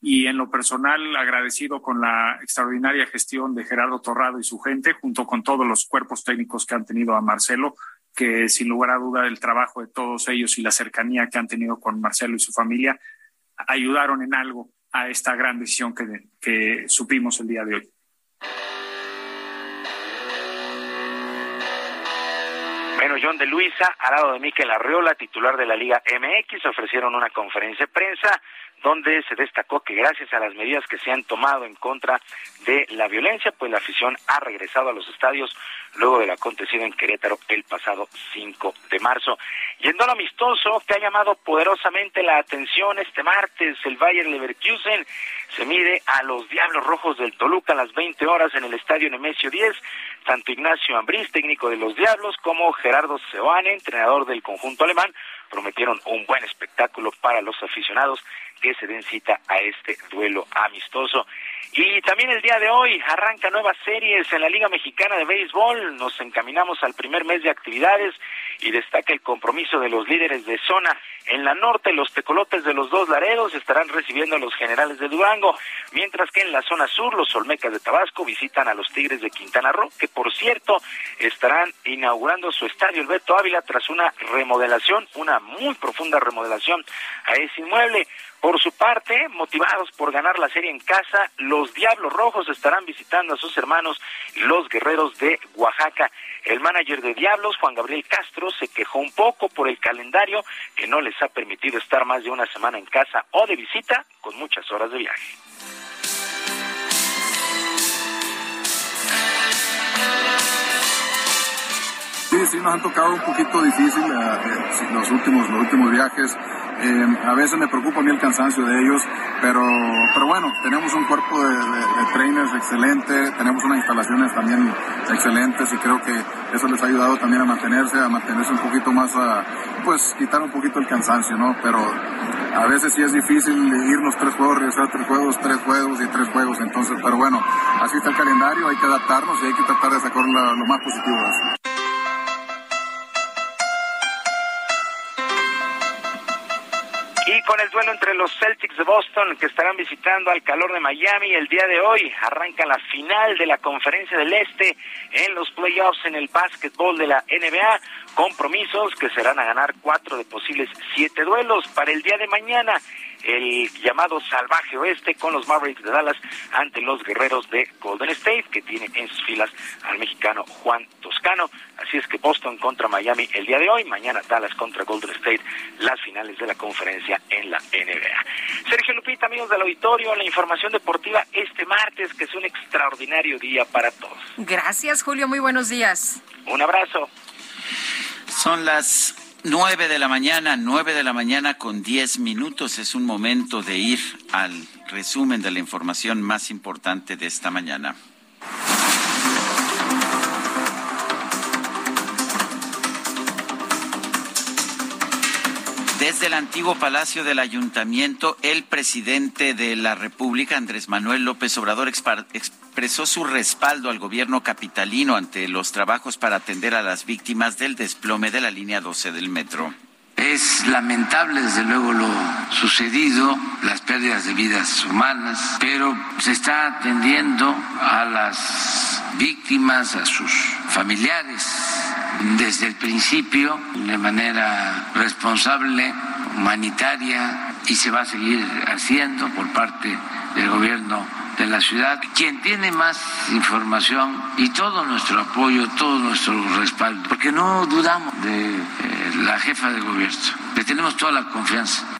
y en lo personal agradecido con la extraordinaria gestión de Gerardo Torrado y su gente, junto con todos los cuerpos técnicos que han tenido a Marcelo que sin lugar a duda el trabajo de todos ellos y la cercanía que han tenido con Marcelo y su familia ayudaron en algo a esta gran decisión que, que supimos el día de hoy. Bueno, John de Luisa, al lado de Miquel Arreola, titular de la Liga MX, ofrecieron una conferencia de prensa donde se destacó que gracias a las medidas que se han tomado en contra de la violencia, pues la afición ha regresado a los estadios luego del acontecido en Querétaro el pasado 5 de marzo. Yendo al amistoso, que ha llamado poderosamente la atención este martes, el Bayern Leverkusen se mide a los Diablos Rojos del Toluca a las 20 horas en el Estadio Nemesio 10. Tanto Ignacio Ambriz, técnico de los Diablos, como Gerardo Seoane, entrenador del conjunto alemán, prometieron un buen espectáculo para los aficionados que se den cita a este duelo amistoso. Y también el día de hoy arranca nuevas series en la Liga Mexicana de Béisbol. Nos encaminamos al primer mes de actividades y destaca el compromiso de los líderes de zona. En la norte, los tecolotes de los dos Laredos estarán recibiendo a los generales de Durango, mientras que en la zona sur, los Olmecas de Tabasco visitan a los Tigres de Quintana Roo, que por cierto estarán inaugurando su estadio el Beto Ávila tras una remodelación, una muy profunda remodelación a ese inmueble. Por su parte, motivados por ganar la serie en casa, los Diablos Rojos estarán visitando a sus hermanos los Guerreros de Oaxaca. El manager de Diablos, Juan Gabriel Castro, se quejó un poco por el calendario que no les ha permitido estar más de una semana en casa o de visita con muchas horas de viaje. Sí, sí, nos han tocado un poquito difícil eh, eh, los últimos, los últimos viajes. Eh, a veces me preocupa a mí el cansancio de ellos, pero, pero bueno, tenemos un cuerpo de, trainers excelente, tenemos unas instalaciones también excelentes y creo que eso les ha ayudado también a mantenerse, a mantenerse un poquito más, a, pues quitar un poquito el cansancio, ¿no? Pero a veces sí es difícil irnos tres juegos, regresar tres juegos, tres juegos y tres juegos, entonces, pero bueno, así está el calendario, hay que adaptarnos y hay que tratar de sacar lo más positivo de eso. Y con el duelo entre los Celtics de Boston que estarán visitando al calor de Miami el día de hoy, arranca la final de la Conferencia del Este en los playoffs en el básquetbol de la NBA. Compromisos que serán a ganar cuatro de posibles siete duelos para el día de mañana el llamado salvaje oeste con los Mavericks de Dallas ante los guerreros de Golden State, que tiene en sus filas al mexicano Juan Toscano. Así es que Boston contra Miami el día de hoy, mañana Dallas contra Golden State, las finales de la conferencia en la NBA. Sergio Lupita, amigos del auditorio, la información deportiva este martes, que es un extraordinario día para todos. Gracias, Julio, muy buenos días. Un abrazo. Son las Nueve de la mañana, nueve de la mañana con diez minutos. Es un momento de ir al resumen de la información más importante de esta mañana. Desde el antiguo Palacio del Ayuntamiento, el presidente de la República, Andrés Manuel López Obrador, expresó su respaldo al gobierno capitalino ante los trabajos para atender a las víctimas del desplome de la línea 12 del metro. Es lamentable, desde luego, lo sucedido, las pérdidas de vidas humanas, pero se está atendiendo a las víctimas, a sus familiares desde el principio de manera responsable, humanitaria y se va a seguir haciendo por parte del gobierno de la ciudad. Quien tiene más información y todo nuestro apoyo, todo nuestro respaldo, porque no dudamos de eh, la jefa de gobierno, le tenemos toda la confianza.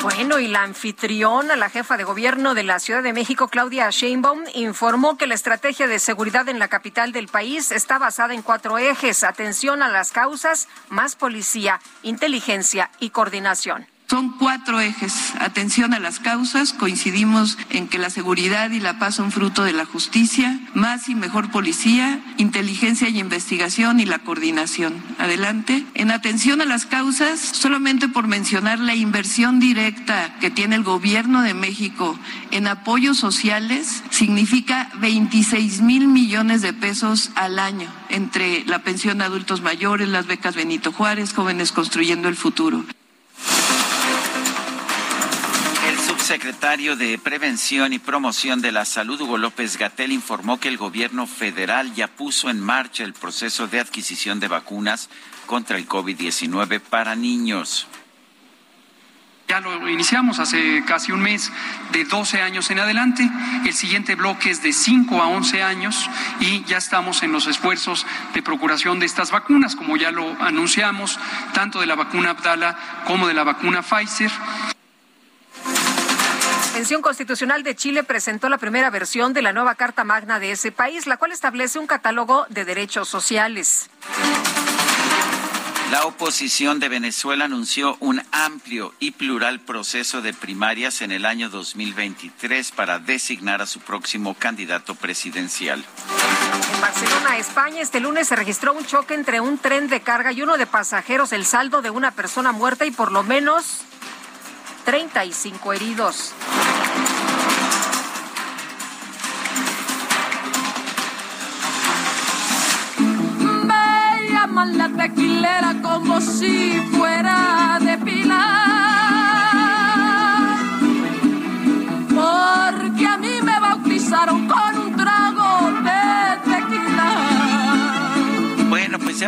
Bueno, y la anfitriona, la jefa de gobierno de la Ciudad de México, Claudia Sheinbaum, informó que la estrategia de seguridad en la capital del país está basada en cuatro ejes. Atención a las causas, más policía, inteligencia y coordinación. Son cuatro ejes. Atención a las causas. Coincidimos en que la seguridad y la paz son fruto de la justicia. Más y mejor policía, inteligencia y investigación y la coordinación. Adelante. En atención a las causas, solamente por mencionar la inversión directa que tiene el gobierno de México en apoyos sociales, significa 26 mil millones de pesos al año entre la pensión de adultos mayores, las becas Benito Juárez, jóvenes construyendo el futuro. Secretario de Prevención y Promoción de la Salud, Hugo López Gatel, informó que el gobierno federal ya puso en marcha el proceso de adquisición de vacunas contra el COVID-19 para niños. Ya lo iniciamos hace casi un mes de 12 años en adelante. El siguiente bloque es de 5 a 11 años y ya estamos en los esfuerzos de procuración de estas vacunas, como ya lo anunciamos, tanto de la vacuna Abdala como de la vacuna Pfizer. La Convención Constitucional de Chile presentó la primera versión de la nueva Carta Magna de ese país, la cual establece un catálogo de derechos sociales. La oposición de Venezuela anunció un amplio y plural proceso de primarias en el año 2023 para designar a su próximo candidato presidencial. En Barcelona, España, este lunes se registró un choque entre un tren de carga y uno de pasajeros, el saldo de una persona muerta y por lo menos 35 heridos. Llaman la tequilera como si fuera de Pilar. Porque a mí me bautizaron con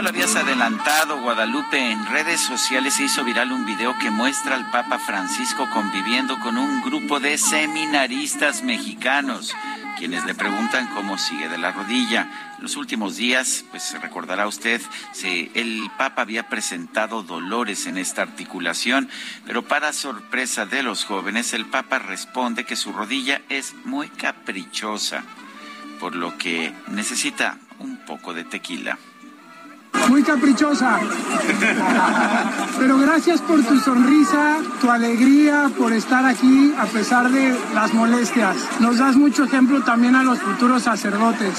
ya lo habías adelantado, Guadalupe. En redes sociales se hizo viral un video que muestra al Papa Francisco conviviendo con un grupo de seminaristas mexicanos, quienes le preguntan cómo sigue de la rodilla. En los últimos días, pues recordará usted, el Papa había presentado dolores en esta articulación, pero para sorpresa de los jóvenes, el Papa responde que su rodilla es muy caprichosa, por lo que necesita un poco de tequila. Muy caprichosa. Pero gracias por tu sonrisa, tu alegría, por estar aquí a pesar de las molestias. Nos das mucho ejemplo también a los futuros sacerdotes.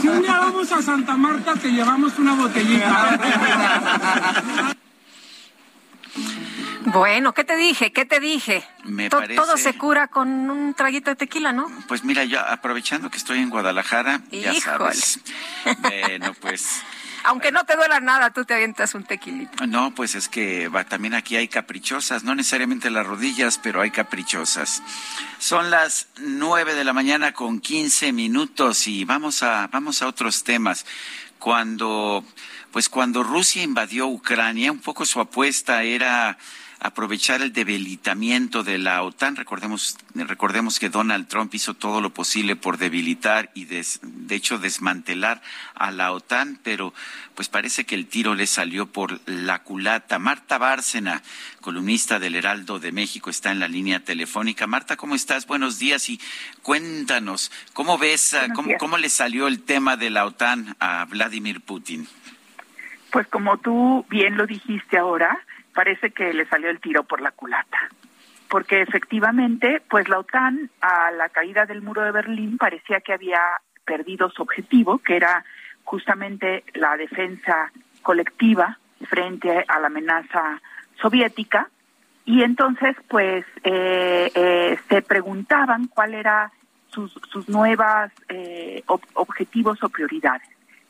Si un día vamos a Santa Marta, te llevamos una botellita. Bueno, ¿qué te dije? ¿Qué te dije? Me parece- Todo se cura con un traguito de tequila, ¿no? Pues mira, yo aprovechando que estoy en Guadalajara, ya Híjole. sabes. Bueno, pues <laughs> Aunque no te duela nada, tú te avientas un tequilito. no, pues es que va, también aquí hay caprichosas, no necesariamente las rodillas, pero hay caprichosas. Son las nueve de la mañana con 15 minutos y vamos a vamos a otros temas. Cuando pues cuando Rusia invadió Ucrania, un poco su apuesta era aprovechar el debilitamiento de la OTAN. Recordemos, recordemos que Donald Trump hizo todo lo posible por debilitar y des- de hecho desmantelar a la OTAN, pero pues parece que el tiro le salió por la culata. Marta Bárcena, columnista del Heraldo de México, está en la línea telefónica. Marta, ¿cómo estás? Buenos días y cuéntanos, ¿cómo ves, cómo, cómo le salió el tema de la OTAN a Vladimir Putin? Pues como tú bien lo dijiste ahora, parece que le salió el tiro por la culata. Porque efectivamente, pues la OTAN a la caída del muro de Berlín parecía que había perdido su objetivo, que era justamente la defensa colectiva frente a la amenaza soviética. Y entonces, pues, eh, eh, se preguntaban cuál era sus, sus nuevas eh, ob- objetivos o prioridades.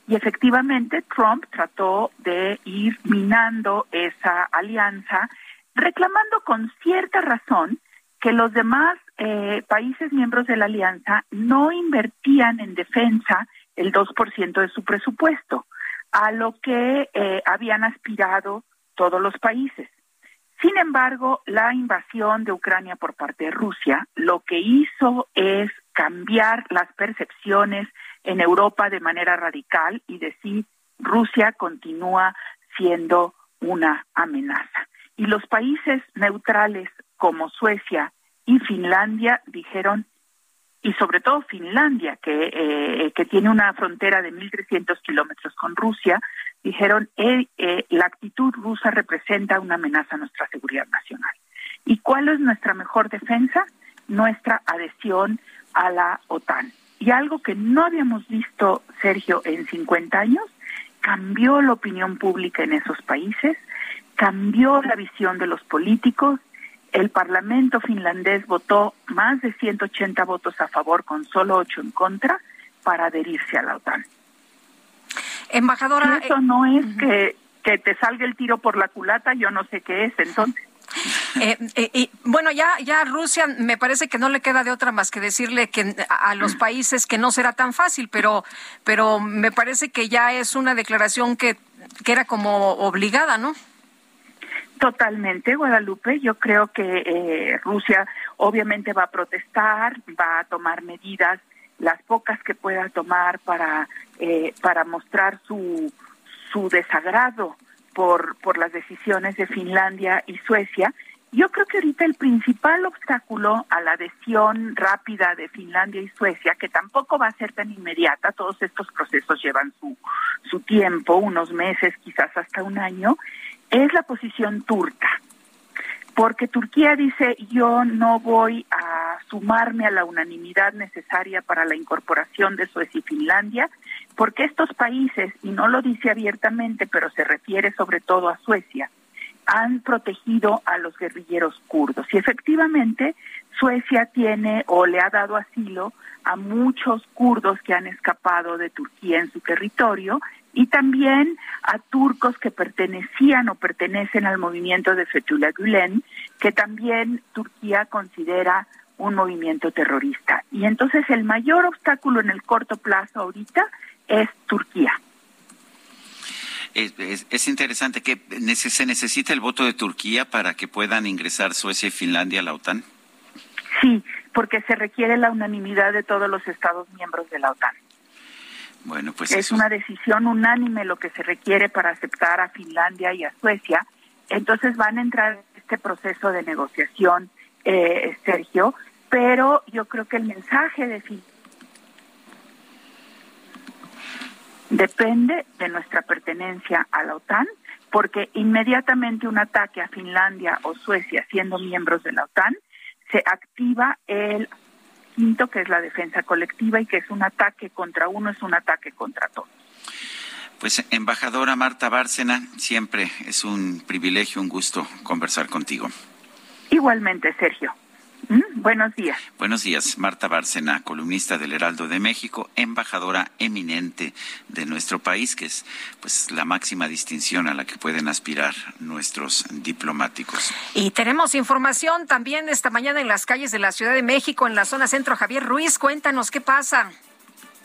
Y efectivamente Trump trató de ir minando esa alianza, reclamando con cierta razón que los demás eh, países miembros de la alianza no invertían en defensa el 2% de su presupuesto, a lo que eh, habían aspirado todos los países. Sin embargo, la invasión de Ucrania por parte de Rusia lo que hizo es cambiar las percepciones en Europa de manera radical y decir Rusia continúa siendo una amenaza. Y los países neutrales como Suecia y Finlandia dijeron, y sobre todo Finlandia, que, eh, que tiene una frontera de 1.300 kilómetros con Rusia, dijeron, eh, eh, la actitud rusa representa una amenaza a nuestra seguridad nacional. ¿Y cuál es nuestra mejor defensa? Nuestra adhesión a la OTAN. Y algo que no habíamos visto, Sergio, en 50 años, cambió la opinión pública en esos países, cambió la visión de los políticos. El Parlamento finlandés votó más de 180 votos a favor con solo 8 en contra para adherirse a la OTAN. Embajadora. Eso no es que, que te salga el tiro por la culata, yo no sé qué es entonces. Eh, eh, bueno, ya, ya Rusia me parece que no le queda de otra más que decirle que a, los países que no será tan fácil, pero, pero me parece que ya es una declaración que, que era como obligada, ¿no? Totalmente, Guadalupe. Yo creo que eh, Rusia obviamente va a protestar, va a tomar medidas, las pocas que pueda tomar para eh, para mostrar su su desagrado por por las decisiones de Finlandia y Suecia. Yo creo que ahorita el principal obstáculo a la adhesión rápida de Finlandia y Suecia, que tampoco va a ser tan inmediata, todos estos procesos llevan su, su tiempo, unos meses, quizás hasta un año, es la posición turca. Porque Turquía dice, yo no voy a sumarme a la unanimidad necesaria para la incorporación de Suecia y Finlandia, porque estos países, y no lo dice abiertamente, pero se refiere sobre todo a Suecia, han protegido a los guerrilleros kurdos. Y efectivamente, Suecia tiene o le ha dado asilo a muchos kurdos que han escapado de Turquía en su territorio y también a turcos que pertenecían o pertenecen al movimiento de Fethullah Gülen, que también Turquía considera un movimiento terrorista. Y entonces el mayor obstáculo en el corto plazo ahorita es Turquía. Es, interesante que se necesita el voto de Turquía para que puedan ingresar Suecia y Finlandia a la OTAN. Sí, porque se requiere la unanimidad de todos los Estados miembros de la OTAN. Bueno, pues es una decisión unánime lo que se requiere para aceptar a Finlandia y a Suecia. Entonces van a entrar en este proceso de negociación, eh, Sergio, pero yo creo que el mensaje de Finlandia depende de nuestra pertenencia a la OTAN, porque inmediatamente un ataque a Finlandia o Suecia siendo miembros de la OTAN, se activa el quinto, que es la defensa colectiva y que es un ataque contra uno, es un ataque contra todos. Pues, embajadora Marta Bárcena, siempre es un privilegio, un gusto conversar contigo. Igualmente, Sergio. Mm, buenos días. Buenos días, Marta Bárcena, columnista del Heraldo de México, embajadora eminente de nuestro país, que es pues la máxima distinción a la que pueden aspirar nuestros diplomáticos. Y tenemos información también esta mañana en las calles de la Ciudad de México, en la zona centro. Javier Ruiz, cuéntanos qué pasa.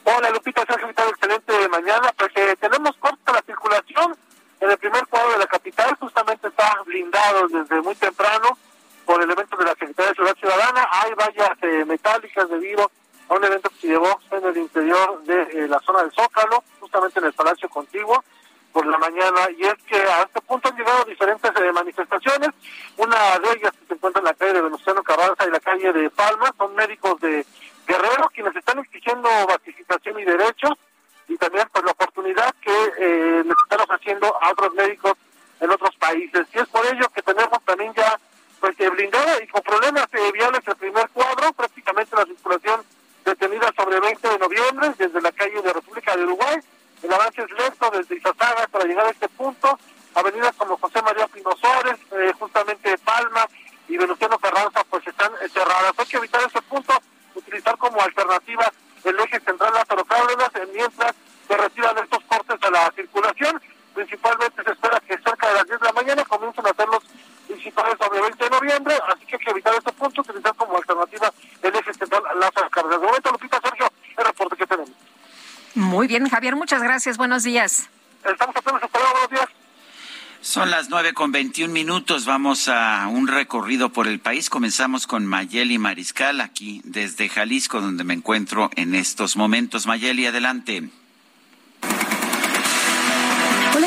Hola Lupita, Sergio, excelente de mañana. Pues eh, tenemos corta la circulación en el primer cuadro de la capital, justamente está blindado desde muy temprano por el evento de la Secretaría de Seguridad Ciudadana. Hay vallas eh, metálicas debido a un evento que se llevó en el interior de eh, la zona del Zócalo, justamente en el Palacio Contiguo por la mañana y es que a este punto han llegado diferentes eh, manifestaciones, una de ellas que se encuentra en la calle de Venustiano Carranza y la calle de Palma, son médicos de Guerrero quienes están exigiendo basificación y derechos y también pues la oportunidad que eh, les están ofreciendo a otros médicos en otros países y es por ello que tenemos también ya pues eh, blindada y con problemas eh, viales el primer cuadro, prácticamente la circulación detenida sobre 20 de noviembre desde la calle de República de Uruguay. El avance es lento desde Izazaga para llegar a este punto. Avenidas como José María Pino eh, justamente Palma y Venustiano Carranza, pues están cerradas. Hay que evitar ese punto, utilizar como alternativa el eje central Lázaro Cárdenas, mientras se retiran estos cortes a la circulación. Principalmente se espera que cerca de las 10 de la mañana comiencen a hacer los principales sobre 20 de noviembre, así que hay que evitar este punto, utilizar como alternativa el eje central Lázaro Cárdenas. De momento, Lupita, Sergio, el reporte que tenemos. Muy bien, Javier, muchas gracias. Buenos días. Estamos apenas hasta luego, buenos días. Son las nueve con veintiún minutos. Vamos a un recorrido por el país. Comenzamos con Mayeli Mariscal, aquí desde Jalisco, donde me encuentro en estos momentos. Mayeli, adelante.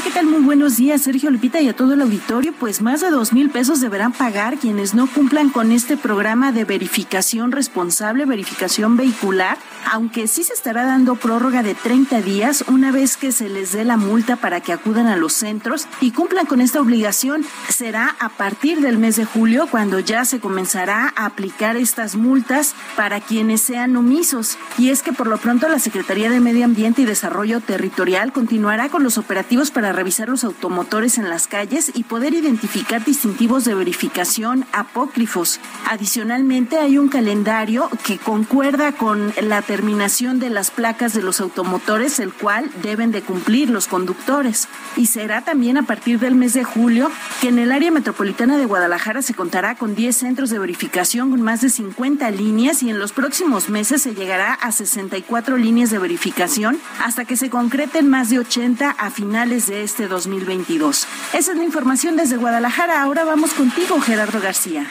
¿Qué tal? Muy buenos días, Sergio Lupita y a todo el auditorio. Pues más de dos mil pesos deberán pagar quienes no cumplan con este programa de verificación responsable, verificación vehicular, aunque sí se estará dando prórroga de 30 días una vez que se les dé la multa para que acudan a los centros y cumplan con esta obligación. Será a partir del mes de julio cuando ya se comenzará a aplicar estas multas para quienes sean omisos. Y es que por lo pronto la Secretaría de Medio Ambiente y Desarrollo Territorial continuará con los operativos para revisar los automotores en las calles y poder identificar distintivos de verificación apócrifos. Adicionalmente, hay un calendario que concuerda con la terminación de las placas de los automotores, el cual deben de cumplir los conductores. Y será también a partir del mes de julio que en el área metropolitana de Guadalajara se contará con 10 centros de verificación con más de 50 líneas y en los próximos meses se llegará a 64 líneas de verificación hasta que se concreten más de 80 a finales de este 2022. Esa es la información desde Guadalajara. Ahora vamos contigo, Gerardo García.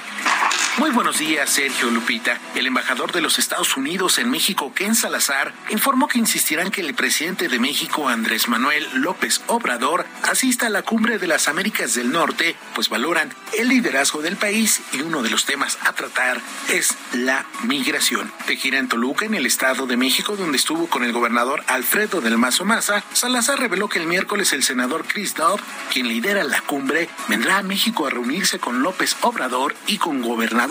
Muy buenos días, Sergio Lupita. El embajador de los Estados Unidos en México, Ken Salazar, informó que insistirán que el presidente de México, Andrés Manuel López Obrador, asista a la cumbre de las Américas del Norte, pues valoran el liderazgo del país y uno de los temas a tratar es la migración. De gira en Toluca, en el Estado de México, donde estuvo con el gobernador Alfredo del Mazo Maza, Salazar reveló que el miércoles el senador Chris Dobb, quien lidera la cumbre, vendrá a México a reunirse con López Obrador y con gobernadores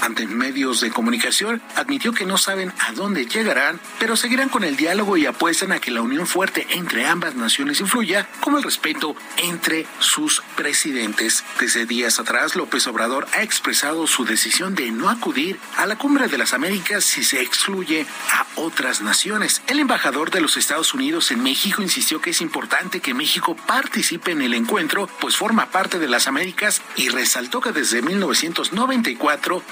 ante medios de comunicación, admitió que no saben a dónde llegarán, pero seguirán con el diálogo y apuestan a que la unión fuerte entre ambas naciones influya, como el respeto entre sus presidentes. Desde días atrás, López Obrador ha expresado su decisión de no acudir a la Cumbre de las Américas si se excluye a otras naciones. El embajador de los Estados Unidos en México insistió que es importante que México participe en el encuentro, pues forma parte de las Américas y resaltó que desde 1994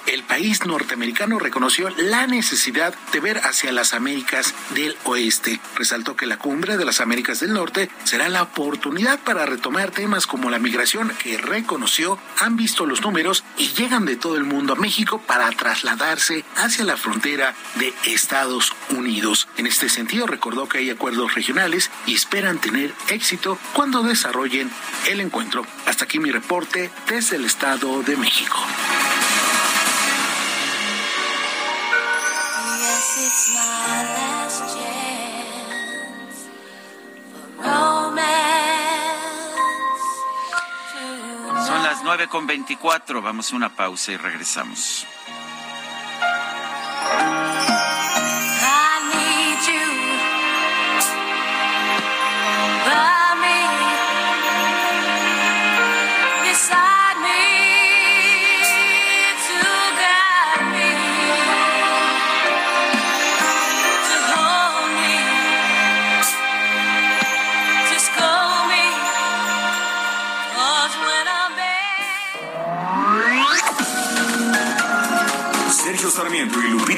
el país norteamericano reconoció la necesidad de ver hacia las Américas del Oeste. Resaltó que la cumbre de las Américas del Norte será la oportunidad para retomar temas como la migración que reconoció, han visto los números y llegan de todo el mundo a México para trasladarse hacia la frontera de Estados Unidos. En este sentido, recordó que hay acuerdos regionales y esperan tener éxito cuando desarrollen el encuentro. Hasta aquí mi reporte desde el Estado de México. Son las nueve con veinticuatro. Vamos a una pausa y regresamos.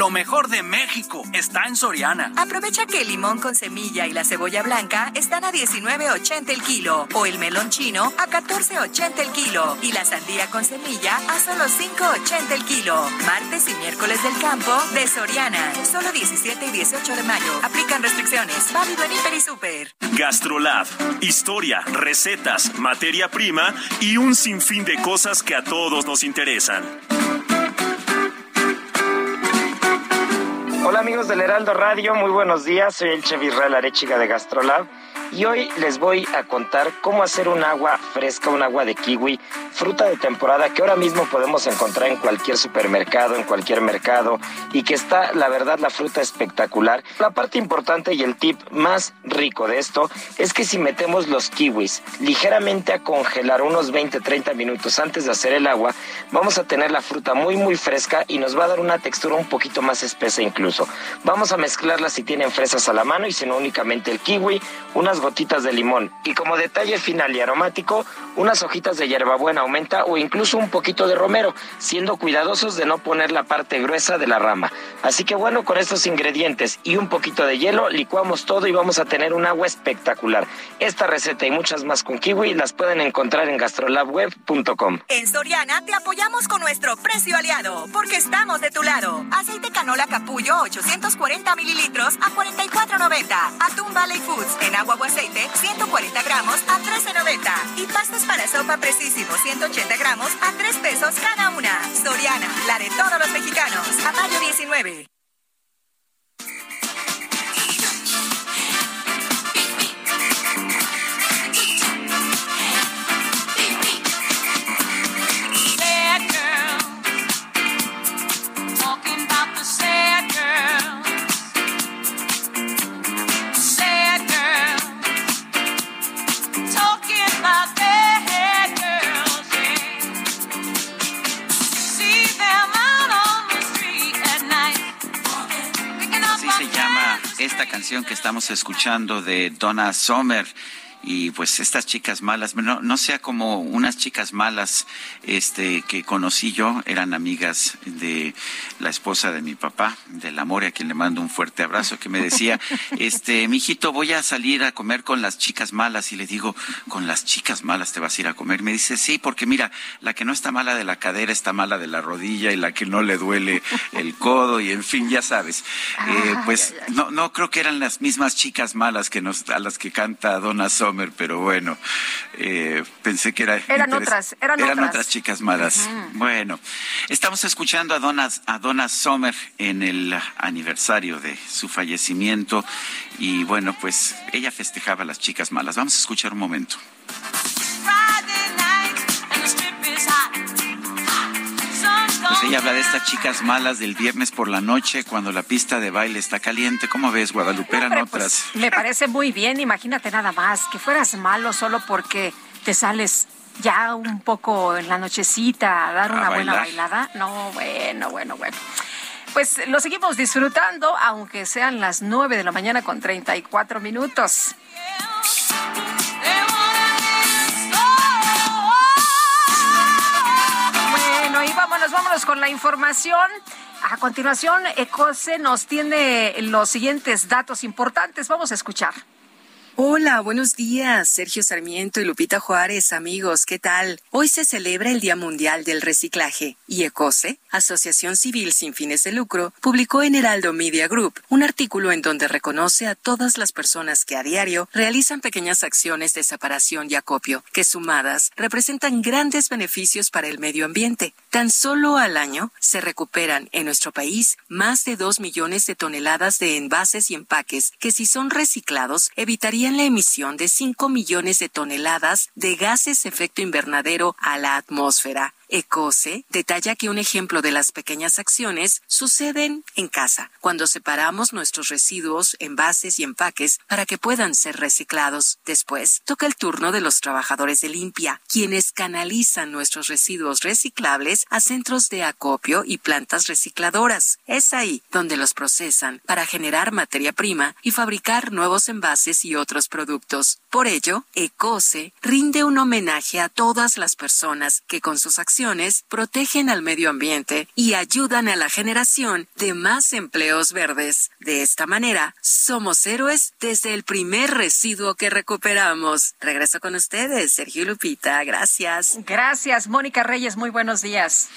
Lo mejor de México está en Soriana. Aprovecha que el limón con semilla y la cebolla blanca están a 19.80 el kilo o el melón chino a 14.80 el kilo y la sandía con semilla a solo 5.80 el kilo. Martes y miércoles del campo de Soriana. Solo 17 y 18 de mayo. Aplican restricciones. Válido en Hiper y Super. Gastrolab. Historia, recetas, materia prima y un sinfín de cosas que a todos nos interesan. Hola amigos del Heraldo Radio, muy buenos días. Soy el chef Israel Arechiga de Gastrolab y hoy les voy a contar cómo hacer un agua fresca, un agua de kiwi, fruta de temporada que ahora mismo podemos encontrar en cualquier supermercado, en cualquier mercado y que está, la verdad, la fruta espectacular. La parte importante y el tip más rico de esto es que si metemos los kiwis ligeramente a congelar unos 20-30 minutos antes de hacer el agua, vamos a tener la fruta muy muy fresca y nos va a dar una textura un poquito más espesa incluso. Vamos a mezclarla si tienen fresas a la mano y si no únicamente el kiwi, unas gotitas de limón y como detalle final y aromático, unas hojitas de hierbabuena aumenta o incluso un poquito de romero, siendo cuidadosos de no poner la parte gruesa de la rama. Así que bueno, con estos ingredientes y un poquito de hielo, licuamos todo y vamos a tener un agua espectacular. Esta receta y muchas más con kiwi las pueden encontrar en gastrolabweb.com. En Soriana te apoyamos con nuestro precio aliado, porque estamos de tu lado. Aceite canola capullo 840 mililitros a 44.90. Atún Valley Foods en agua o aceite 140 gramos a 13.90. Y pastas para sopa precisísimo 180 gramos a 3 pesos cada una. Soriana, la de todos los mexicanos. A mayo 19. Escuchando de Donna Summer. Y pues estas chicas malas, no, no sea como unas chicas malas este, que conocí yo, eran amigas de la esposa de mi papá, del amor, a quien le mando un fuerte abrazo, que me decía, <laughs> este, mijito, voy a salir a comer con las chicas malas. Y le digo, ¿con las chicas malas te vas a ir a comer? Me dice, sí, porque mira, la que no está mala de la cadera está mala de la rodilla y la que no le duele el codo y en fin, ya sabes. Eh, pues no, no creo que eran las mismas chicas malas que nos, a las que canta Donna Summer, pero bueno, eh, pensé que era Eran otras, eran otras. chicas malas. Bueno, estamos escuchando a Donna, a Donna Summer en el aniversario de su fallecimiento y bueno, pues ella festejaba a las chicas malas. Vamos a escuchar un momento. Friday night Pues ella habla de estas chicas malas del viernes por la noche cuando la pista de baile está caliente. ¿Cómo ves, Guadalupe? Eran Hombre, otras. pues, me parece muy bien, imagínate nada más, que fueras malo solo porque te sales ya un poco en la nochecita a dar A una buena bailada. No, bueno, bueno, bueno. Pues lo seguimos disfrutando, aunque sean las 9 de la mañana con 34 minutos. Vámonos, vámonos con la información. A continuación, Ecose nos tiene los siguientes datos importantes. Vamos a escuchar. Hola, buenos días. Sergio Sarmiento y Lupita Juárez, amigos, ¿qué tal? Hoy se celebra el Día Mundial del Reciclaje y ECOSE, Asociación Civil sin fines de lucro, publicó en Heraldo Media Group un artículo en donde reconoce a todas las personas que a diario realizan pequeñas acciones de separación y acopio, que sumadas representan grandes beneficios para el medio ambiente. Tan solo al año se recuperan en nuestro país más de dos millones de toneladas de envases y empaques que si son reciclados evitarían la emisión de 5 millones de toneladas de gases efecto invernadero a la atmósfera. Ecose detalla que un ejemplo de las pequeñas acciones suceden en casa, cuando separamos nuestros residuos, envases y empaques para que puedan ser reciclados. Después, toca el turno de los trabajadores de limpia, quienes canalizan nuestros residuos reciclables a centros de acopio y plantas recicladoras. Es ahí donde los procesan para generar materia prima y fabricar nuevos envases y otros productos. Por ello, Ecose rinde un homenaje a todas las personas que con sus acciones protegen al medio ambiente y ayudan a la generación de más empleos verdes. De esta manera, somos héroes desde el primer residuo que recuperamos. Regreso con ustedes, Sergio Lupita. Gracias. Gracias, Mónica Reyes. Muy buenos días.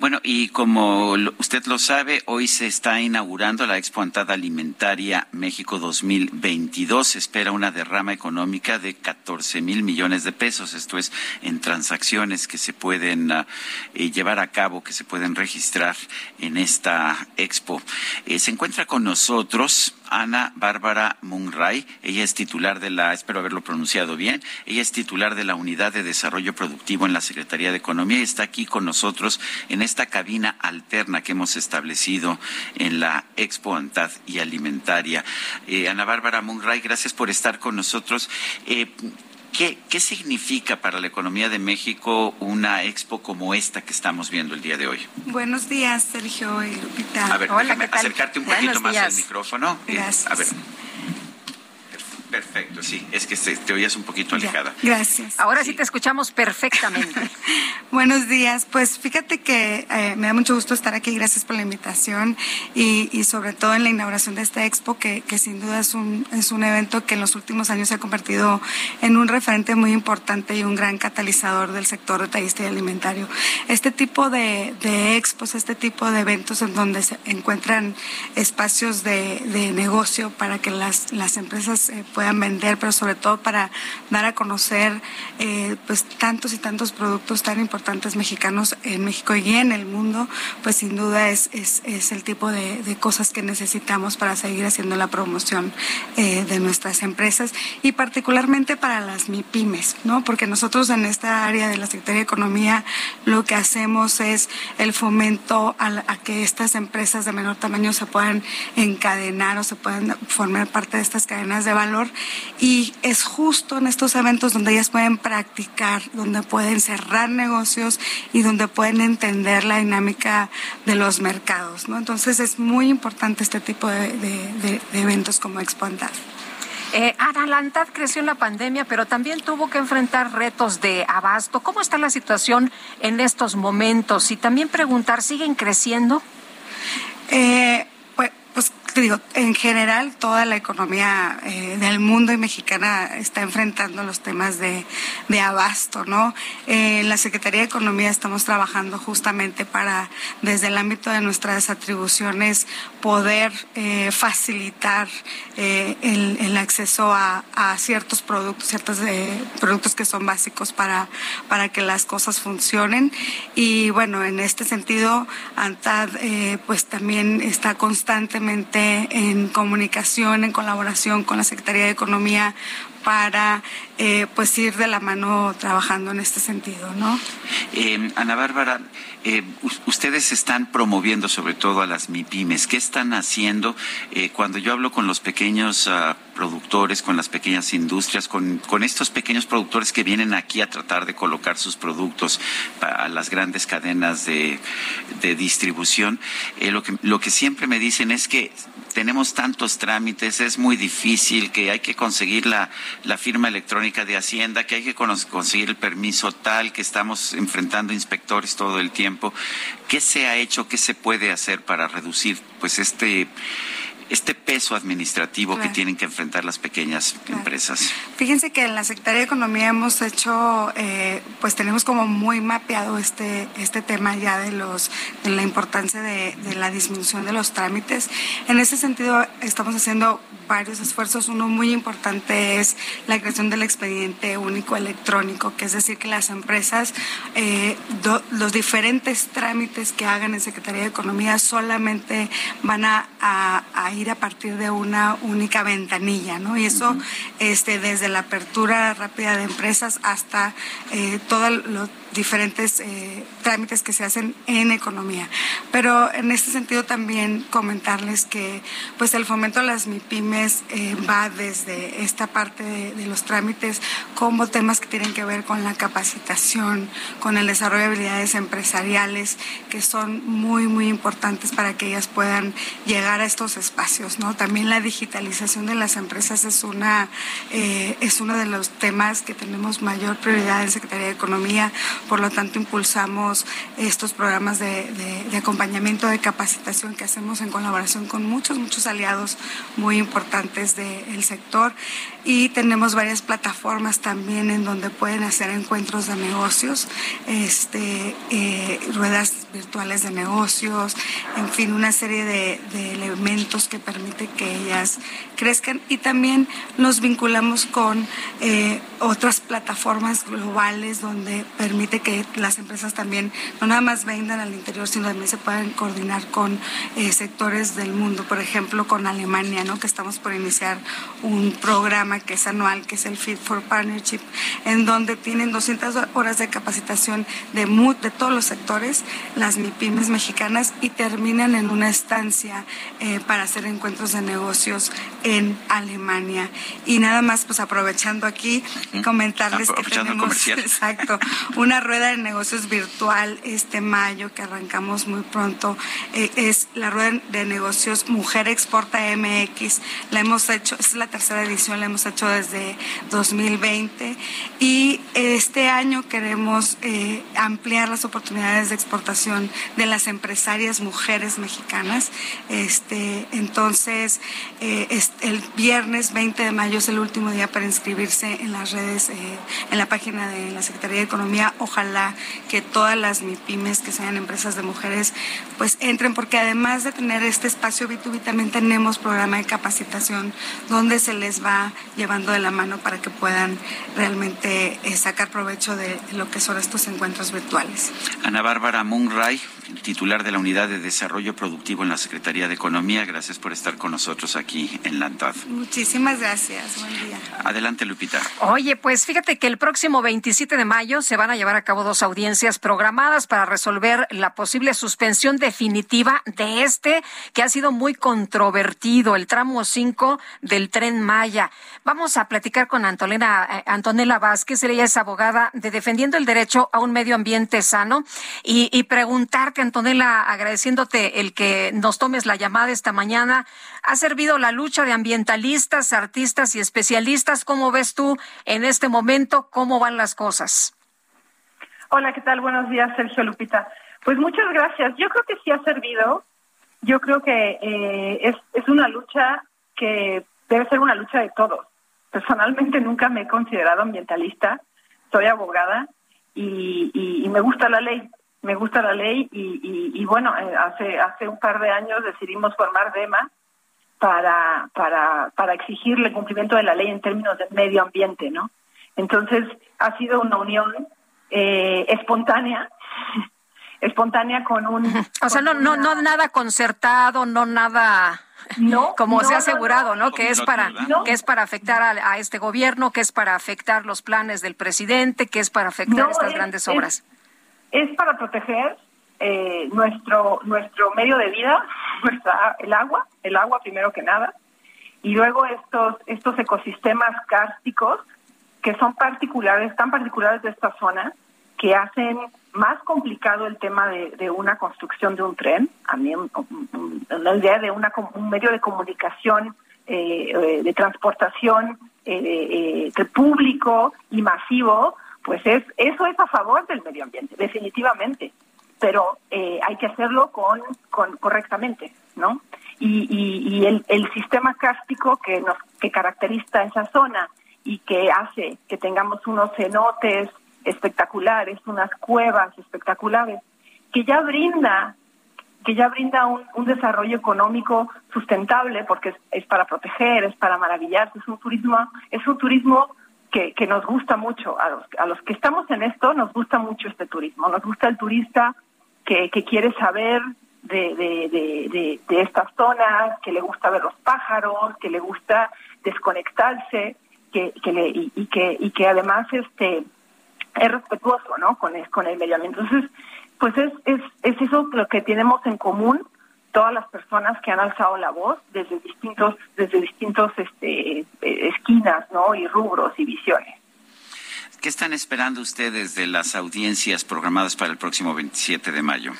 Bueno, y como usted lo sabe, hoy se está inaugurando la Expo Antada Alimentaria México 2022. Se espera una derrama económica de 14 mil millones de pesos. Esto es en transacciones que se pueden ah, eh, llevar a cabo, que se pueden registrar en esta expo. Eh, se encuentra con nosotros Ana Bárbara Munray. Ella es titular de la, espero haberlo pronunciado bien, ella es titular de la Unidad de Desarrollo Productivo en la Secretaría de Economía y está aquí con nosotros en esta cabina alterna que hemos establecido en la Expo Antad y Alimentaria. Eh, Ana Bárbara Munray, gracias por estar con nosotros. Eh, ¿Qué, ¿Qué significa para la economía de México una expo como esta que estamos viendo el día de hoy? Buenos días, Sergio y Lupita. A ver, déjame acercarte un poquito más al micrófono. Eh, Gracias. a ver. Perfecto. Sí, es que te oías un poquito alejada. gracias. Ahora sí. te escuchamos perfectamente. <laughs> Buenos días. Pues fíjate que eh, me da mucho gusto estar aquí. Gracias por la invitación y, y sobre todo en la inauguración de esta expo, que, que, sin duda es un, es un evento que en los últimos años se ha convertido en un referente muy importante y un gran catalizador del sector detallista y alimentario. Este tipo de, de expos, este tipo de eventos en donde se encuentran espacios de, de negocio para que las, las empresas eh, puedan vender, pero sobre todo para dar a conocer eh, pues tantos y tantos productos tan importantes mexicanos en México y en el mundo, pues sin duda es, es, el tipo de, de, cosas que necesitamos para seguir haciendo la promoción eh, de nuestras empresas y particularmente para las MIPIMES, ¿no? Porque nosotros en esta área de la Secretaría de Economía lo que hacemos es el fomento a, a que estas empresas de menor tamaño se puedan encadenar o se puedan formar parte de estas cadenas de valor <laughs> y es justo en estos eventos donde ellas pueden practicar, donde pueden cerrar negocios y donde pueden entender la dinámica de los mercados. ¿no? Entonces es muy importante este tipo de, de, de, de eventos como Expo Antad. Eh, Atalantad creció en la pandemia, pero también tuvo que enfrentar retos de abasto. ¿Cómo está la situación en estos momentos? Y también preguntar, ¿siguen creciendo? Eh, pues, pues digo, en general toda la economía eh, del mundo y mexicana está enfrentando los temas de, abasto, ¿no? Eh, en la Secretaría de Economía estamos trabajando justamente para, desde el ámbito de nuestras atribuciones, poder eh, facilitar el, acceso a, ciertos productos, ciertos productos que son básicos para, para que las cosas funcionen. Y bueno, en este sentido, ANTAD pues también está constantemente en comunicación, en colaboración con la Secretaría de Economía para eh, pues ir de la mano trabajando en este sentido, ¿no? Eh, Ana Bárbara, eh, ustedes están promoviendo sobre todo a las MIPIMES. ¿Qué están haciendo eh, cuando yo hablo con los pequeños uh, productores, con las pequeñas industrias, con, estos pequeños productores que vienen aquí a tratar de colocar sus productos a las grandes cadenas de, de distribución? Eh, lo, que, lo que siempre me dicen es que tenemos tantos trámites, es muy difícil, que hay que conseguir la, la firma electrónica de Hacienda, que hay que conseguir el permiso tal, que estamos enfrentando inspectores todo el tiempo. ¿Qué se ha hecho, qué se puede hacer para reducir pues este este peso administrativo claro. que tienen que enfrentar las pequeñas claro. empresas. Fíjense que en la Secretaría de Economía hemos hecho, eh, pues tenemos como muy mapeado este, este tema ya de, los, de la importancia de, de la disminución de los trámites. En ese sentido, estamos haciendo varios esfuerzos. Uno muy importante es la creación del expediente único electrónico, que es decir, que las empresas, eh, do, los diferentes trámites que hagan en Secretaría de Economía solamente van a, a, a ir a partir de una única ventanilla, ¿no? Y eso, uh -huh. este, desde la apertura rápida de empresas hasta eh, todo lo diferentes eh, trámites que se hacen en economía. Pero en este sentido también comentarles que pues el fomento a las MIPIMES eh, va desde esta parte de, los trámites como temas que tienen que ver con la capacitación, con el desarrollo de habilidades empresariales que son muy muy importantes para que ellas puedan llegar a estos espacios, ¿no? También la digitalización de las empresas es una eh, es uno de los temas que tenemos mayor prioridad en Secretaría de Economía por lo tanto impulsamos estos programas de, acompañamiento, de capacitación que hacemos en colaboración con muchos, muchos aliados muy importantes del de sector y tenemos varias plataformas también en donde pueden hacer encuentros de negocios, este, eh, ruedas virtuales de negocios, en fin, una serie de, elementos que permite que ellas crezcan y también nos vinculamos con eh, otras plataformas globales donde permite que las empresas también no nada más vendan al interior, sino también se puedan coordinar con eh, sectores del mundo, por ejemplo, con Alemania, ¿no? que estamos por iniciar un programa que es anual, que es el Fit for Partnership, en donde tienen 200 horas de capacitación de, de todos los sectores. las MIPIMES mexicanas y terminan en una estancia eh, para hacer encuentros de negocios en Alemania. Y nada más, pues aprovechando aquí, comentarles que tenemos <laughs> exacto, una rueda de negocios virtual este mayo que arrancamos muy pronto. Eh, es la rueda de negocios Mujer Exporta MX. La hemos hecho, es la tercera edición, la hemos hecho desde 2020 y este año queremos eh, ampliar las oportunidades de exportación de las empresarias mujeres mexicanas. Este, entonces, eh, el viernes 20 de mayo es el último día para inscribirse en las redes, eh, en la página de la Secretaría de Economía. Ojalá que todas las MIPIMES que sean empresas de mujeres, pues entren, porque además de tener este espacio B2B, también tenemos programa de capacitación donde se les va llevando de la mano para que puedan realmente eh, sacar provecho de lo que son estos encuentros virtuales. Ana Bárbara Munray, titular de la Unidad de Desarrollo Productivo en la Secretaría de Economía, gracias por estar con nosotros aquí en la ANTAD. Muchísimas gracias, buen día. Adelante, Lupita. Oye, pues fíjate que el próximo 27 de mayo se van a llevar a cabo dos audiencias programadas para resolver la posible suspensión definitiva de este que ha sido muy controvertido, el tramo 5 del tren Maya. Vamos a platicar con Antonella, eh, Antonella Vázquez, ella es abogada de Defendiendo el Derecho a un Medio Ambiente Sano, y, y Antonella, agradeciéndote el que nos tomes la llamada esta mañana, ¿ha servido la lucha de ambientalistas, artistas y especialistas? ¿Cómo ves tú en este momento? ¿Cómo van las cosas? Hola, ¿qué tal? Buenos días, Sergio Lupita. Pues muchas gracias. Yo creo que sí ha servido. Yo creo que eh, es, una lucha que debe ser una lucha de todos. Personalmente nunca me he considerado ambientalista, soy abogada y, me gusta la ley, me gusta la ley y, y, bueno, eh, hace hace un par de años decidimos formar DEMA para, para, para exigirle el cumplimiento de la ley en términos de medio ambiente, ¿no? Entonces ha sido una unión eh, espontánea <laughs> espontánea con un o sea no no no nada concertado no nada <laughs> no <laughs> como se ha asegurado no, que es para que es para afectar a, este gobierno que es para afectar los planes del presidente que es para afectar estas grandes obras es, para proteger eh, nuestro nuestro medio de vida <laughs> nuestra el agua el agua primero que nada y luego estos estos ecosistemas cársticos que son particulares tan particulares de esta zona que hacen más complicado el tema de, una construcción de un tren, a mí la idea de una, un medio de comunicación, eh, eh, de transportación eh, público y masivo, pues es eso es a favor del medio ambiente, definitivamente, pero hay que hacerlo con, con correctamente, ¿no? Y, y, el, el sistema cástico que nos que caracteriza esa zona y que hace que tengamos unos cenotes espectaculares, unas cuevas espectaculares, que ya brinda que ya brinda un, desarrollo económico sustentable porque es, para proteger, es para maravillarse, es un turismo, es un turismo que, que nos gusta mucho, a los, a los que estamos en esto nos gusta mucho este turismo, nos gusta el turista que, que quiere saber de, de, de, estas zonas, que le gusta ver los pájaros, que le gusta desconectarse, que, que le, y, y que, y que además este es respetuoso, ¿no? Con el, con el medio ambiente. Entonces, pues es, es, es eso lo que tenemos en común todas las personas que han alzado la voz desde distintos, desde distintos este, eh, esquinas, ¿no? Y rubros y visiones. ¿Qué están esperando ustedes de las audiencias programadas para el próximo 27 de mayo?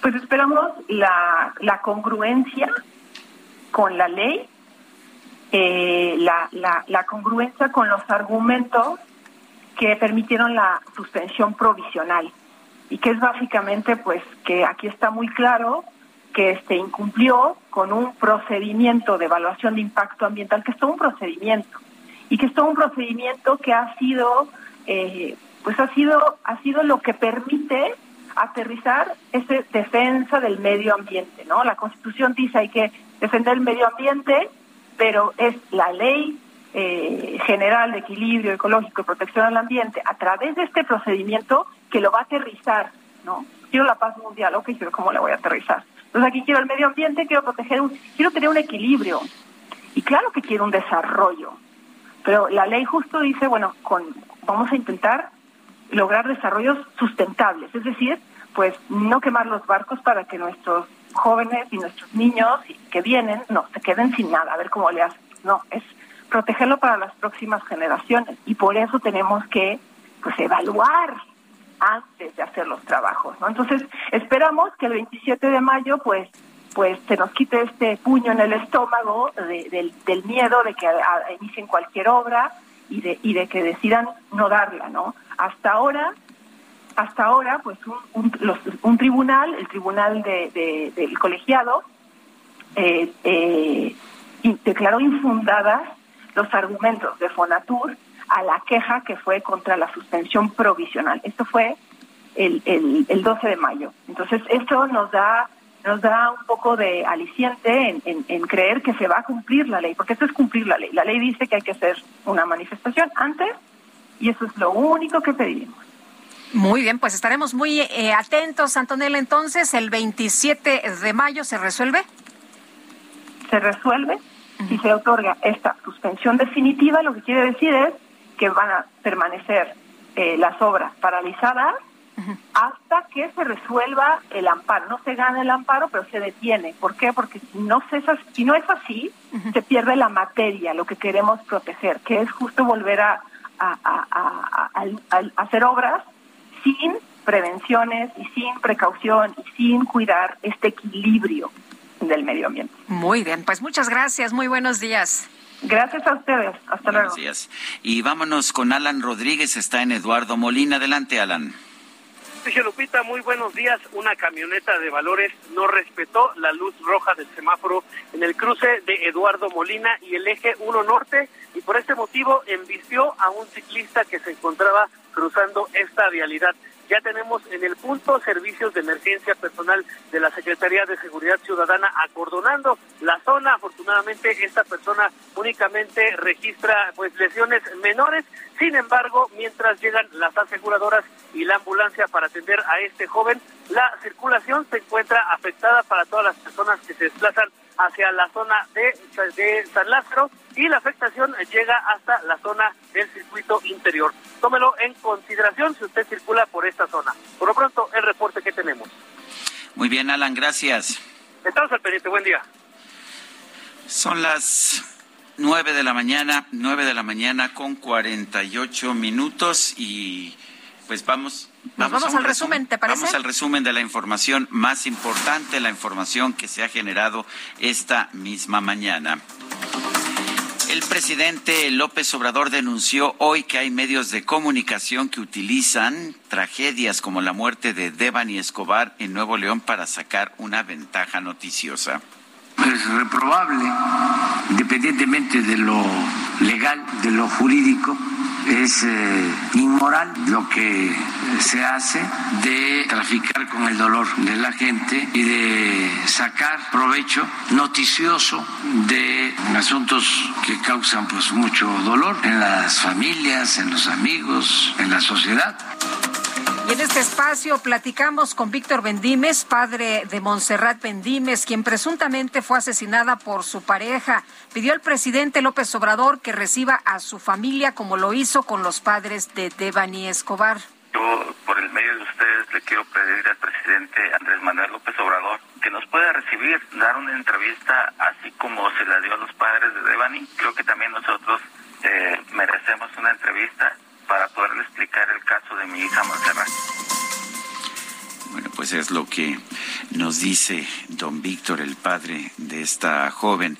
Pues esperamos la, la congruencia con la ley, eh, la, la, la congruencia con los argumentos que permitieron la suspensión provisional y que es básicamente pues que aquí está muy claro que este incumplió con un procedimiento de evaluación de impacto ambiental que es todo un procedimiento y que es todo un procedimiento que ha sido eh, pues ha sido ha sido lo que permite aterrizar esa defensa del medio ambiente no la Constitución dice hay que defender el medio ambiente pero es la ley eh, general de equilibrio ecológico y protección al ambiente a través de este procedimiento que lo va a aterrizar, ¿no? Quiero la paz mundial, ok, pero ¿cómo la voy a aterrizar? Entonces aquí quiero el medio ambiente, quiero proteger, un, quiero tener un equilibrio. Y claro que quiero un desarrollo, pero la ley justo dice, bueno, con, vamos a intentar lograr desarrollos sustentables, es decir, pues no quemar los barcos para que nuestros jóvenes y nuestros niños que vienen no se queden sin nada, a ver cómo le hacen. No, es protegerlo para las próximas generaciones y por eso tenemos que pues evaluar antes de hacer los trabajos, ¿no? Entonces, esperamos que el 27 de mayo pues pues se nos quite este puño en el estómago del, del miedo de que inicien cualquier obra y de y de que decidan no darla, ¿no? Hasta ahora hasta ahora, pues un, un, tribunal, el tribunal de, del colegiado, eh, eh, declaró infundadas los argumentos de Fonatur a la queja que fue contra la suspensión provisional. Esto fue el, el, el 12 de mayo. Entonces, esto nos da nos da un poco de aliciente en, en, en, creer que se va a cumplir la ley, porque esto es cumplir la ley. La ley dice que hay que hacer una manifestación antes y eso es lo único que pedimos. Muy bien, pues estaremos muy eh, atentos, Antonella. Entonces, el 27 de mayo se resuelve. Se resuelve y se otorga esta suspensión definitiva. Lo que quiere decir es que van a permanecer eh, las obras paralizadas hasta que se resuelva el amparo. No se gana el amparo, pero se detiene. ¿Por qué? Porque si no, se, si no es así, se pierde la materia, lo que queremos proteger, que es justo volver a, a hacer obras sin prevenciones y sin precaución y sin cuidar este equilibrio del medio ambiente. Muy bien, pues muchas gracias, muy buenos días. Gracias a ustedes, hasta Buenos días. Y vámonos con Alan Rodríguez, está en Eduardo Molina. Adelante, Alan. Sergio Lupita, muy buenos días. Una camioneta de valores no respetó la luz roja del semáforo en el cruce de Eduardo Molina y el eje 1 Norte y por este motivo embistió a un ciclista que se encontraba cruzando esta vialidad. Ya tenemos en el punto servicios de emergencia personal de la Secretaría de Seguridad Ciudadana acordonando la zona. Afortunadamente esta persona únicamente registra pues lesiones menores. Sin embargo, mientras llegan las aseguradoras y la ambulancia para atender a este joven, la circulación se encuentra afectada para todas las personas que se desplazan hacia la zona de, San Lázaro y la afectación llega hasta la zona del circuito interior. Tómelo en consideración si usted circula por esta zona. Por lo pronto, el reporte que tenemos. Muy bien, Alan, gracias. Estamos al pendiente, buen día. Son las nueve de la mañana, nueve de la mañana con cuarenta y ocho minutos y pues vamos Vamos, al resumen, ¿te parece? Vamos al resumen de la información más importante, la información que se ha generado esta misma mañana. El presidente López Obrador denunció hoy que hay medios de comunicación que utilizan tragedias como la muerte de Devani Escobar en Nuevo León para sacar una ventaja noticiosa. Es reprobable, independientemente de lo legal, de lo jurídico, es eh, inmoral lo que se hace de traficar con el dolor de la gente y de sacar provecho noticioso de asuntos que causan pues mucho dolor en las familias, en los amigos, en la sociedad. En este espacio platicamos con Víctor Bendimes, padre de Montserrat Bendimes, quien presuntamente fue asesinada por su pareja. Pidió al presidente López Obrador que reciba a su familia como lo hizo con los padres de Devani Escobar. Yo, por el medio de ustedes, le quiero pedir al presidente Andrés Manuel López Obrador que nos pueda recibir, dar una entrevista así como se la dio a los padres de Devani. Creo que también nosotros eh, merecemos una entrevista para poderle explicar el caso de mi hija Montserrat. Bueno, pues es lo que nos dice don Víctor, el padre de esta joven.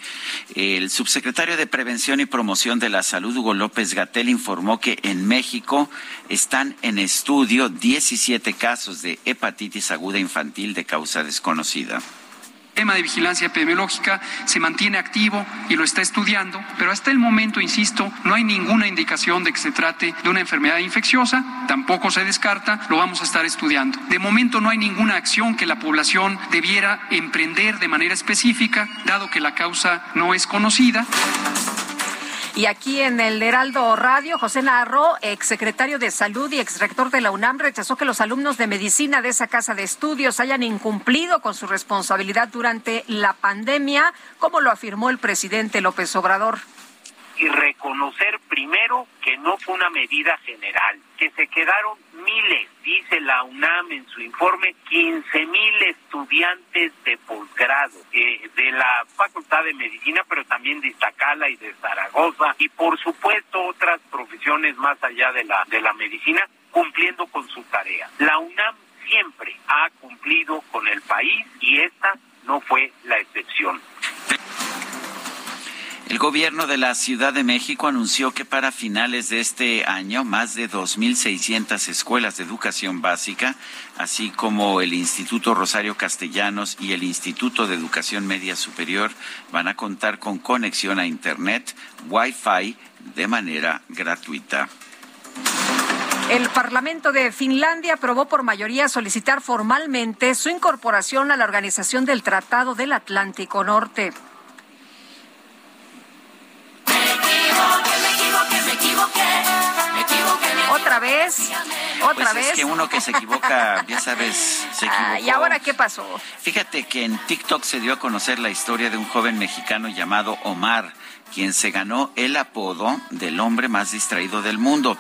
El subsecretario de Prevención y Promoción de la Salud, Hugo López Gatel, informó que en México están en estudio 17 casos de hepatitis aguda infantil de causa desconocida tema de vigilancia epidemiológica se mantiene activo y lo está estudiando, pero hasta el momento, insisto, no hay ninguna indicación de que se trate de una enfermedad infecciosa, tampoco se descarta, lo vamos a estar estudiando. De momento no hay ninguna acción que la población debiera emprender de manera específica, dado que la causa no es conocida. Y aquí en el Heraldo Radio, José Narro, exsecretario de Salud y exrector de la UNAM, rechazó que los alumnos de medicina de esa casa de estudios hayan incumplido con su responsabilidad durante la pandemia, como lo afirmó el presidente López Obrador. Y reconocer primero que no fue una medida general, que se quedaron miles dice la UNAM en su informe, 15 mil estudiantes de posgrado eh, de la Facultad de Medicina, pero también de Iztacala y de Zaragoza, y por supuesto otras profesiones más allá de la, de la medicina, cumpliendo con su tarea. La UNAM siempre ha cumplido con el país y esta no fue la excepción. El gobierno de la Ciudad de México anunció que para finales de este año más de 2.600 escuelas de educación básica, así como el Instituto Rosario Castellanos y el Instituto de Educación Media Superior, van a contar con conexión a Internet, Wi-Fi, de manera gratuita. El Parlamento de Finlandia aprobó por mayoría solicitar formalmente su incorporación a la Organización del Tratado del Atlántico Norte. Otra vez, otra pues vez. Es que uno que se equivoca, <laughs> ya sabes, se equivocó. Ah, ¿Y ahora qué pasó? Fíjate que en TikTok se dio a conocer la historia de un joven mexicano llamado Omar, quien se ganó el apodo del hombre más distraído del mundo.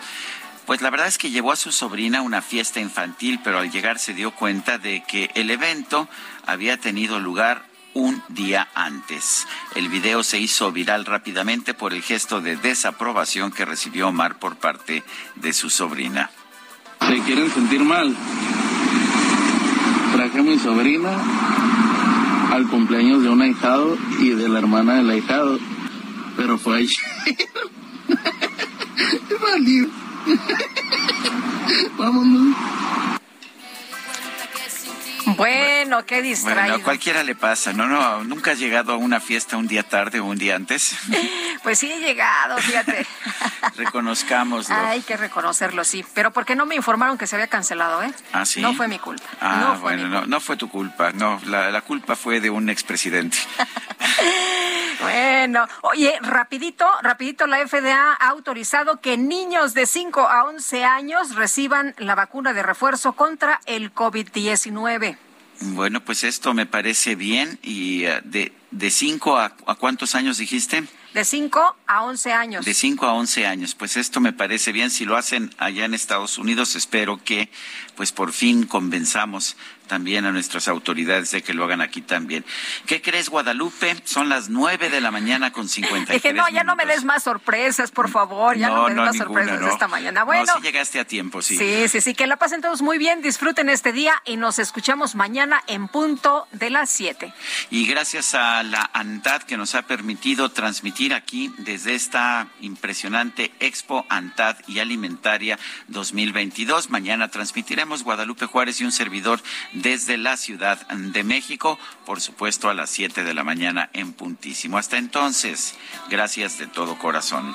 Pues la verdad es que llevó a su sobrina a una fiesta infantil, pero al llegar se dio cuenta de que el evento había tenido lugar un día antes. El video se hizo viral rápidamente por el gesto de desaprobación que recibió Omar por parte de su sobrina. Se quieren sentir mal. Traje a mi sobrina al cumpleaños de un ahijado y de la hermana del ahijado, pero fue ahí. <laughs> <laughs> Vámonos. <laughs> Bueno, qué distraído. Bueno, a cualquiera le pasa, ¿no? no ¿Nunca has llegado a una fiesta un día tarde o un día antes? <laughs> Pues sí he llegado, fíjate. <laughs> Reconozcámoslo. Hay que reconocerlo, sí. Pero porque no me informaron que se había cancelado, ¿eh? Ah, sí. No fue mi culpa. Ah, no fue bueno, no, no, fue tu culpa. No, la, la culpa fue de un expresidente. Bueno, oye, rapidito, rapidito, la FDA ha autorizado que niños de 5 a 11 años reciban la vacuna de refuerzo contra el COVID-19. Bueno, pues esto me parece bien. ¿Y uh, de, de 5 a, a cuántos años dijiste? De 5 a 11 años. De 5 a 11 años. Pues esto me parece bien. Si lo hacen allá en Estados Unidos, espero que pues por fin convenzamos también a nuestras autoridades de que lo hagan aquí también. ¿Qué crees, Guadalupe? Son las 9 de la mañana con 53 Dije, no, ya no me des más sorpresas, por favor. Ya no, no me des no, más ninguna, sorpresas no. esta mañana. Bueno. No, sí llegaste a tiempo, sí. Sí, sí, sí. Que la pasen todos muy bien. Disfruten este día y nos escuchamos mañana en punto de las 7. Y gracias a la ANTAD que nos ha permitido transmitir aquí desde esta impresionante Expo ANTAD y Alimentaria 2022. Mañana transmitiremos Guadalupe Juárez y un servidor desde la Ciudad de México, por supuesto a las 7 de la mañana en puntísimo. Hasta entonces, gracias de todo corazón.